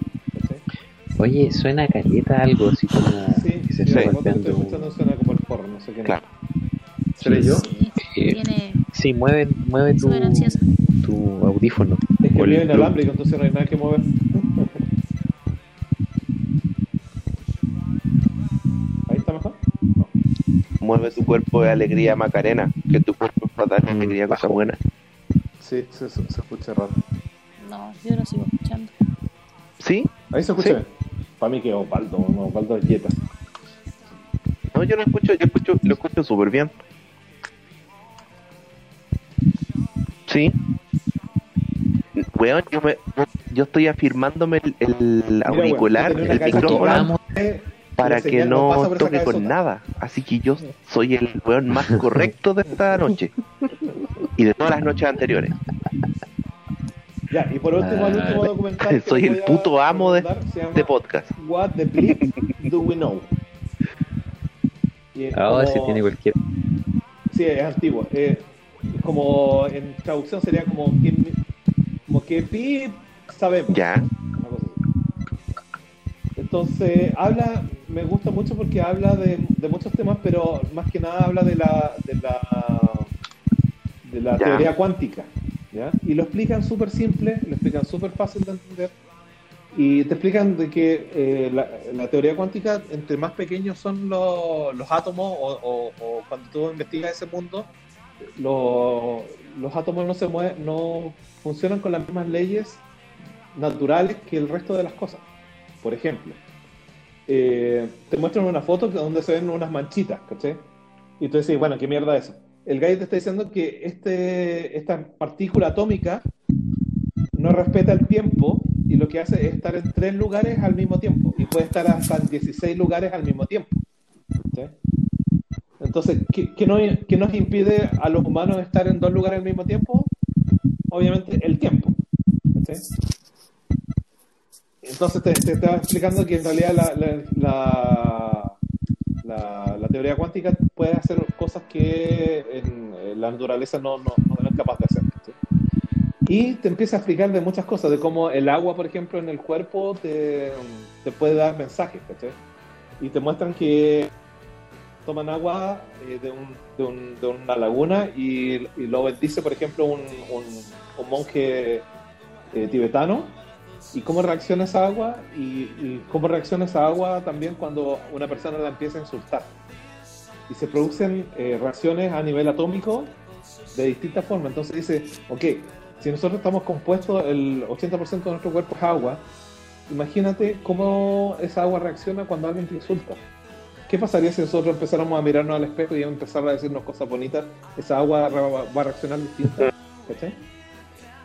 Speaker 4: Oye, suena careta algo así como
Speaker 1: sí, se está golpeando. escuchando suena como el porro, no sé qué.
Speaker 2: Claro.
Speaker 1: ¿Seré yo?
Speaker 3: Tiene...
Speaker 4: Sí, mueve, mueve tu, tu audífono.
Speaker 1: Es que vive inalámbrico, entonces no hay nada que mover. Ahí está mejor. No.
Speaker 2: Mueve tu cuerpo de alegría, Macarena. Que tu cuerpo es para dar mm, alegría, cosa buena.
Speaker 1: Sí, se, escucha raro.
Speaker 3: No, yo lo sigo escuchando.
Speaker 2: ¿Sí?
Speaker 1: Ahí se escucha. ¿Sí? Para mí que Osvaldo, no, Osvaldo es quieta.
Speaker 2: No, yo lo escucho, yo escucho, lo escucho súper bien. Sí. Weón, yo, me, yo estoy afirmándome el, el auricular, el micrófono, para que no toque con nada. Así que yo soy el weón más correcto de esta noche. Y de todas las noches anteriores.
Speaker 1: Ya, y por último, el último documental.
Speaker 2: soy el puto amo de, de podcast.
Speaker 1: What the bleep do we know?
Speaker 4: Ahora oh, sí tiene cualquier.
Speaker 1: Sí, es antiguo. Eh, como en traducción sería como que, como que pi sabemos.
Speaker 2: Ya.
Speaker 1: Entonces, habla, me gusta mucho porque habla de, de, muchos temas, pero más que nada habla de la, de la, de la teoría cuántica. ¿ya? Y lo explican súper simple, lo explican súper fácil de entender. Y te explican de que eh, la, la, teoría cuántica, entre más pequeños son los, los átomos, o, o, o, cuando tú investigas ese mundo, lo, los átomos no se mueven, no funcionan con las mismas leyes naturales que el resto de las cosas. Por ejemplo, eh, te muestran una foto donde se ven unas manchitas, ¿caché? Y tú dices, bueno, ¿qué mierda es eso? El gallo te está diciendo que este, esta partícula atómica no respeta el tiempo y lo que hace es estar en tres lugares al mismo tiempo y puede estar hasta en 16 lugares al mismo tiempo. ¿sí? Entonces, ¿qué, qué, no, ¿qué, nos impide a los humanos estar en dos lugares al mismo tiempo? Obviamente el tiempo. ¿sí? Entonces te, te, estaba explicando que en realidad la, la, la, la, teoría cuántica puede hacer cosas que en, la naturaleza no, no, no, es capaz de hacer. ¿sí? Y te empieza a explicar de muchas cosas, de cómo el agua, por ejemplo, en el cuerpo te, te puede dar mensajes. ¿sí? Y te muestran que toman agua eh, de, un, de, un, de, una laguna y, lo bendice, por ejemplo, un, un monje eh, tibetano. ¿Y cómo reacciona esa agua? Y, y, cómo reacciona esa agua también cuando una persona la empieza a insultar. Y se producen eh, reacciones a nivel atómico de distintas formas. Entonces dice, ok, si nosotros estamos compuestos, el 80% de nuestro cuerpo es agua, imagínate cómo esa agua reacciona cuando alguien te insulta. ¿Qué pasaría si nosotros empezáramos a mirarnos al espejo y empezar a decirnos cosas bonitas? Esa agua va a reaccionar distinta. ¿cachai?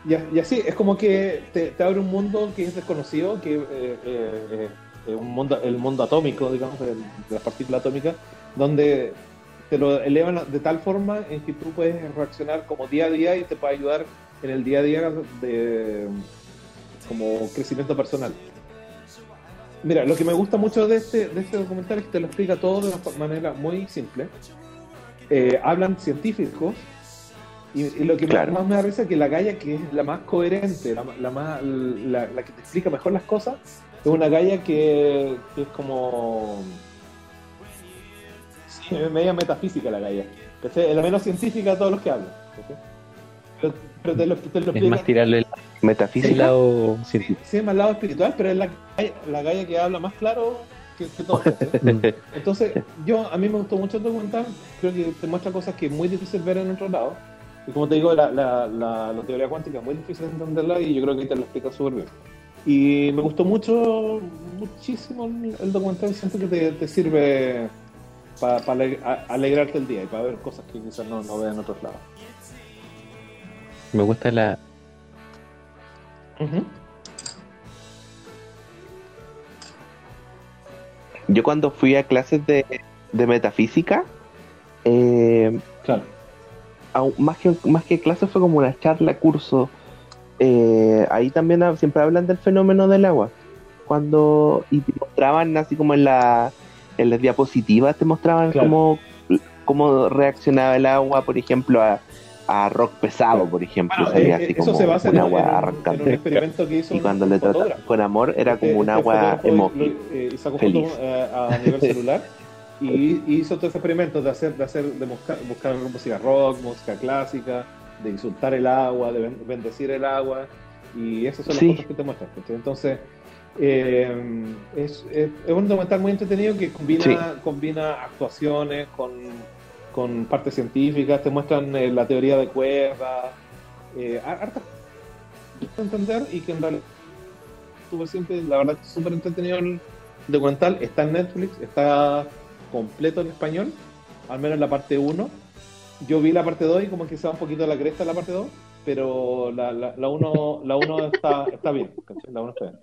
Speaker 1: Y, así, es como que te, abre un mundo que es desconocido, que eh, eh, eh, un mundo, el mundo atómico, digamos, de, de las partículas atómicas, donde te lo elevan de tal forma en que tú puedes reaccionar como día a día y te puede ayudar en el día a día de como crecimiento personal. Mira, lo que me gusta mucho de este, de este documental es que te lo explica todo de una manera muy simple. Eh, hablan científicos y, y lo que claro. más, me da risa es que la galla que es la más coherente, la, la más, la, la, que te explica mejor las cosas, es una galla que, que es como Sí, media metafísica la galla. Es la menos científica de todos los que hablan. Pero, pero te lo, te lo
Speaker 4: Es
Speaker 1: explican-
Speaker 4: más tirarle el, el
Speaker 2: Metafísica.
Speaker 4: lado
Speaker 1: Sí,
Speaker 4: científico.
Speaker 1: sí, es más lado espiritual, pero es la, galla- la galla que habla más claro que, que todos. ¿cachai? Entonces, yo a mí me gustó mucho el documental, creo que te muestra cosas que es muy difícil ver en otro lado. Y como te digo, la, la, la, la teoría cuántica es muy difícil de entenderla y yo creo que ahí te lo explica súper bien. Y me gustó mucho, muchísimo el, el documental, siento que te, te sirve para alegrarte el día y para ver cosas que quizás no, no veas en otros lados.
Speaker 4: Me gusta la.
Speaker 2: Yo cuando fui a clases de, de metafísica, eh,
Speaker 1: Claro.
Speaker 2: más que más que clases fue como una charla, curso. eh, ahí también siempre hablan del fenómeno del agua. Cuando y te mostraban así como en la en las diapositivas te mostraban
Speaker 1: Claro.
Speaker 2: cómo, cómo reaccionaba el agua, por ejemplo, a, a rock pesado, por ejemplo,
Speaker 1: Bueno,
Speaker 2: salía
Speaker 1: eh,
Speaker 2: así como un
Speaker 1: en,
Speaker 2: agua
Speaker 1: en un- en un
Speaker 2: arrancante.
Speaker 1: experimento que hizo
Speaker 2: Y cuando le
Speaker 1: fotógrafo.
Speaker 2: con amor era como
Speaker 1: Este-
Speaker 2: un
Speaker 1: este
Speaker 2: agua emoji.
Speaker 1: eh, sacó
Speaker 2: feliz.
Speaker 1: eh, a nivel celular y, y hizo todo ese experimento de hacer, de hacer, de buscar, buscar música rock, música clásica, de insultar el agua, de ben- bendecir el agua, y esas son las
Speaker 2: Sí.
Speaker 1: fotos que te muestran. Entonces, eh, es, es, es un documental muy entretenido que combina,
Speaker 2: Sí.
Speaker 1: combina actuaciones con, con partes científicas, te muestran eh, la teoría de cuerdas, eh, hartas entender y que en realidad súper simple, la verdad que es súper entretenido el documental, está en Netflix, está completo en español, al menos la parte 1. Yo vi la parte 2 y como que se va un poquito la cresta la parte 2, pero la 1 la, la uno, la uno está, está bien. La 1 está bien.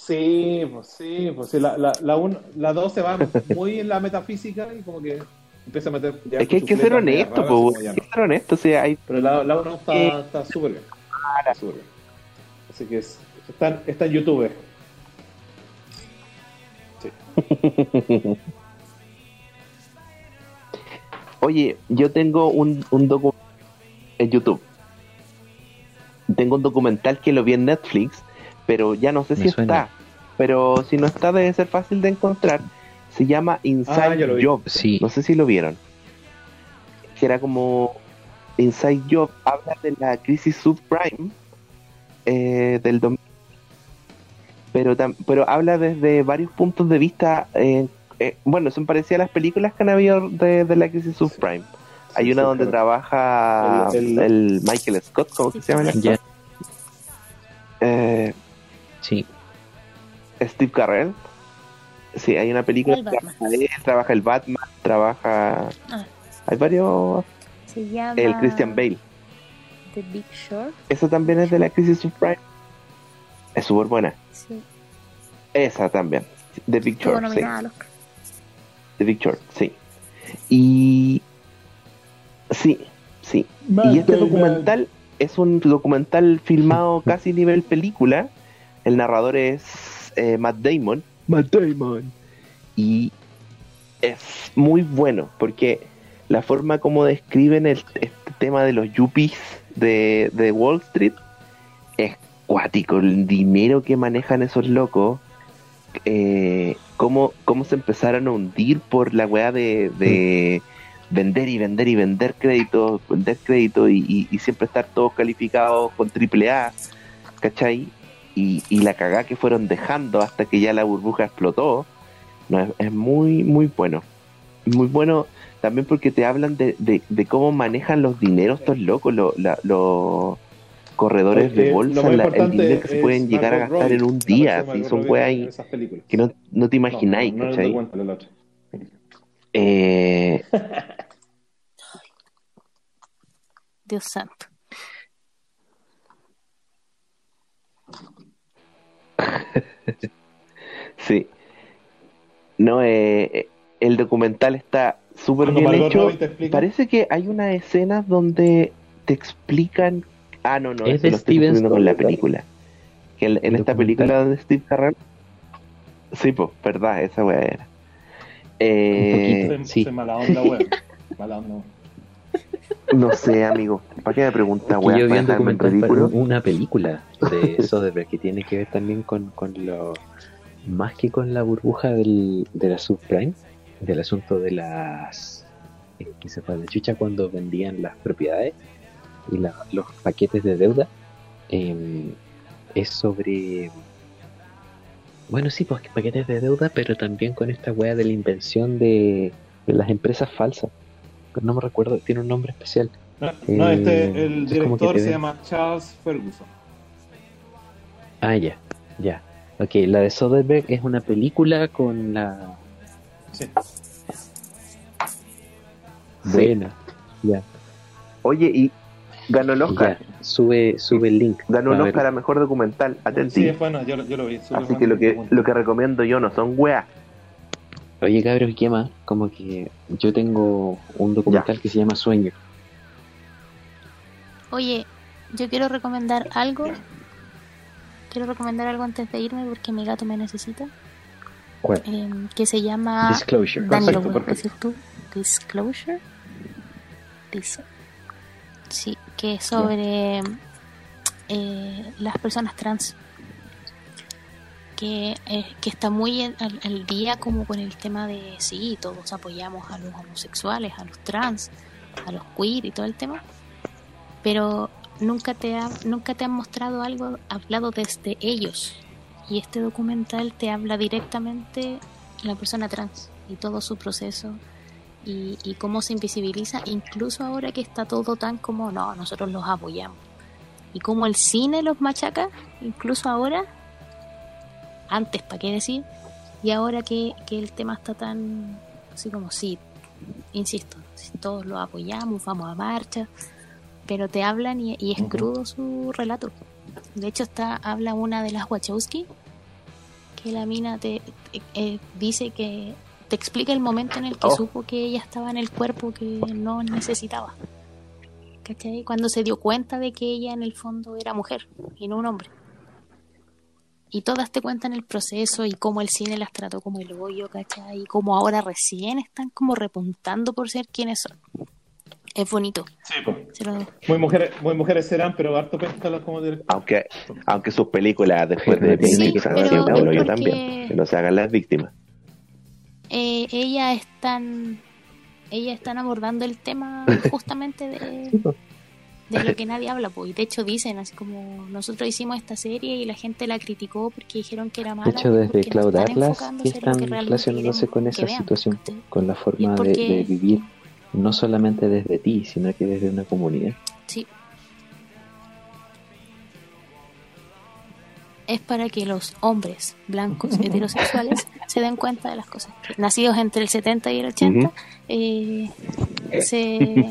Speaker 1: Sí, pues sí, pues sí, la 2 la, la, uno- la dos se va muy en la metafísica y como que empieza a meter... ya
Speaker 2: Es que hay que ser honesto,
Speaker 1: ya
Speaker 2: hay que ser honesto, o sea, hay
Speaker 1: Pero la, la 1 está
Speaker 2: Eh,
Speaker 1: está súper bien. Está súper bien. Así que es- está, está en YouTube.
Speaker 2: Oye, yo tengo un, un documental en YouTube. Tengo un documental que lo vi en Netflix, pero ya no sé
Speaker 4: Me
Speaker 2: si
Speaker 4: suena.
Speaker 2: está. Pero si no está, debe ser fácil de encontrar. Se llama
Speaker 1: Ah,
Speaker 2: Inside
Speaker 1: vi.
Speaker 2: Job.
Speaker 4: Sí.
Speaker 2: No sé si lo vieron. Que era como Inside Job. Habla de la crisis subprime eh, del 2000. Pero, tam- pero habla desde varios puntos de vista. eh, eh, bueno, son parecidas a las películas que han habido de, de la crisis subprime. Hay
Speaker 1: Sí,
Speaker 2: una
Speaker 1: sí,
Speaker 2: donde
Speaker 1: claro.
Speaker 2: trabaja
Speaker 1: El-
Speaker 2: el,
Speaker 1: el-
Speaker 2: Michael Scott, ¿cómo que se llama? Eh,
Speaker 4: sí.
Speaker 2: Steve Carell. Sí, hay una película
Speaker 3: El
Speaker 2: trabaja él, trabaja el Batman, trabaja...
Speaker 3: Ah.
Speaker 2: Hay varios...
Speaker 3: Se llama
Speaker 2: El Christian Bale.
Speaker 3: The Big Short.
Speaker 2: Esa también es de la crisis subprime. Es súper buena.
Speaker 3: Sí.
Speaker 2: Esa también. The Big Short, sí. The Big Short, sí. Y... Sí, sí. Y este documental es un documental filmado casi nivel película. El narrador es eh, Matt Damon. Matt Damon. Y es muy bueno porque la forma como describen el, este tema de los yuppies de, de Wall Street es cuático. El dinero que manejan esos locos. Eh, cómo, cómo se empezaron a hundir por la weá de, de vender y vender y vender créditos, vender crédito y, y- y siempre estar todos calificados con triple A, ¿cachai? Y, y la cagada que fueron dejando hasta que ya la burbuja explotó, no, es, es muy, muy bueno. Muy bueno también porque te hablan de, de- de cómo manejan los dineros estos locos, lo- la- los corredores de bolsa,
Speaker 1: lo
Speaker 2: la- el dinero que se pueden llegar a gastar en un día,
Speaker 1: Margot
Speaker 2: son weas que no, no te imagináis,
Speaker 1: No, no, no,
Speaker 2: ¿cachai? Eh,
Speaker 3: Dios santo.
Speaker 2: Sí. No, eh, eh, el documental está súper bien
Speaker 1: Margot
Speaker 2: hecho. Parece que hay unas escenas donde te explican. Ah, no, no,
Speaker 4: Es
Speaker 2: eso
Speaker 4: de
Speaker 2: lo estoy
Speaker 4: Steven
Speaker 2: con la película. Que en, esta película de Steve Carell. Sí, pues, verdad, esa weá era. Eh,
Speaker 1: Se,
Speaker 2: sí,
Speaker 1: se mala onda, weón. Mala onda.
Speaker 2: no sé, amigo. ¿Para qué me pregunta, weá?
Speaker 4: yo vi
Speaker 2: ¿Para
Speaker 4: un documental para una película de Soderbergh que tiene que ver también con, con lo más que con la burbuja del, de la subprime del asunto de las eh, que se fue la chucha cuando vendían las propiedades y la- los paquetes de deuda eh, es sobre bueno sí pues paquetes de deuda pero también con esta wea de la invención de, de las empresas falsas no me recuerdo tiene un nombre especial
Speaker 1: No, no, este,
Speaker 4: Eh,
Speaker 1: el director se llama Charles Ferguson.
Speaker 4: ah ya ya ok la de Soderbergh es una película con la
Speaker 1: Sí.
Speaker 4: buena ya
Speaker 2: Oye, y ganó el Oscar.
Speaker 4: Ya, sube, sube el link.
Speaker 2: Ganó un
Speaker 4: para
Speaker 2: Oscar a mejor documental. Atenti.
Speaker 1: Sí, es bueno, yo, lo- yo lo vi.
Speaker 2: Así que lo que lo que recomiendo yo no son weas.
Speaker 4: Oye, cabros, ¿y qué más? Como que yo tengo un documental que se llama Sueño.
Speaker 3: Oye, yo quiero recomendar algo. Quiero recomendar algo antes de irme porque mi gato me necesita.
Speaker 4: ¿Cuál?
Speaker 3: eh, que se llama.
Speaker 4: Disclosure.
Speaker 3: Dani, lo
Speaker 1: Perfecto, perfecto.
Speaker 3: decir tú. Disclosure. Dis- Sí, que es sobre eh, las personas trans. Que, eh, que está muy al, día como con el tema de sí, todos apoyamos a los homosexuales, a los trans, a los queer y todo el tema. Pero nunca te, ha, nunca te han mostrado algo hablado desde ellos. Y este documental te habla directamente la persona trans y todo su proceso y, y cómo se invisibiliza, incluso ahora que está todo tan como, no, nosotros los apoyamos. Y cómo el cine los machaca, incluso ahora, antes, ¿para qué decir? Y ahora que, que el tema está tan, así como, sí, insisto, si todos los apoyamos, vamos a marcha, pero te hablan y, y es crudo su relato. De hecho, está habla una de las Wachowski, que la mina te, te- eh, dice que te explica el momento en el que
Speaker 2: Oh.
Speaker 3: supo que ella estaba en el cuerpo que no necesitaba. ¿Cachai? Cuando se dio cuenta de que ella en el fondo era mujer y no un hombre. Y todas te cuentan el proceso y cómo el cine las trató como el hoyo, ¿cachai? Y cómo ahora recién están como repuntando por ser quienes son. Es bonito.
Speaker 1: Sí,
Speaker 3: lo-
Speaker 1: Muy mujeres, muy mujeres serán, pero harto péntalos como director.
Speaker 2: Aunque aunque sus películas después de
Speaker 4: Sí,
Speaker 2: Phoenix han
Speaker 3: pero
Speaker 2: sido un
Speaker 3: es
Speaker 2: hoyo
Speaker 3: porque-
Speaker 2: también. Que no se hagan las víctimas.
Speaker 3: eh, ella están ella están abordando el tema justamente de, de lo que nadie habla pues y de hecho dicen así como nosotros hicimos esta serie y la gente la criticó porque dijeron que era mala
Speaker 4: De hecho, desde Cloud
Speaker 3: están
Speaker 4: Atlas están
Speaker 3: que realmente
Speaker 4: relacionándose con esa
Speaker 3: vean,
Speaker 4: situación, con la forma de,
Speaker 3: porque-
Speaker 4: de vivir no solamente desde ti, sino que desde una comunidad.
Speaker 3: Sí. Es para que los hombres blancos heterosexuales se den cuenta de las cosas. Nacidos entre el 70 y el 80,
Speaker 2: Ujú.
Speaker 3: eh, se,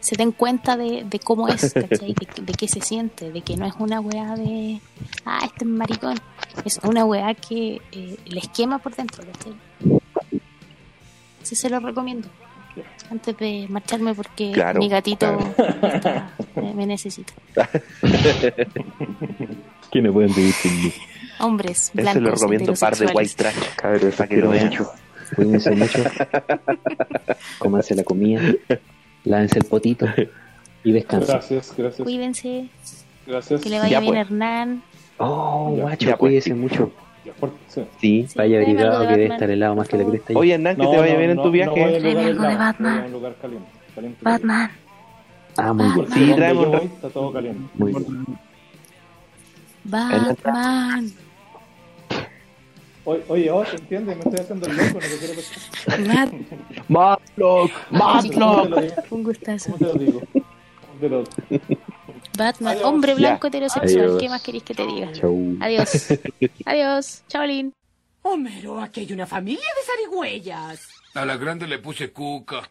Speaker 3: se den cuenta de, de cómo es, ¿cachai? De, de qué se siente, de que no es una weá de, ah, este es maricón. Es una weá que eh, les quema por dentro, ¿cachai? Sí, se lo recomiendo. Antes de marcharme porque
Speaker 2: Claro,
Speaker 3: mi gatito
Speaker 2: claro.
Speaker 3: está- me, me necesita.
Speaker 4: No pueden vivir sin mí.
Speaker 3: Hombres
Speaker 2: Eso
Speaker 3: blancos
Speaker 2: lo recomiendo par de white trash.
Speaker 4: Cabros,
Speaker 2: Para que lo vean.
Speaker 4: Cuídense mucho. Cómanse la comida. Lávense el potito. Y descansen.
Speaker 1: Gracias, gracias.
Speaker 3: Cuídense,
Speaker 1: Gracias.
Speaker 3: que le vaya
Speaker 2: Ya,
Speaker 3: bien
Speaker 2: pues.
Speaker 3: Hernán.
Speaker 4: Oh,
Speaker 1: Ya,
Speaker 4: guacho,
Speaker 2: ya, pues,
Speaker 4: cuídense
Speaker 2: sí.
Speaker 4: mucho.
Speaker 1: Por- sí.
Speaker 4: Sí, vaya abrigado
Speaker 3: de
Speaker 4: que debe
Speaker 3: Batman,
Speaker 4: estar helado más que la cresta.
Speaker 2: Oye, Hernán, que
Speaker 1: No,
Speaker 2: te vaya
Speaker 1: no,
Speaker 2: bien en
Speaker 1: no,
Speaker 2: tu viaje.
Speaker 1: No
Speaker 3: algo de Batman.
Speaker 1: un lugar caliente. caliente
Speaker 3: Batman.
Speaker 4: ah, muy bien.
Speaker 2: Sí, traemos
Speaker 1: está todo caliente.
Speaker 4: Muy bien.
Speaker 3: Batman.
Speaker 1: Oye, oye, oh, ¿te entiendes? Me estoy haciendo el loco, no te quiero pescar.
Speaker 3: Bat-
Speaker 2: Matlock,
Speaker 1: ¿Cómo te lo digo?
Speaker 3: Un gustazo.
Speaker 1: ¿Cómo te lo digo? ¿Cómo te lo
Speaker 3: Batman,
Speaker 1: Adiós.
Speaker 3: hombre
Speaker 2: Ya.
Speaker 3: blanco heterosexual.
Speaker 4: Adiós.
Speaker 3: ¿Qué más queréis que te diga?
Speaker 4: Chau.
Speaker 3: Adiós. Adiós. Chaolín.
Speaker 5: Homero, aquí hay una familia de zarigüeyas.
Speaker 6: A la grande le puse cuca.